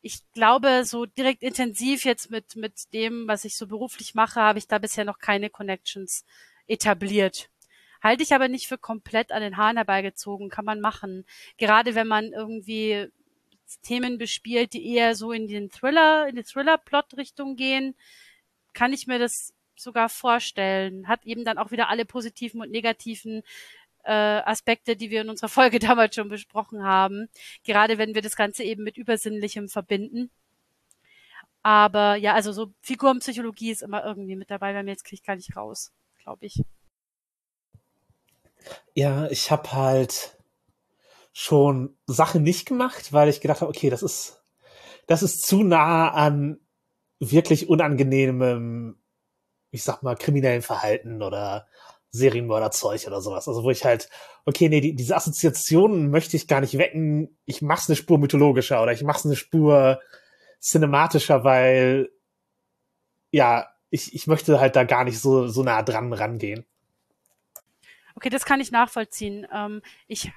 Speaker 3: ich glaube, so direkt intensiv jetzt mit, mit dem, was ich so beruflich mache, habe ich da bisher noch keine Connections etabliert. Halte ich aber nicht für komplett an den Haaren herbeigezogen, kann man machen. Gerade wenn man irgendwie Themen bespielt, die eher so in den Thriller, in die Thriller-Plot-Richtung gehen, kann ich mir das sogar vorstellen. Hat eben dann auch wieder alle positiven und negativen äh, Aspekte, die wir in unserer Folge [LAUGHS] damals schon besprochen haben. Gerade wenn wir das Ganze eben mit Übersinnlichem verbinden. Aber ja, also so Figurenpsychologie ist immer irgendwie mit dabei, weil mir jetzt kriege ich gar nicht raus glaube ich.
Speaker 4: Ja, ich habe halt schon Sachen nicht gemacht, weil ich gedacht habe, okay, das ist, das ist zu nah an wirklich unangenehmem ich sag mal, kriminellen Verhalten oder Serienmörderzeug oder sowas. Also wo ich halt, okay, nee, die, diese Assoziationen möchte ich gar nicht wecken. Ich mach's eine Spur mythologischer oder ich mach's eine Spur cinematischer, weil ja, ich, ich möchte halt da gar nicht so, so nah dran rangehen.
Speaker 3: Okay, das kann ich nachvollziehen. Ähm, ich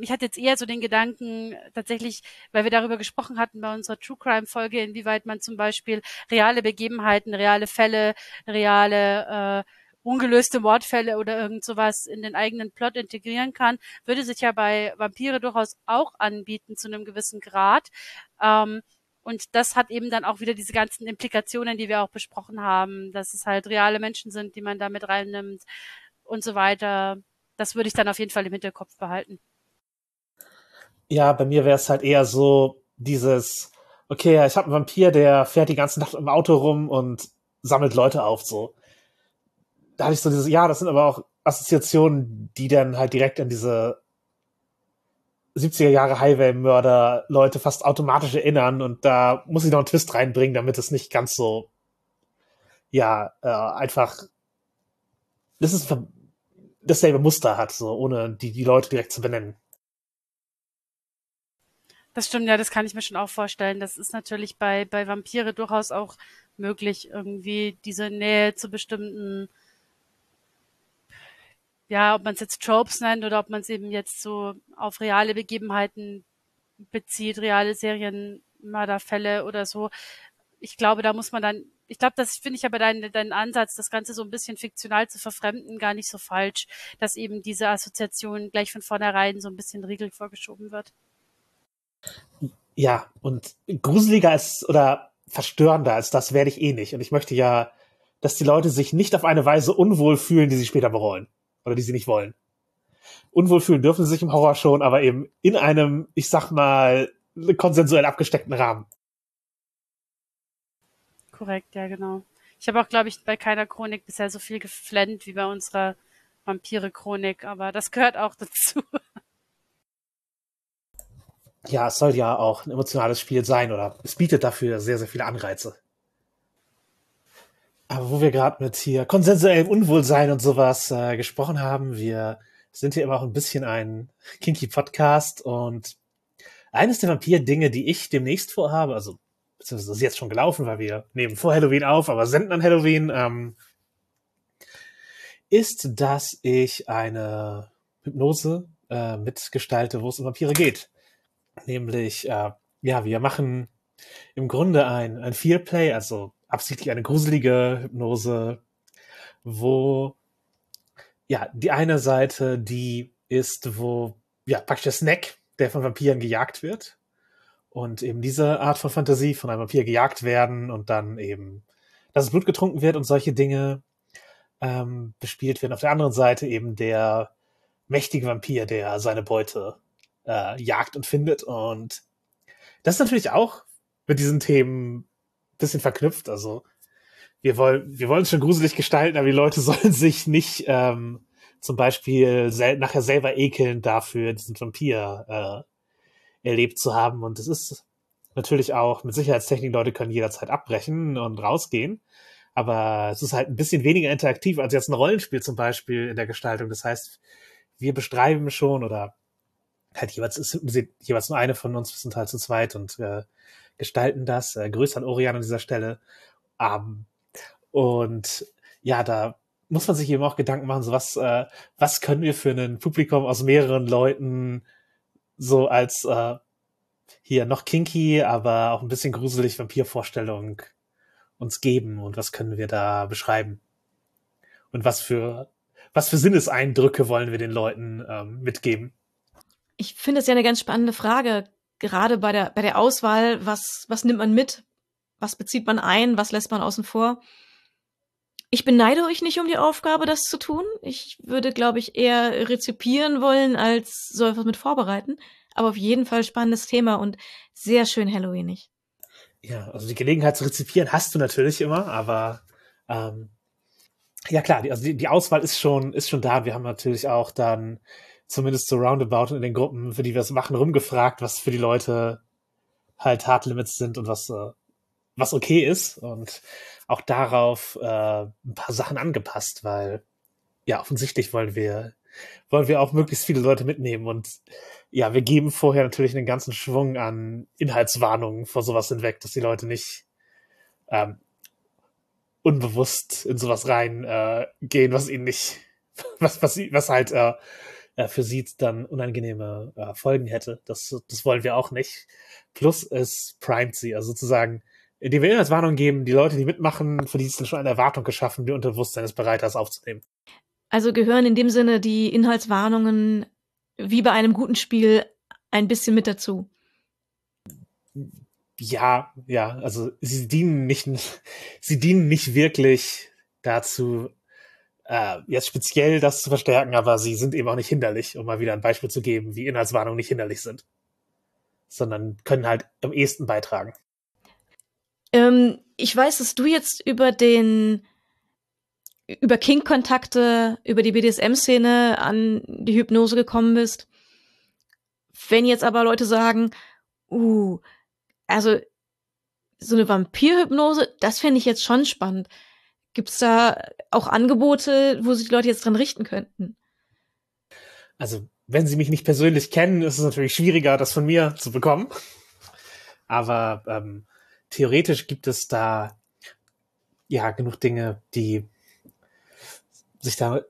Speaker 3: ich hatte jetzt eher so den Gedanken, tatsächlich, weil wir darüber gesprochen hatten bei unserer True Crime Folge, inwieweit man zum Beispiel reale Begebenheiten, reale Fälle, reale äh, ungelöste Mordfälle oder irgend sowas in den eigenen Plot integrieren kann, würde sich ja bei Vampire durchaus auch anbieten zu einem gewissen Grad. Ähm, und das hat eben dann auch wieder diese ganzen Implikationen, die wir auch besprochen haben, dass es halt reale Menschen sind, die man da mit reinnimmt und so weiter das würde ich dann auf jeden Fall im Hinterkopf behalten.
Speaker 4: Ja, bei mir wäre es halt eher so dieses, okay, ich habe einen Vampir, der fährt die ganze Nacht im Auto rum und sammelt Leute auf, so. Da hatte ich so dieses, ja, das sind aber auch Assoziationen, die dann halt direkt an diese 70er Jahre Highway-Mörder Leute fast automatisch erinnern und da muss ich noch einen Twist reinbringen, damit es nicht ganz so, ja, äh, einfach, das ist dasselbe Muster hat, so ohne die, die Leute direkt zu benennen.
Speaker 3: Das stimmt, ja, das kann ich mir schon auch vorstellen. Das ist natürlich bei, bei Vampire durchaus auch möglich, irgendwie diese Nähe zu bestimmten, ja, ob man es jetzt Tropes nennt oder ob man es eben jetzt so auf reale Begebenheiten bezieht, reale Serienmörderfälle oder so. Ich glaube, da muss man dann ich glaube, das finde ich aber deinen dein Ansatz, das Ganze so ein bisschen fiktional zu verfremden, gar nicht so falsch, dass eben diese Assoziation gleich von vornherein so ein bisschen Riegel vorgeschoben wird.
Speaker 4: Ja, und gruseliger als oder verstörender als das werde ich eh nicht. Und ich möchte ja, dass die Leute sich nicht auf eine Weise unwohl fühlen, die sie später bereuen. Oder die sie nicht wollen. Unwohl fühlen dürfen sie sich im Horror schon, aber eben in einem, ich sag mal, konsensuell abgesteckten Rahmen
Speaker 3: korrekt, ja, genau. Ich habe auch, glaube ich, bei keiner Chronik bisher so viel geflennt wie bei unserer Vampire-Chronik, aber das gehört auch dazu.
Speaker 4: Ja, es soll ja auch ein emotionales Spiel sein oder es bietet dafür sehr, sehr viele Anreize. Aber wo wir gerade mit hier konsensuellem Unwohlsein und sowas äh, gesprochen haben, wir sind hier immer auch ein bisschen ein kinky Podcast und eines der Vampir-Dinge, die ich demnächst vorhabe, also beziehungsweise das ist jetzt schon gelaufen, weil wir nehmen vor Halloween auf, aber senden an Halloween, ähm, ist, dass ich eine Hypnose äh, mitgestalte, wo es um Vampire geht. Nämlich, äh, ja, wir machen im Grunde ein, ein Fearplay, also absichtlich eine gruselige Hypnose, wo ja, die eine Seite, die ist, wo ja, praktisch der Snack, der von Vampiren gejagt wird und eben diese Art von Fantasie von einem Vampir gejagt werden und dann eben, dass Blut getrunken wird und solche Dinge ähm, bespielt werden. Auf der anderen Seite eben der mächtige Vampir, der seine Beute äh, jagt und findet. Und das ist natürlich auch mit diesen Themen bisschen verknüpft. Also wir wollen, wir wollen es schon gruselig gestalten, aber die Leute [LAUGHS] sollen sich nicht ähm, zum Beispiel sel nachher selber ekeln dafür, diesen Vampir äh, erlebt zu haben. Und es ist natürlich auch mit Sicherheitstechnik, Leute können jederzeit abbrechen und rausgehen. Aber es ist halt ein bisschen weniger interaktiv als jetzt ein Rollenspiel zum Beispiel in der Gestaltung. Das heißt, wir beschreiben schon oder halt jeweils ist jeweils nur eine von uns, wir sind halt zu zweit und äh, gestalten das. Äh, Grüße an Orion an dieser Stelle. Ähm, und ja, da muss man sich eben auch Gedanken machen, so was, äh, was können wir für ein Publikum aus mehreren Leuten so als äh, hier noch kinky, aber auch ein bisschen gruselig Vampirvorstellung uns geben und was können wir da beschreiben? Und was für was für Sinneseindrücke wollen wir den Leuten ähm, mitgeben?
Speaker 2: Ich finde es ja eine ganz spannende Frage, gerade bei der bei der Auswahl, was was nimmt man mit, was bezieht man ein, was lässt man außen vor? Ich beneide euch nicht um die Aufgabe, das zu tun. Ich würde, glaube ich, eher rezipieren wollen, als so etwas mit vorbereiten. Aber auf jeden Fall spannendes Thema und sehr schön Halloweenig.
Speaker 4: Ja, also die Gelegenheit zu rezipieren hast du natürlich immer, aber ähm, ja klar, die, also die, die Auswahl ist schon, ist schon da. Wir haben natürlich auch dann zumindest so roundabout in den Gruppen, für die wir es machen, rumgefragt, was für die Leute halt Hard Limits sind und was äh, was okay ist. Und auch darauf äh, ein paar Sachen angepasst, weil ja, offensichtlich wollen wir, wollen wir auch möglichst viele Leute mitnehmen. Und ja, wir geben vorher natürlich einen ganzen Schwung an Inhaltswarnungen vor sowas hinweg, dass die Leute nicht ähm, unbewusst in sowas rein äh, gehen, was ihnen nicht, [LAUGHS] was, was, was halt äh, äh, für sie dann unangenehme äh, Folgen hätte. Das, das wollen wir auch nicht. Plus es primet sie, also sozusagen, indem wir Inhaltswarnungen geben, die Leute, die mitmachen, für die ist dann schon eine Erwartung geschaffen, die Unterbewusstsein ist bereit, das aufzunehmen.
Speaker 2: Also gehören in dem Sinne die Inhaltswarnungen wie bei einem guten Spiel ein bisschen mit dazu.
Speaker 4: Ja, ja, also sie dienen nicht, sie dienen nicht wirklich dazu, äh, jetzt speziell das zu verstärken, aber sie sind eben auch nicht hinderlich, um mal wieder ein Beispiel zu geben, wie Inhaltswarnungen nicht hinderlich sind, sondern können halt am ehesten beitragen.
Speaker 2: Ähm, ich weiß, dass du jetzt über den über King-Kontakte, über die BDSM-Szene an die Hypnose gekommen bist. Wenn jetzt aber Leute sagen, uh, also so eine Vampir-Hypnose, das fände ich jetzt schon spannend. Gibt's da auch Angebote, wo sich die Leute jetzt dran richten könnten?
Speaker 4: Also, wenn sie mich nicht persönlich kennen, ist es natürlich schwieriger, das von mir zu bekommen. Aber ähm, theoretisch gibt es da ja genug Dinge, die sich da,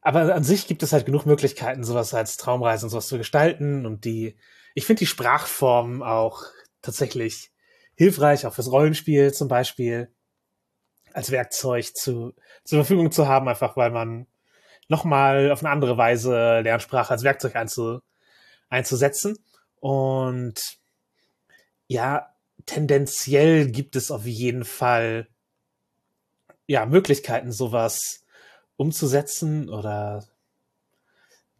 Speaker 4: aber an sich gibt es halt genug Möglichkeiten, sowas als Traumreisen und sowas zu gestalten und die, ich finde die Sprachform auch tatsächlich hilfreich, auch fürs Rollenspiel zum Beispiel, als Werkzeug zu, zur Verfügung zu haben, einfach weil man nochmal auf eine andere Weise lernt, Sprache als Werkzeug einzu, einzusetzen. Und ja, tendenziell gibt es auf jeden Fall ja Möglichkeiten, sowas umzusetzen oder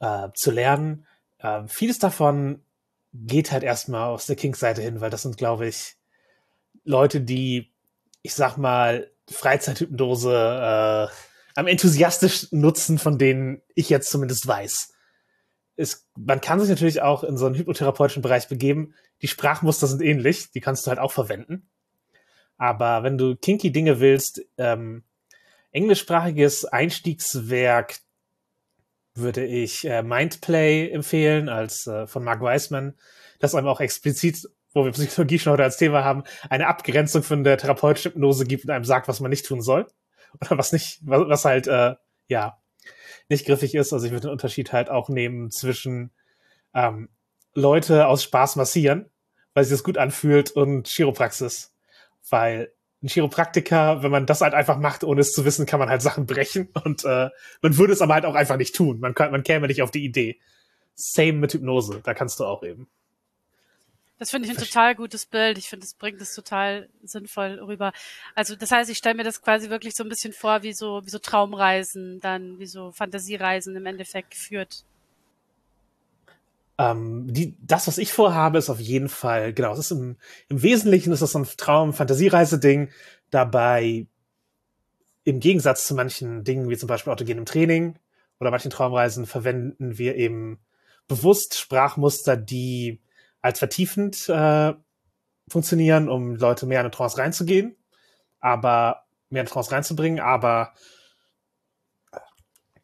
Speaker 4: äh, zu lernen. Äh, vieles davon geht halt erstmal aus der Kings-Seite hin, weil das sind, glaube ich, Leute, die, ich sag mal, Freizeithypnose äh, am enthusiastischsten nutzen, von denen ich jetzt zumindest weiß. Es, man kann sich natürlich auch in so einen hypnotherapeutischen Bereich begeben. Die Sprachmuster sind ähnlich, die kannst du halt auch verwenden. Aber wenn du kinky Dinge willst, ähm, englischsprachiges Einstiegswerk würde ich äh, Mindplay empfehlen, als äh, von Mark Weisman, das einem auch explizit, wo wir Psychologie schon heute als Thema haben, eine Abgrenzung von der therapeutischen Hypnose gibt und einem sagt, was man nicht tun soll. [LAUGHS] Oder was nicht, was, was halt, äh, ja, nicht griffig ist. Also ich würde den Unterschied halt auch nehmen zwischen ähm, Leute aus Spaß massieren, weil sich das gut anfühlt, und Chiropraxis. Weil ein Chiropraktiker, wenn man das halt einfach macht, ohne es zu wissen, kann man halt Sachen brechen [LAUGHS] und äh, man würde es aber halt auch einfach nicht tun. Man, kann, man käme nicht auf die Idee. Same mit Hypnose, da kannst du auch eben.
Speaker 3: Das finde ich ein total gutes Bild. Ich finde, es bringt es total sinnvoll rüber. Also das heißt, ich stelle mir das quasi wirklich so ein bisschen vor, wie so, wie so Traumreisen, dann wie so Fantasiereisen im Endeffekt geführt.
Speaker 4: Ähm, die, das, was ich vorhabe, ist auf jeden Fall, genau, es ist im, im Wesentlichen ist das so ein Traum-Fantasiereise-Ding. Dabei, im Gegensatz zu manchen Dingen, wie zum Beispiel autogenem Training oder manchen Traumreisen, verwenden wir eben bewusst Sprachmuster, die als vertiefend äh, funktionieren, um Leute mehr in eine Trance reinzugehen, aber mehr in eine Trance reinzubringen, aber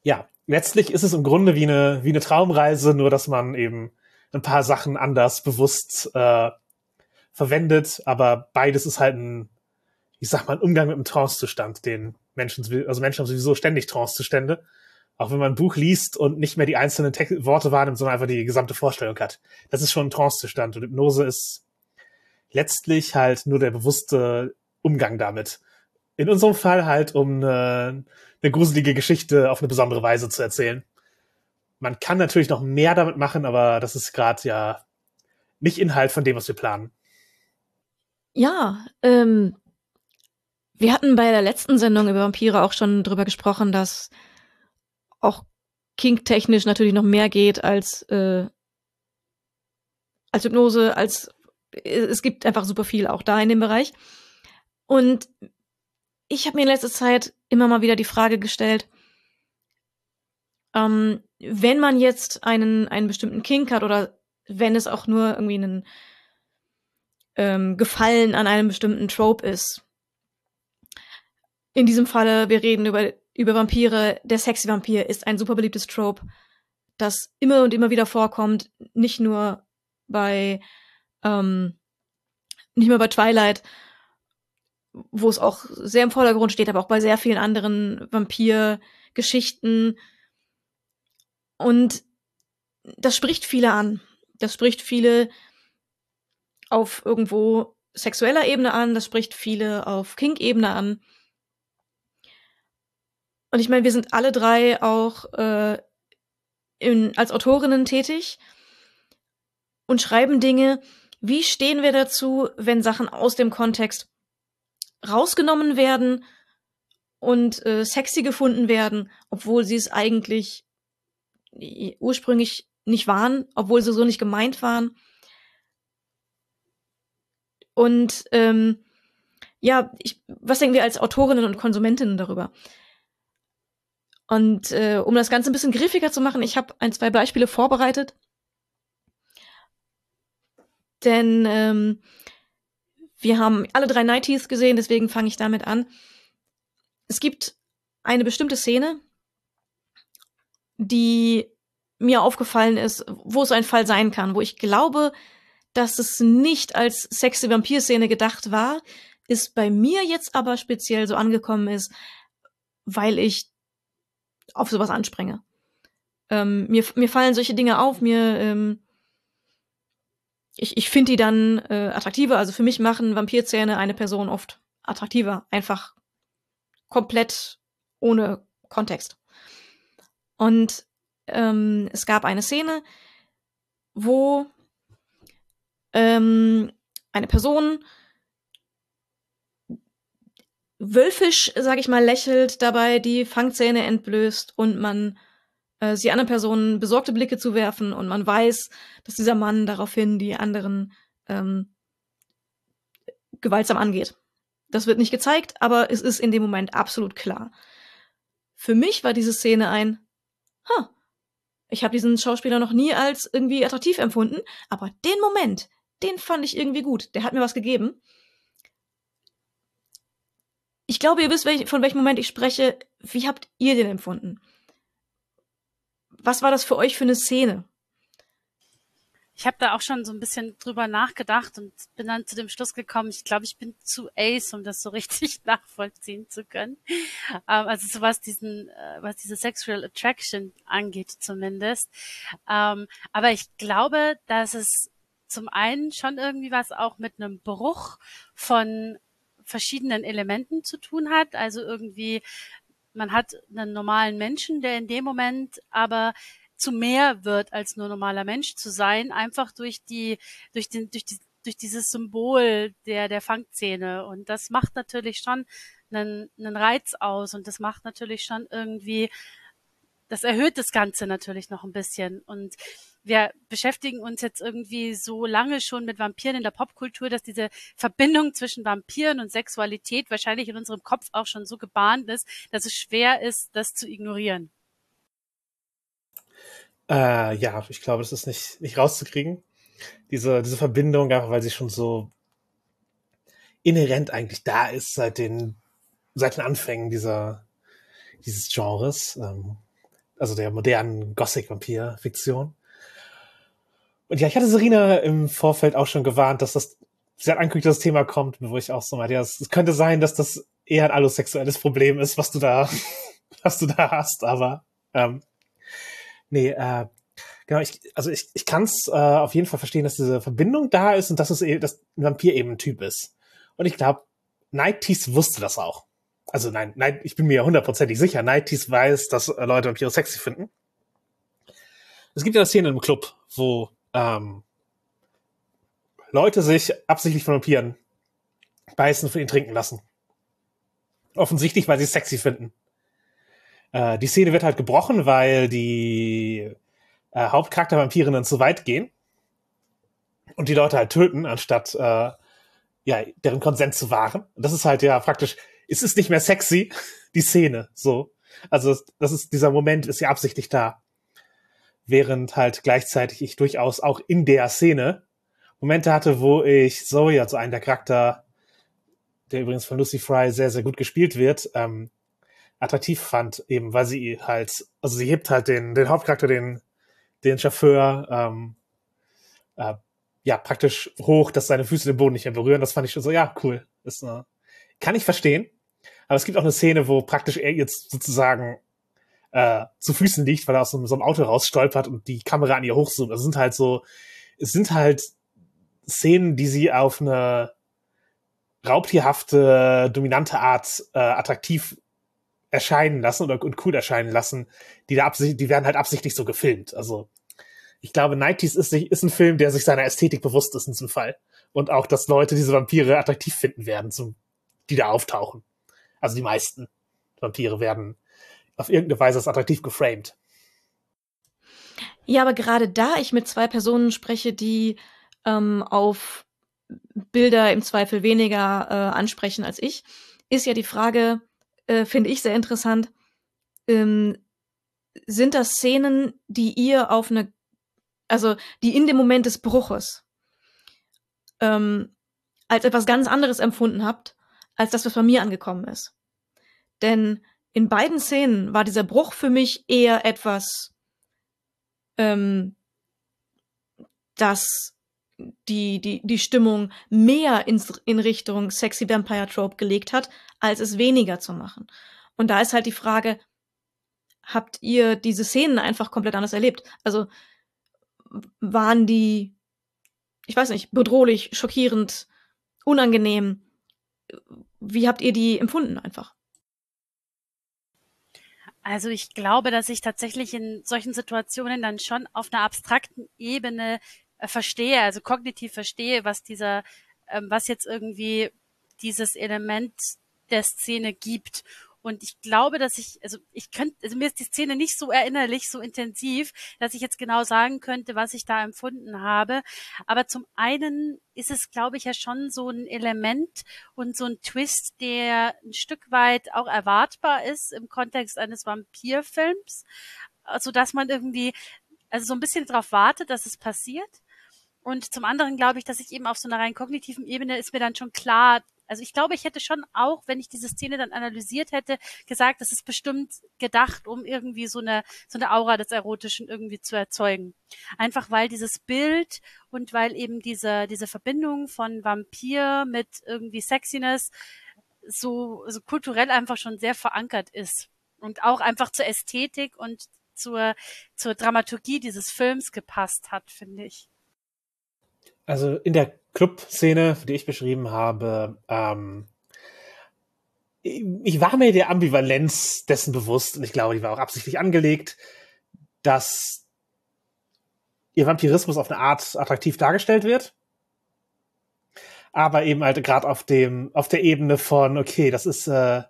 Speaker 4: ja, letztlich ist es im Grunde wie eine, wie eine Traumreise, nur dass man eben ein paar Sachen anders bewusst äh, verwendet, aber beides ist halt ein, ich sag mal, ein Umgang mit einem Trancezustand, den Menschen, also Menschen haben sowieso ständig Trancezustände, auch wenn man ein Buch liest und nicht mehr die einzelnen Te Worte wahrnimmt, sondern einfach die gesamte Vorstellung hat. Das ist schon ein Trancezustand und Hypnose ist letztlich halt nur der bewusste Umgang damit. In unserem Fall halt, um eine, eine gruselige Geschichte auf eine besondere Weise zu erzählen. Man kann natürlich noch mehr damit machen, aber das ist gerade ja nicht Inhalt von dem, was wir planen.
Speaker 2: Ja, ähm, wir hatten bei der letzten Sendung über Vampire auch schon drüber gesprochen, dass auch Kink-technisch natürlich noch mehr geht als, äh, als Hypnose, als es gibt einfach super viel auch da in dem Bereich. Und ich habe mir in letzter Zeit immer mal wieder die Frage gestellt, ähm, wenn man jetzt einen, einen bestimmten Kink hat oder wenn es auch nur irgendwie einen ähm, Gefallen an einem bestimmten Trope ist. In diesem Falle, wir reden über, über Vampire. Der sexy Vampir ist ein super beliebtes Trope, das immer und immer wieder vorkommt, nicht nur bei, ähm, nicht nur bei Twilight, wo es auch sehr im Vordergrund steht, aber auch bei sehr vielen anderen Vampir-Geschichten. Und das spricht viele an. Das spricht viele auf irgendwo sexueller Ebene an, das spricht viele auf Kink-Ebene an. Und ich meine, wir sind alle drei auch äh, in, als Autorinnen tätig und schreiben Dinge. Wie stehen wir dazu, wenn Sachen aus dem Kontext rausgenommen werden und äh, sexy gefunden werden, obwohl sie es eigentlich ursprünglich nicht waren, obwohl sie so nicht gemeint waren? Und ähm, ja, ich, was denken wir als Autorinnen und Konsumentinnen darüber? Und äh, um das Ganze ein bisschen griffiger zu machen, ich habe ein, zwei Beispiele vorbereitet. Denn ähm, wir haben alle drei Nighties gesehen, deswegen fange ich damit an. Es gibt eine bestimmte Szene, die mir aufgefallen ist, wo es ein Fall sein kann, wo ich glaube, dass es nicht als sexy Vampir-Szene gedacht war, ist bei mir jetzt aber speziell so angekommen ist, weil ich auf sowas anspringe. Ähm, mir, mir fallen solche Dinge auf, mir ähm, ich, ich finde die dann äh, attraktiver. Also für mich machen Vampirzähne eine Person oft attraktiver. Einfach komplett ohne Kontext. Und ähm, es gab eine Szene, wo ähm, eine Person wölfisch, sag ich mal, lächelt, dabei die Fangzähne entblößt und man äh, sie anderen Personen besorgte Blicke zu werfen und man weiß, dass dieser Mann daraufhin die anderen ähm, gewaltsam angeht. Das wird nicht gezeigt, aber es ist in dem Moment absolut klar. Für mich war diese Szene ein, ha, ich habe diesen Schauspieler noch nie als irgendwie attraktiv empfunden, aber den Moment, den fand ich irgendwie gut. Der hat mir was gegeben. Ich glaube, ihr wisst, von welchem Moment ich spreche. Wie habt ihr den empfunden? Was war das für euch für eine Szene?
Speaker 3: Ich habe da auch schon so ein bisschen drüber nachgedacht und bin dann zu dem Schluss gekommen, ich glaube, ich bin zu ace, um das so [LAUGHS] richtig nachvollziehen zu können. Ähm, also so was diesen, äh, was diese Sexual Attraction angeht zumindest. Ähm, aber ich glaube, dass es zum einen schon irgendwie was auch mit einem Bruch von verschiedenen Elementen zu tun hat. Also irgendwie, man hat einen normalen Menschen, der in dem Moment aber zu mehr wird, als nur normaler Mensch zu sein, einfach durch die, durch den, durch die, durch dieses Symbol der, der Fangzähne. Und das macht natürlich schon einen, einen Reiz aus und das macht natürlich schon irgendwie, das erhöht das Ganze natürlich noch ein bisschen. Und wir beschäftigen uns jetzt irgendwie so lange schon mit Vampiren in der Popkultur, dass diese Verbindung zwischen Vampiren und Sexualität wahrscheinlich in unserem Kopf auch schon so gebahnt ist, dass es schwer ist, das zu ignorieren.
Speaker 4: Äh, ja, ich glaube, das ist nicht, nicht rauszukriegen. Diese, diese Verbindung, einfach weil sie schon so inhärent eigentlich da ist seit den, seit den Anfängen dieser, dieses Genres, ähm, also der modernen Gothic-Vampir-Fiktion. Und ja, ich hatte Serena im Vorfeld auch schon gewarnt, dass das, sie hat angekündigt, dass das Thema kommt, wo ich auch so meinte, ja, es könnte sein, dass das eher ein allosexuelles Problem ist, was du da, [LAUGHS] was du da hast, aber ähm, nee, äh, genau, ich, also ich, ich kann es äh, auf jeden Fall verstehen, dass diese Verbindung da ist und dass es eben, dass ein Vampir eben ein Typ ist. Und ich glaube, Nighties wusste das auch. Also nein, nein, ich bin mir hundertprozentig sicher, Nighties weiß, dass äh, Leute Vampire sexy finden. Es gibt ja eine Szene im Club, wo ähm, Leute sich absichtlich von Vampiren beißen und von ihnen trinken lassen. Offensichtlich, weil sie es sexy finden. Äh, die Szene wird halt gebrochen, weil die äh, Hauptcharakter-Vampirinnen zu weit gehen und die Leute halt töten, anstatt äh, ja, deren Konsent zu wahren. Das ist halt ja praktisch, es ist nicht mehr sexy, [LAUGHS] die Szene, so. Also, das ist, dieser Moment ist ja absichtlich da während halt gleichzeitig ich durchaus auch in der Szene Momente hatte, wo ich Zoe, also einen der Charakter, der übrigens von Lucy Fry sehr, sehr gut gespielt wird, ähm, attraktiv fand, eben weil sie halt, also sie hebt halt den, den Hauptcharakter, den, den Chauffeur, ähm, äh, ja, praktisch hoch, dass seine Füße den Boden nicht mehr berühren. Das fand ich schon so, ja, cool. Das, äh, kann ich verstehen. Aber es gibt auch eine Szene, wo praktisch er jetzt sozusagen äh, zu Füßen liegt, weil er aus so, so einem Auto rausstolpert und die Kamera an ihr hochzoomt. Das sind halt so, es sind halt Szenen, die sie auf eine raubtierhafte, dominante Art äh, attraktiv erscheinen lassen oder und cool erscheinen lassen, die da absicht, die werden halt absichtlich so gefilmt. Also ich glaube, Nighties ist, ist ein Film, der sich seiner Ästhetik bewusst ist in diesem Fall. Und auch, dass Leute diese Vampire attraktiv finden werden, zum, die da auftauchen. Also die meisten Vampire werden auf irgendeine Weise als attraktiv geframed.
Speaker 2: Ja, aber gerade da ich mit zwei Personen spreche, die ähm, auf Bilder im Zweifel weniger äh, ansprechen als ich, ist ja die Frage, äh, finde ich sehr interessant, ähm, sind das Szenen, die ihr auf eine, also die in dem Moment des Bruches ähm, als etwas ganz anderes empfunden habt, als das, was bei mir angekommen ist. Denn in beiden Szenen war dieser Bruch für mich eher etwas, ähm, das die, die, die Stimmung mehr ins, in Richtung Sexy Vampire Trope gelegt hat, als es weniger zu machen. Und da ist halt die Frage, habt ihr diese Szenen einfach komplett anders erlebt? Also waren die, ich weiß nicht, bedrohlich, schockierend, unangenehm? Wie habt ihr die empfunden einfach?
Speaker 3: Also ich glaube, dass ich tatsächlich in solchen Situationen dann schon auf einer abstrakten Ebene äh, verstehe, also kognitiv verstehe, was dieser, ähm, was jetzt irgendwie dieses Element der Szene gibt. Und ich glaube, dass ich, also ich könnte, also mir ist die Szene nicht so erinnerlich, so intensiv, dass ich jetzt genau sagen könnte, was ich da empfunden habe. Aber zum einen ist es, glaube ich, ja schon so ein Element und so ein Twist, der ein Stück weit auch erwartbar ist im Kontext eines Vampirfilms, so also, dass man irgendwie also so ein bisschen darauf wartet, dass es passiert. Und zum anderen glaube ich, dass ich eben auf so einer rein kognitiven Ebene ist mir dann schon klar, also ich glaube, ich hätte schon auch, wenn ich diese Szene dann analysiert hätte, gesagt, das ist bestimmt gedacht, um irgendwie so eine, so eine Aura des Erotischen irgendwie zu erzeugen. Einfach weil dieses Bild und weil eben diese, diese Verbindung von Vampir mit irgendwie Sexiness so, so kulturell einfach schon sehr verankert ist. Und auch einfach zur Ästhetik und zur, zur Dramaturgie dieses Films gepasst hat, finde ich.
Speaker 4: Also in der Club-Szene, die ich beschrieben habe, ähm, ich war mir der Ambivalenz dessen bewusst und ich glaube, die war auch absichtlich angelegt, dass ihr Vampirismus auf eine Art attraktiv dargestellt wird. Aber eben halt gerade auf dem, auf der Ebene von, okay, das ist, äh,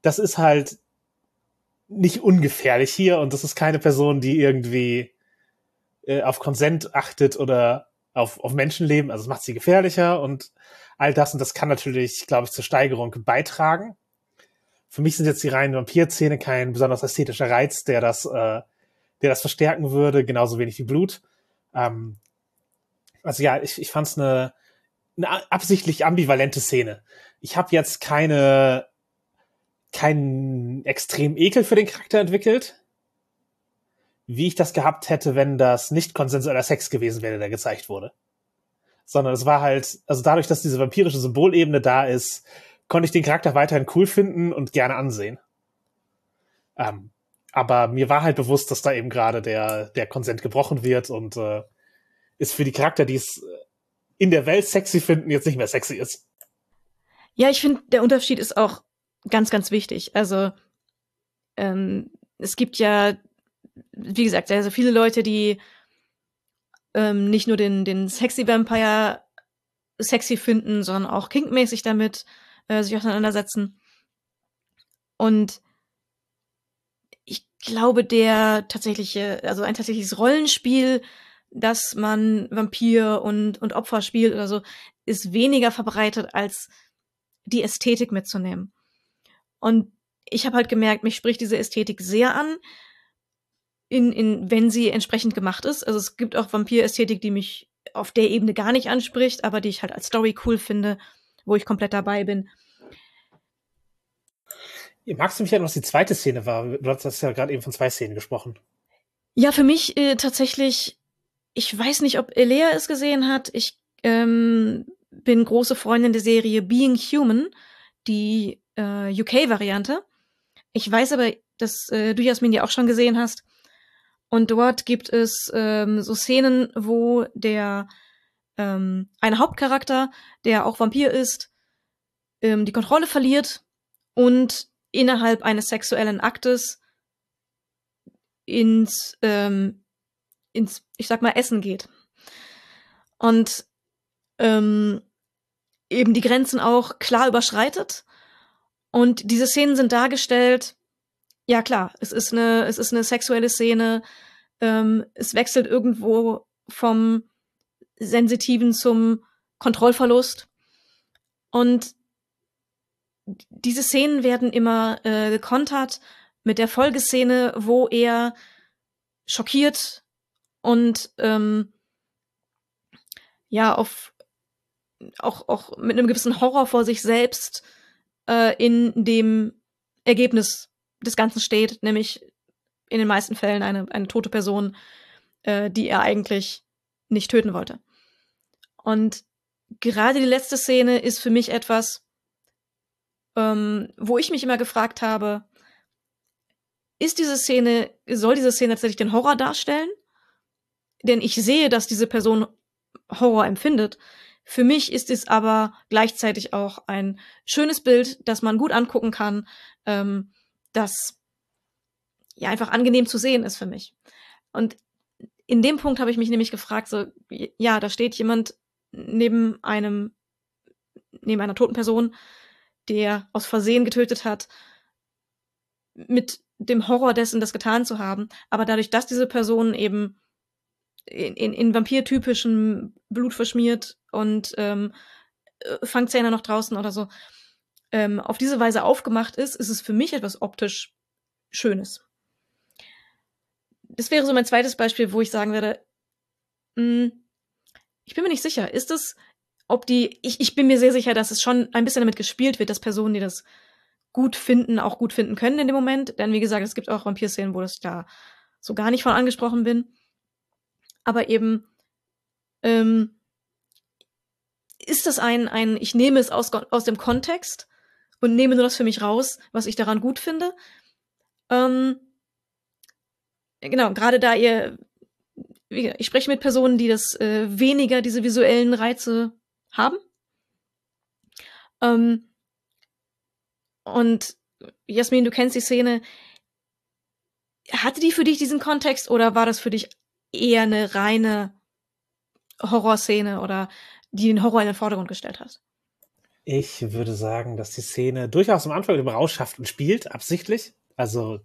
Speaker 4: das ist halt nicht ungefährlich hier und das ist keine Person, die irgendwie äh, auf Konsent achtet oder auf, auf Menschenleben, also es macht sie gefährlicher und all das und das kann natürlich, glaube ich, zur Steigerung beitragen. Für mich sind jetzt die reinen Vampir-Szene kein besonders ästhetischer Reiz, der das, äh, der das verstärken würde, genauso wenig wie Blut. Ähm, also ja, ich, ich fand es eine, eine absichtlich ambivalente Szene. Ich habe jetzt keine keinen extrem Ekel für den Charakter entwickelt, wie ich das gehabt hätte, wenn das nicht konsensueller Sex gewesen wäre, der gezeigt wurde. Sondern es war halt, also dadurch, dass diese vampirische Symbolebene da ist, konnte ich den Charakter weiterhin cool finden und gerne ansehen. Ähm, aber mir war halt bewusst, dass da eben gerade der, der Konsent gebrochen wird und äh, ist für die Charakter, die es in der Welt sexy finden, jetzt nicht mehr sexy ist.
Speaker 2: Ja, ich finde, der Unterschied ist auch ganz, ganz wichtig. Also ähm, es gibt ja wie gesagt, sehr, sehr viele Leute, die ähm, nicht nur den, den Sexy Vampire sexy finden, sondern auch kinkmäßig damit äh, sich auseinandersetzen. Und ich glaube, der tatsächliche, also ein tatsächliches Rollenspiel, dass man Vampir und, und Opfer spielt oder so, ist weniger verbreitet als die Ästhetik mitzunehmen. Und ich habe halt gemerkt, mich spricht diese Ästhetik sehr an in, in, wenn sie entsprechend gemacht ist. Also es gibt auch Vampirästhetik, die mich auf der Ebene gar nicht anspricht, aber die ich halt als Story cool finde, wo ich komplett dabei bin.
Speaker 4: Magst du mich erinnern, was die zweite Szene war? Du hast ja gerade eben von zwei Szenen gesprochen.
Speaker 2: Ja, für mich äh, tatsächlich, ich weiß nicht, ob Elea es gesehen hat. Ich ähm, bin große Freundin der Serie Being Human, die äh, UK-Variante. Ich weiß aber, dass äh, du, Jasmin, die auch schon gesehen hast. Und dort gibt es ähm, so Szenen, wo der ähm, ein Hauptcharakter, der auch Vampir ist, ähm, die Kontrolle verliert und innerhalb eines sexuellen Aktes ins, ähm, ins, ich sag mal, Essen geht. Und ähm, eben die Grenzen auch klar überschreitet. Und diese Szenen sind dargestellt, ja klar, es ist eine, es ist eine sexuelle Szene, ähm, es wechselt irgendwo vom Sensitiven zum Kontrollverlust. Und diese Szenen werden immer äh, gekontert mit der Folgeszene, wo er schockiert und ähm, ja auf auch auch mit einem gewissen Horror vor sich selbst äh, in dem Ergebnis des Ganzen steht, nämlich in den meisten Fällen eine eine tote Person, äh, die er eigentlich nicht töten wollte. Und gerade die letzte Szene ist für mich etwas, ähm, wo ich mich immer gefragt habe, ist diese Szene, soll diese Szene tatsächlich den Horror darstellen? Denn ich sehe, dass diese Person Horror empfindet. Für mich ist es aber gleichzeitig auch ein schönes Bild, das man gut angucken kann, ähm, das ja einfach angenehm zu sehen ist für mich. Und in dem Punkt habe ich mich nämlich gefragt, so, ja, da steht jemand neben einem, neben einer toten Person, der aus Versehen getötet hat, mit dem Horror dessen, das getan zu haben. Aber dadurch, dass diese Person eben in, in, in vampirtypischem Blut verschmiert und ähm, äh, Fangzähne noch draußen oder so, ähm, auf diese Weise aufgemacht ist, ist es für mich etwas optisch Schönes. Das wäre so mein zweites Beispiel, wo ich sagen würde, mh, hm, ich bin mir nicht sicher, ist es, ob die, ich, ich bin mir sehr sicher, dass es schon ein bisschen damit gespielt wird, dass Personen, die das gut finden, auch gut finden können in dem Moment. Denn wie gesagt, es gibt auch Vampir-Szenen, wo das da so gar nicht von angesprochen bin. Aber eben, ähm, ist das ein, ein, ich nehme es aus, aus dem Kontext und nehme nur das für mich raus, was ich daran gut finde. Ähm, genau, gerade da ihr, ich spreche mit Personen, die das äh, weniger diese visuellen Reize haben. Ähm, und Jasmin, du kennst die Szene. Hatte die für dich diesen Kontext oder war das für dich eher eine reine Horrorszene oder die den Horror in den Vordergrund gestellt hat?
Speaker 4: Ich würde sagen, dass die Szene durchaus am Anfang über Rauschschaften spielt, absichtlich. Also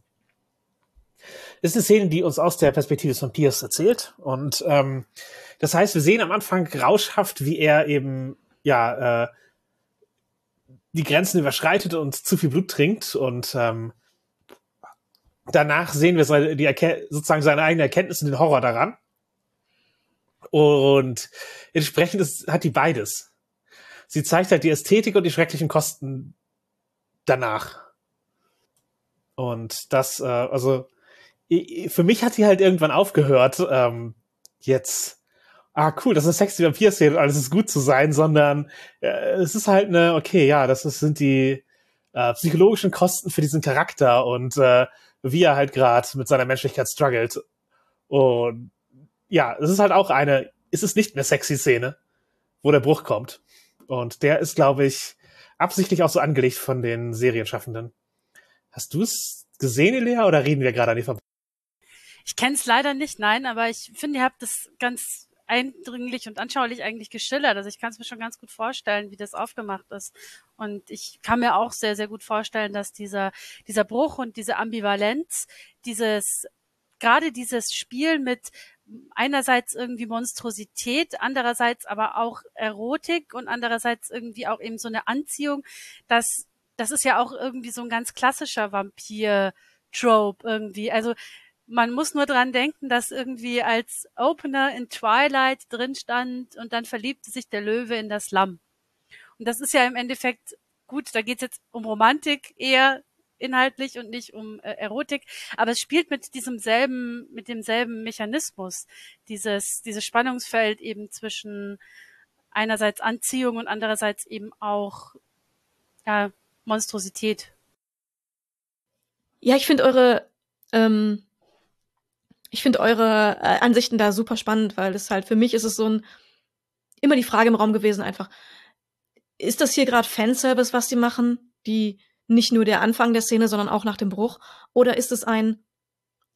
Speaker 4: ist eine Szene, die uns aus der Perspektive des Vampirs erzählt. Und ähm, das heißt, wir sehen am Anfang rauschhaft, wie er eben ja äh, die Grenzen überschreitet und zu viel Blut trinkt. Und ähm, danach sehen wir seine, die sozusagen seine eigene Erkenntnis und den Horror daran. Und entsprechend ist, hat die beides. Sie zeigt halt die Ästhetik und die schrecklichen Kosten danach. Und das, äh, also für mich hat die halt irgendwann aufgehört, ähm, jetzt, ah cool, das ist eine sexy Vampir-Szene und alles ist gut zu sein, sondern äh, es ist halt eine, okay, ja, das ist, sind die äh, psychologischen Kosten für diesen Charakter und äh, wie er halt gerade mit seiner Menschlichkeit struggelt. Und ja, es ist halt auch eine, es ist nicht mehr sexy Szene, wo der Bruch kommt. Und der ist, glaube ich, absichtlich auch so angelegt von den Serienschaffenden. Hast du es gesehen, Elia, oder reden wir gerade an die vorbei?
Speaker 3: Ich kenne es leider nicht, nein, aber ich finde, ihr habt das ganz eindringlich und anschaulich eigentlich geschildert. Also ich kann es mir schon ganz gut vorstellen, wie das aufgemacht ist. Und ich kann mir auch sehr, sehr gut vorstellen, dass dieser, dieser Bruch und diese Ambivalenz, dieses, gerade dieses Spiel mit einerseits irgendwie Monstrosität, andererseits aber auch Erotik und andererseits irgendwie auch eben so eine Anziehung, das, das ist ja auch irgendwie so ein ganz klassischer Vampir-Trope irgendwie. Also man muss nur dran denken, dass irgendwie als Opener in Twilight drin stand und dann verliebte sich der Löwe in das Lamm. Und das ist ja im Endeffekt gut, da geht's jetzt um Romantik eher inhaltlich und nicht um äh, Erotik, aber es spielt mit diesem selben, mit demselben Mechanismus, dieses, dieses Spannungsfeld eben zwischen einerseits Anziehung und andererseits eben auch ja, Monstrosität.
Speaker 2: Ja, ich finde eure ähm, ich finde eure äh, Ansichten da super spannend, weil es halt für mich ist es so ein immer die Frage im Raum gewesen einfach, ist das hier gerade Fanservice, was die machen, die nicht nur der Anfang der Szene, sondern auch nach dem Bruch, oder ist es ein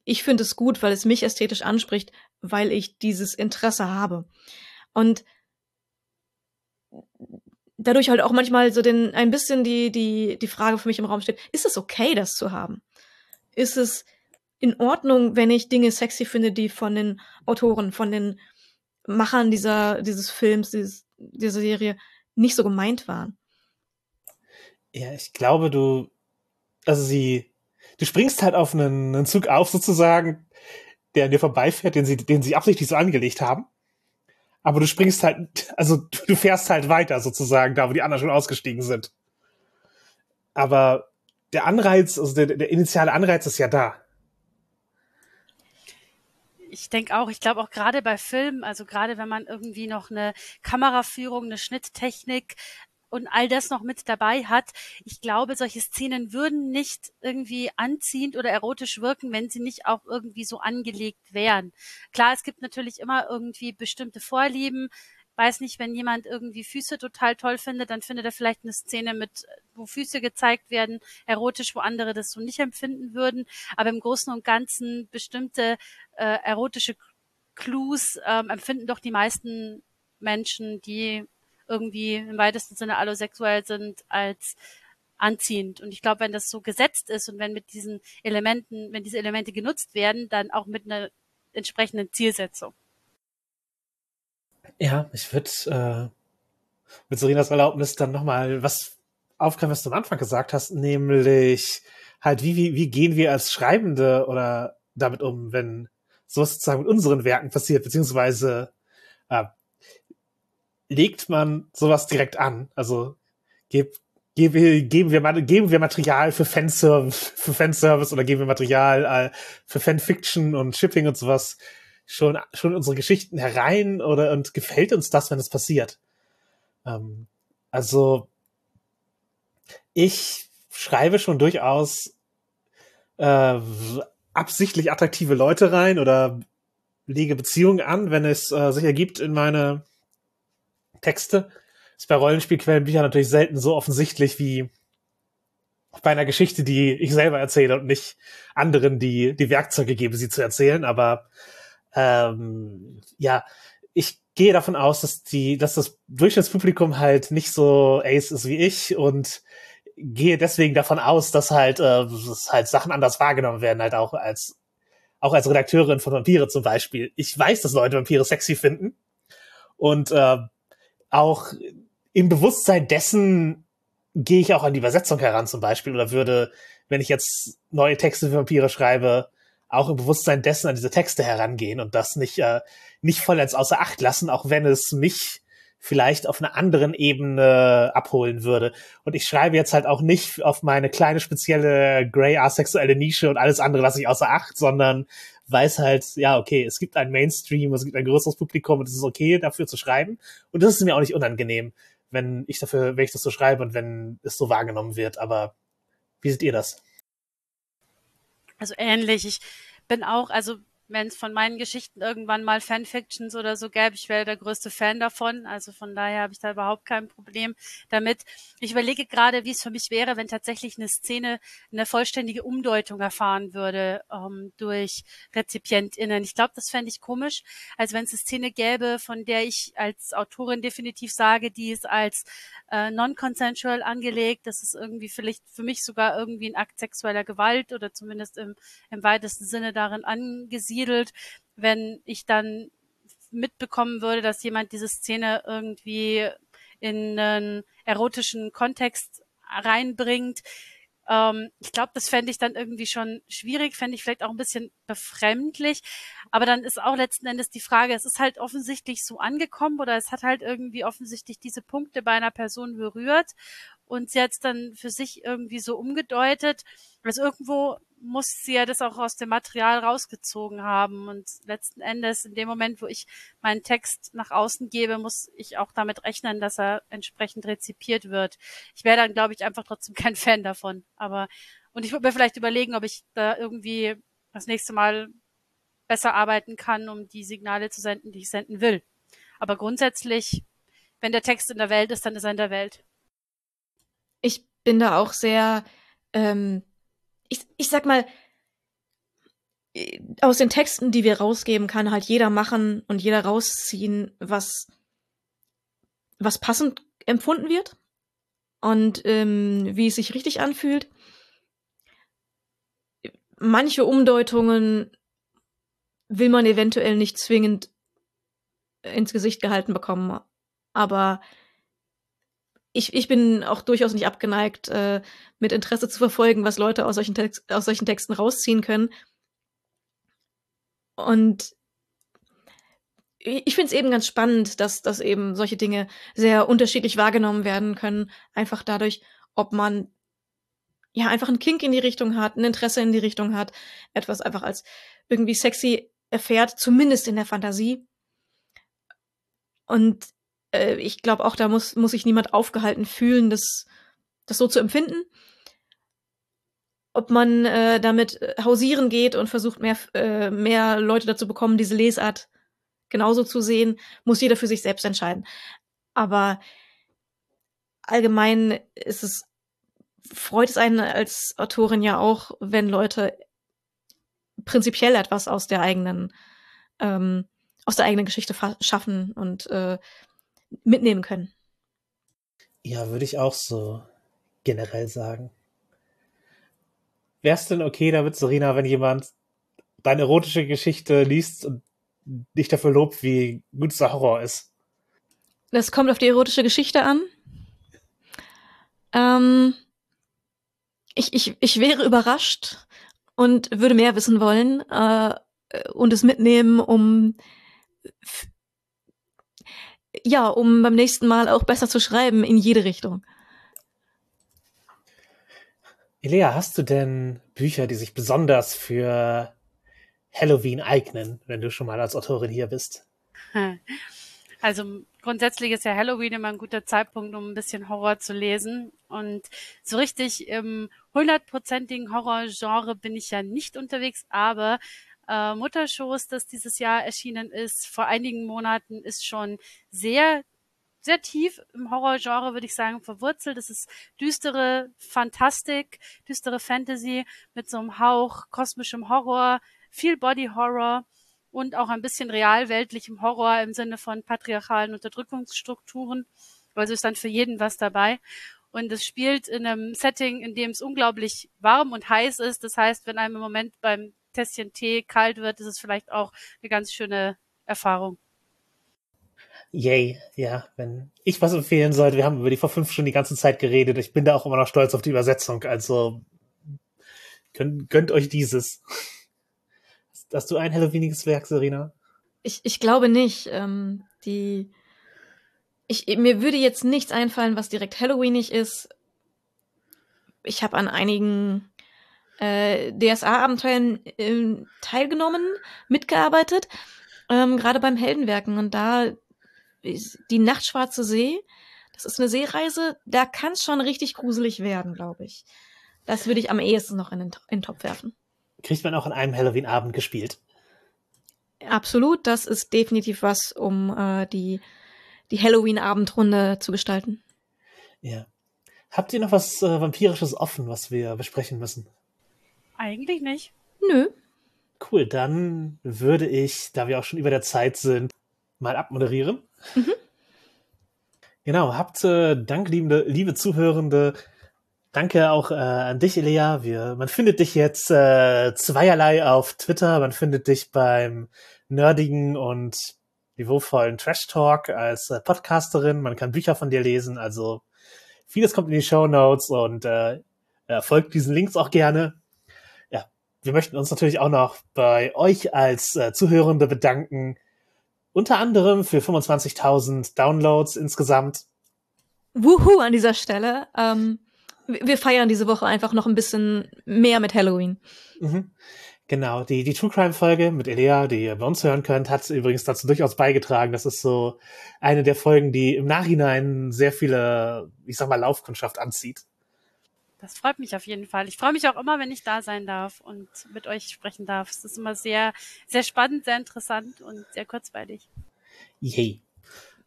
Speaker 2: ich finde es gut, weil es mich ästhetisch anspricht, weil ich dieses Interesse habe. Und dadurch halt auch manchmal so den ein bisschen die die die Frage für mich im Raum steht, ist es okay das zu haben? Ist es in Ordnung, wenn ich Dinge sexy finde, die von den Autoren, von den Machern dieser, dieses Films, dieses, dieser Serie nicht so gemeint waren.
Speaker 4: Ja, ich glaube, du, also sie, du springst halt auf einen, einen Zug auf sozusagen, der an dir vorbeifährt, den sie, den sie absichtlich so angelegt haben. Aber du springst halt, also du fährst halt weiter sozusagen, da wo die anderen schon ausgestiegen sind. Aber der Anreiz, also der, der initiale Anreiz ist ja da
Speaker 3: ich denke auch, ich glaube auch gerade bei Filmen, also gerade wenn man irgendwie noch eine Kameraführung, eine Schnitttechnik und all das noch mit dabei hat. Ich glaube, solche Szenen würden nicht irgendwie anziehend oder erotisch wirken, wenn sie nicht auch irgendwie so angelegt wären. Klar, es gibt natürlich immer irgendwie bestimmte Vorlieben weiß nicht, wenn jemand irgendwie Füße total toll findet, dann findet er vielleicht eine Szene mit, wo Füße gezeigt werden, erotisch, wo andere das so nicht empfinden würden. Aber im Großen und Ganzen bestimmte äh, erotische Clues ähm, empfinden doch die meisten Menschen, die irgendwie im weitesten Sinne allosexuell sind, als anziehend. Und ich glaube, wenn das so gesetzt ist und wenn mit diesen Elementen, wenn diese Elemente genutzt werden, dann auch mit einer entsprechenden Zielsetzung.
Speaker 4: Ja, ich würde äh, mit Sarinas Erlaubnis dann nochmal was aufgreifen, was du am Anfang gesagt hast, nämlich halt, wie, wie, wie gehen wir als Schreibende oder damit um, wenn sowas sozusagen mit unseren Werken passiert, beziehungsweise äh, legt man sowas direkt an? Also geb, geben wir, geben wir, geben wir Material für Fanservice, für Fanservice oder geben wir Material äh, für Fanfiction und Shipping und sowas schon, schon unsere Geschichten herein oder und gefällt uns das, wenn es passiert? Ähm, also ich schreibe schon durchaus äh, absichtlich attraktive Leute rein oder lege Beziehungen an, wenn es äh, sich ergibt in meine Texte. Ist bei Rollenspielquellenbüchern natürlich selten so offensichtlich wie bei einer Geschichte, die ich selber erzähle und nicht anderen, die die Werkzeuge gebe, sie zu erzählen. Aber ähm, ja, ich gehe davon aus, dass die, dass das Durchschnittspublikum halt nicht so ace ist wie ich und gehe deswegen davon aus, dass halt, äh, dass halt Sachen anders wahrgenommen werden, halt auch als auch als Redakteurin von Vampire zum Beispiel. Ich weiß, dass Leute Vampire sexy finden und äh, auch im Bewusstsein dessen gehe ich auch an die Übersetzung heran zum Beispiel oder würde, wenn ich jetzt neue Texte für Vampire schreibe, auch im Bewusstsein dessen an diese Texte herangehen und das nicht, äh, nicht vollends außer Acht lassen, auch wenn es mich vielleicht auf einer anderen Ebene abholen würde. Und ich schreibe jetzt halt auch nicht auf meine kleine spezielle grey asexuelle Nische und alles andere lasse ich außer Acht, sondern weiß halt, ja, okay, es gibt ein Mainstream, es gibt ein größeres Publikum und es ist okay, dafür zu schreiben. Und das ist mir auch nicht unangenehm, wenn ich dafür, wenn ich das so schreibe und wenn es so wahrgenommen wird. Aber wie seht ihr das?
Speaker 3: Also ähnlich. Ich bin auch, also wenn es von meinen Geschichten irgendwann mal Fanfictions oder so gäbe, ich wäre der größte Fan davon. Also von daher habe ich da überhaupt kein Problem damit. Ich überlege gerade, wie es für mich wäre, wenn tatsächlich eine Szene eine vollständige Umdeutung erfahren würde ähm, durch RezipientInnen. Ich glaube, das fände ich komisch. Also wenn es eine Szene gäbe, von der ich als Autorin definitiv sage, die ist als äh, non-consensual angelegt, das ist irgendwie vielleicht für mich sogar irgendwie ein Akt sexueller Gewalt oder zumindest im, im weitesten Sinne darin angesiedelt angesiedelt, wenn ich dann mitbekommen würde, dass jemand diese Szene irgendwie in einen erotischen Kontext reinbringt, Ähm, ich glaube, das fände ich dann irgendwie schon schwierig, fände ich vielleicht auch ein bisschen befremdlich. Aber dann ist auch letzten Endes die Frage, es ist halt offensichtlich so angekommen oder es hat halt irgendwie offensichtlich diese Punkte bei einer Person berührt und sie hat es dann für sich irgendwie so umgedeutet. Also irgendwo muss sie ja das auch aus dem Material rausgezogen haben. Und letzten Endes, in dem Moment, wo ich meinen Text nach außen gebe, muss ich auch damit rechnen, dass er entsprechend rezipiert wird. Ich wäre dann, glaube ich, einfach trotzdem [LAUGHS] kein Fan davon. Aber, und ich würde mir vielleicht überlegen, ob ich da irgendwie das nächste Mal besser arbeiten kann, um die Signale zu senden, die ich senden will. Aber grundsätzlich, wenn der Text in der Welt ist, dann ist er in der Welt.
Speaker 2: Ich bin da auch sehr ähm, ich, ich sag mal, äh, aus den Texten, die wir rausgeben, kann halt jeder machen und jeder rausziehen, was, was passend empfunden wird und ähm, wie es sich richtig anfühlt. Manche Umdeutungen will man eventuell nicht zwingend ins Gesicht gehalten bekommen, aber ich, ich bin auch durchaus nicht abgeneigt, äh, mit Interesse zu verfolgen, was Leute aus solchen, Text, aus solchen Texten rausziehen können. Und ich finde es eben ganz spannend, dass, dass eben solche Dinge sehr unterschiedlich wahrgenommen werden können. Einfach dadurch, ob man ja einfach einen Kink in die Richtung hat, ein Interesse in die Richtung hat, etwas einfach als irgendwie sexy erfährt, zumindest in der Fantasie. Und äh, ich glaube auch, da muss, muss sich niemand aufgehalten fühlen, das, das so zu empfinden. Ob man äh, damit äh, hausieren geht und versucht, mehr, äh, mehr Leute dazu bekommen, diese Lesart genauso zu sehen, muss jeder für sich selbst entscheiden. Aber allgemein ist es, freut es einen als Autorin ja auch, wenn Leute prinzipiell etwas aus der eigenen, ähm, aus der eigenen Geschichte schaffen und äh, mitnehmen können.
Speaker 4: Ja, würde ich auch so generell sagen. Wär's denn okay damit, Serena, wenn jemand deine erotische Geschichte liest und dich dafür lobt, wie gut der Horror ist?
Speaker 2: Das kommt auf die erotische Geschichte an. Ähm, ich, ich, ich wäre überrascht und würde mehr wissen wollen äh, und es mitnehmen, um ja, um beim nächsten Mal auch besser zu schreiben in jede Richtung.
Speaker 4: Elea, hast du denn Bücher, die sich besonders für Halloween eignen, wenn du schon mal als Autorin hier bist? [LAUGHS]
Speaker 3: Also grundsätzlich ist ja Halloween immer ein guter Zeitpunkt, um ein bisschen Horror zu lesen. Und so richtig im hundertprozentigen Horrorgenre bin ich ja nicht unterwegs, aber äh, Mutterschoß, das dieses Jahr erschienen ist, vor einigen Monaten, ist schon sehr sehr tief im Horrorgenre, würde ich sagen, verwurzelt. Es ist düstere Fantastik, düstere Fantasy mit so einem Hauch kosmischem Horror, viel Body Horror und auch ein bisschen realweltlichem Horror im Sinne von patriarchalen Unterdrückungsstrukturen. Also ist dann für jeden was dabei. Und es spielt in einem Setting, in dem es unglaublich warm und heiß ist. Das heißt, wenn einem im Moment beim Tässchen Tee kalt wird, ist es vielleicht auch eine ganz schöne Erfahrung.
Speaker 4: Yay, ja, wenn ich was empfehlen sollte, wir haben über die vor fünf Stunden die ganze Zeit geredet. Ich bin da auch immer noch stolz auf die Übersetzung. Also gönnt, gönnt euch dieses. Hast du ein Halloweeniges Werk, Serena?
Speaker 2: Ich, ich glaube nicht. Ähm, die ich, mir würde jetzt nichts einfallen, was direkt Halloweenig ist. Ich habe an einigen äh, DSA-Abenteuern äh, teilgenommen, mitgearbeitet, ähm, gerade beim Heldenwerken. Und da die Nachtschwarze See, das ist eine Seereise, da kann es schon richtig gruselig werden, glaube ich. Das würde ich am ehesten noch in den, in den Topf werfen.
Speaker 4: Kriegt man auch an einem Halloween-Abend gespielt?
Speaker 2: Absolut, das ist definitiv was, um äh, die, die Halloween-Abendrunde zu gestalten.
Speaker 4: Ja. Habt ihr noch was äh, Vampirisches offen, was wir besprechen müssen?
Speaker 3: Eigentlich nicht.
Speaker 2: Nö.
Speaker 4: Cool, dann würde ich, da wir auch schon über der Zeit sind, mal abmoderieren. Mhm. Genau, habt äh, Dank, liebe, liebe Zuhörende. Danke auch äh, an dich, Elia. Wir, man findet dich jetzt äh, zweierlei auf Twitter. Man findet dich beim nerdigen und niveauvollen Trash Talk als äh, Podcasterin. Man kann Bücher von dir lesen. Also vieles kommt in die Show Notes und äh, äh, folgt diesen Links auch gerne. Wir möchten uns natürlich auch noch bei euch als äh, Zuhörende bedanken. Unter anderem für 25.000 Downloads insgesamt.
Speaker 2: Wuhu an dieser Stelle. Ähm, wir feiern diese Woche einfach noch ein bisschen mehr mit Halloween.
Speaker 4: Mhm. Genau, die, die True Crime Folge mit Elea, die ihr bei uns hören könnt, hat übrigens dazu durchaus beigetragen. Das ist so eine der Folgen, die im Nachhinein sehr viele, ich sag mal, Laufkundschaft anzieht.
Speaker 3: Das freut mich auf jeden Fall. Ich freue mich auch immer, wenn ich da sein darf und mit euch sprechen darf. Es ist immer sehr, sehr spannend, sehr interessant und sehr kurzweilig.
Speaker 4: Yay.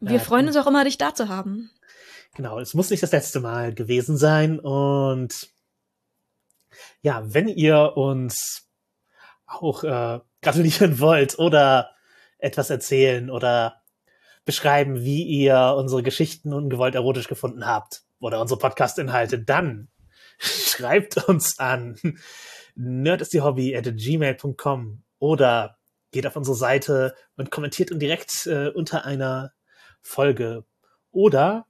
Speaker 2: Wir äh, freuen uns auch immer, dich da zu haben.
Speaker 4: Genau, es muss nicht das letzte Mal gewesen sein und ja, wenn ihr uns auch äh, gratulieren wollt oder etwas erzählen oder beschreiben, wie ihr unsere Geschichten ungewollt erotisch gefunden habt oder unsere Podcast-Inhalte, dann [LAUGHS] schreibt uns an nerdistdehobby at gmail.com oder geht auf unsere Seite und kommentiert direkt äh, unter einer Folge oder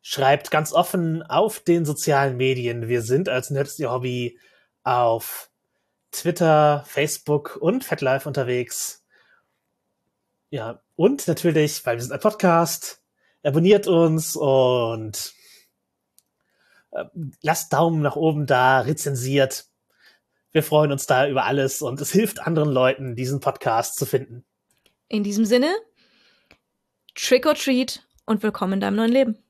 Speaker 4: schreibt ganz offen auf den sozialen Medien. Wir sind als Hobby auf Twitter, Facebook und FetLife unterwegs. Ja, und natürlich, weil wir sind ein Podcast, abonniert uns und lasst Daumen nach oben da, rezensiert. Wir freuen uns da über alles und es hilft anderen Leuten, diesen Podcast zu finden.
Speaker 2: In diesem Sinne, Trick or Treat und willkommen in deinem neuen Leben.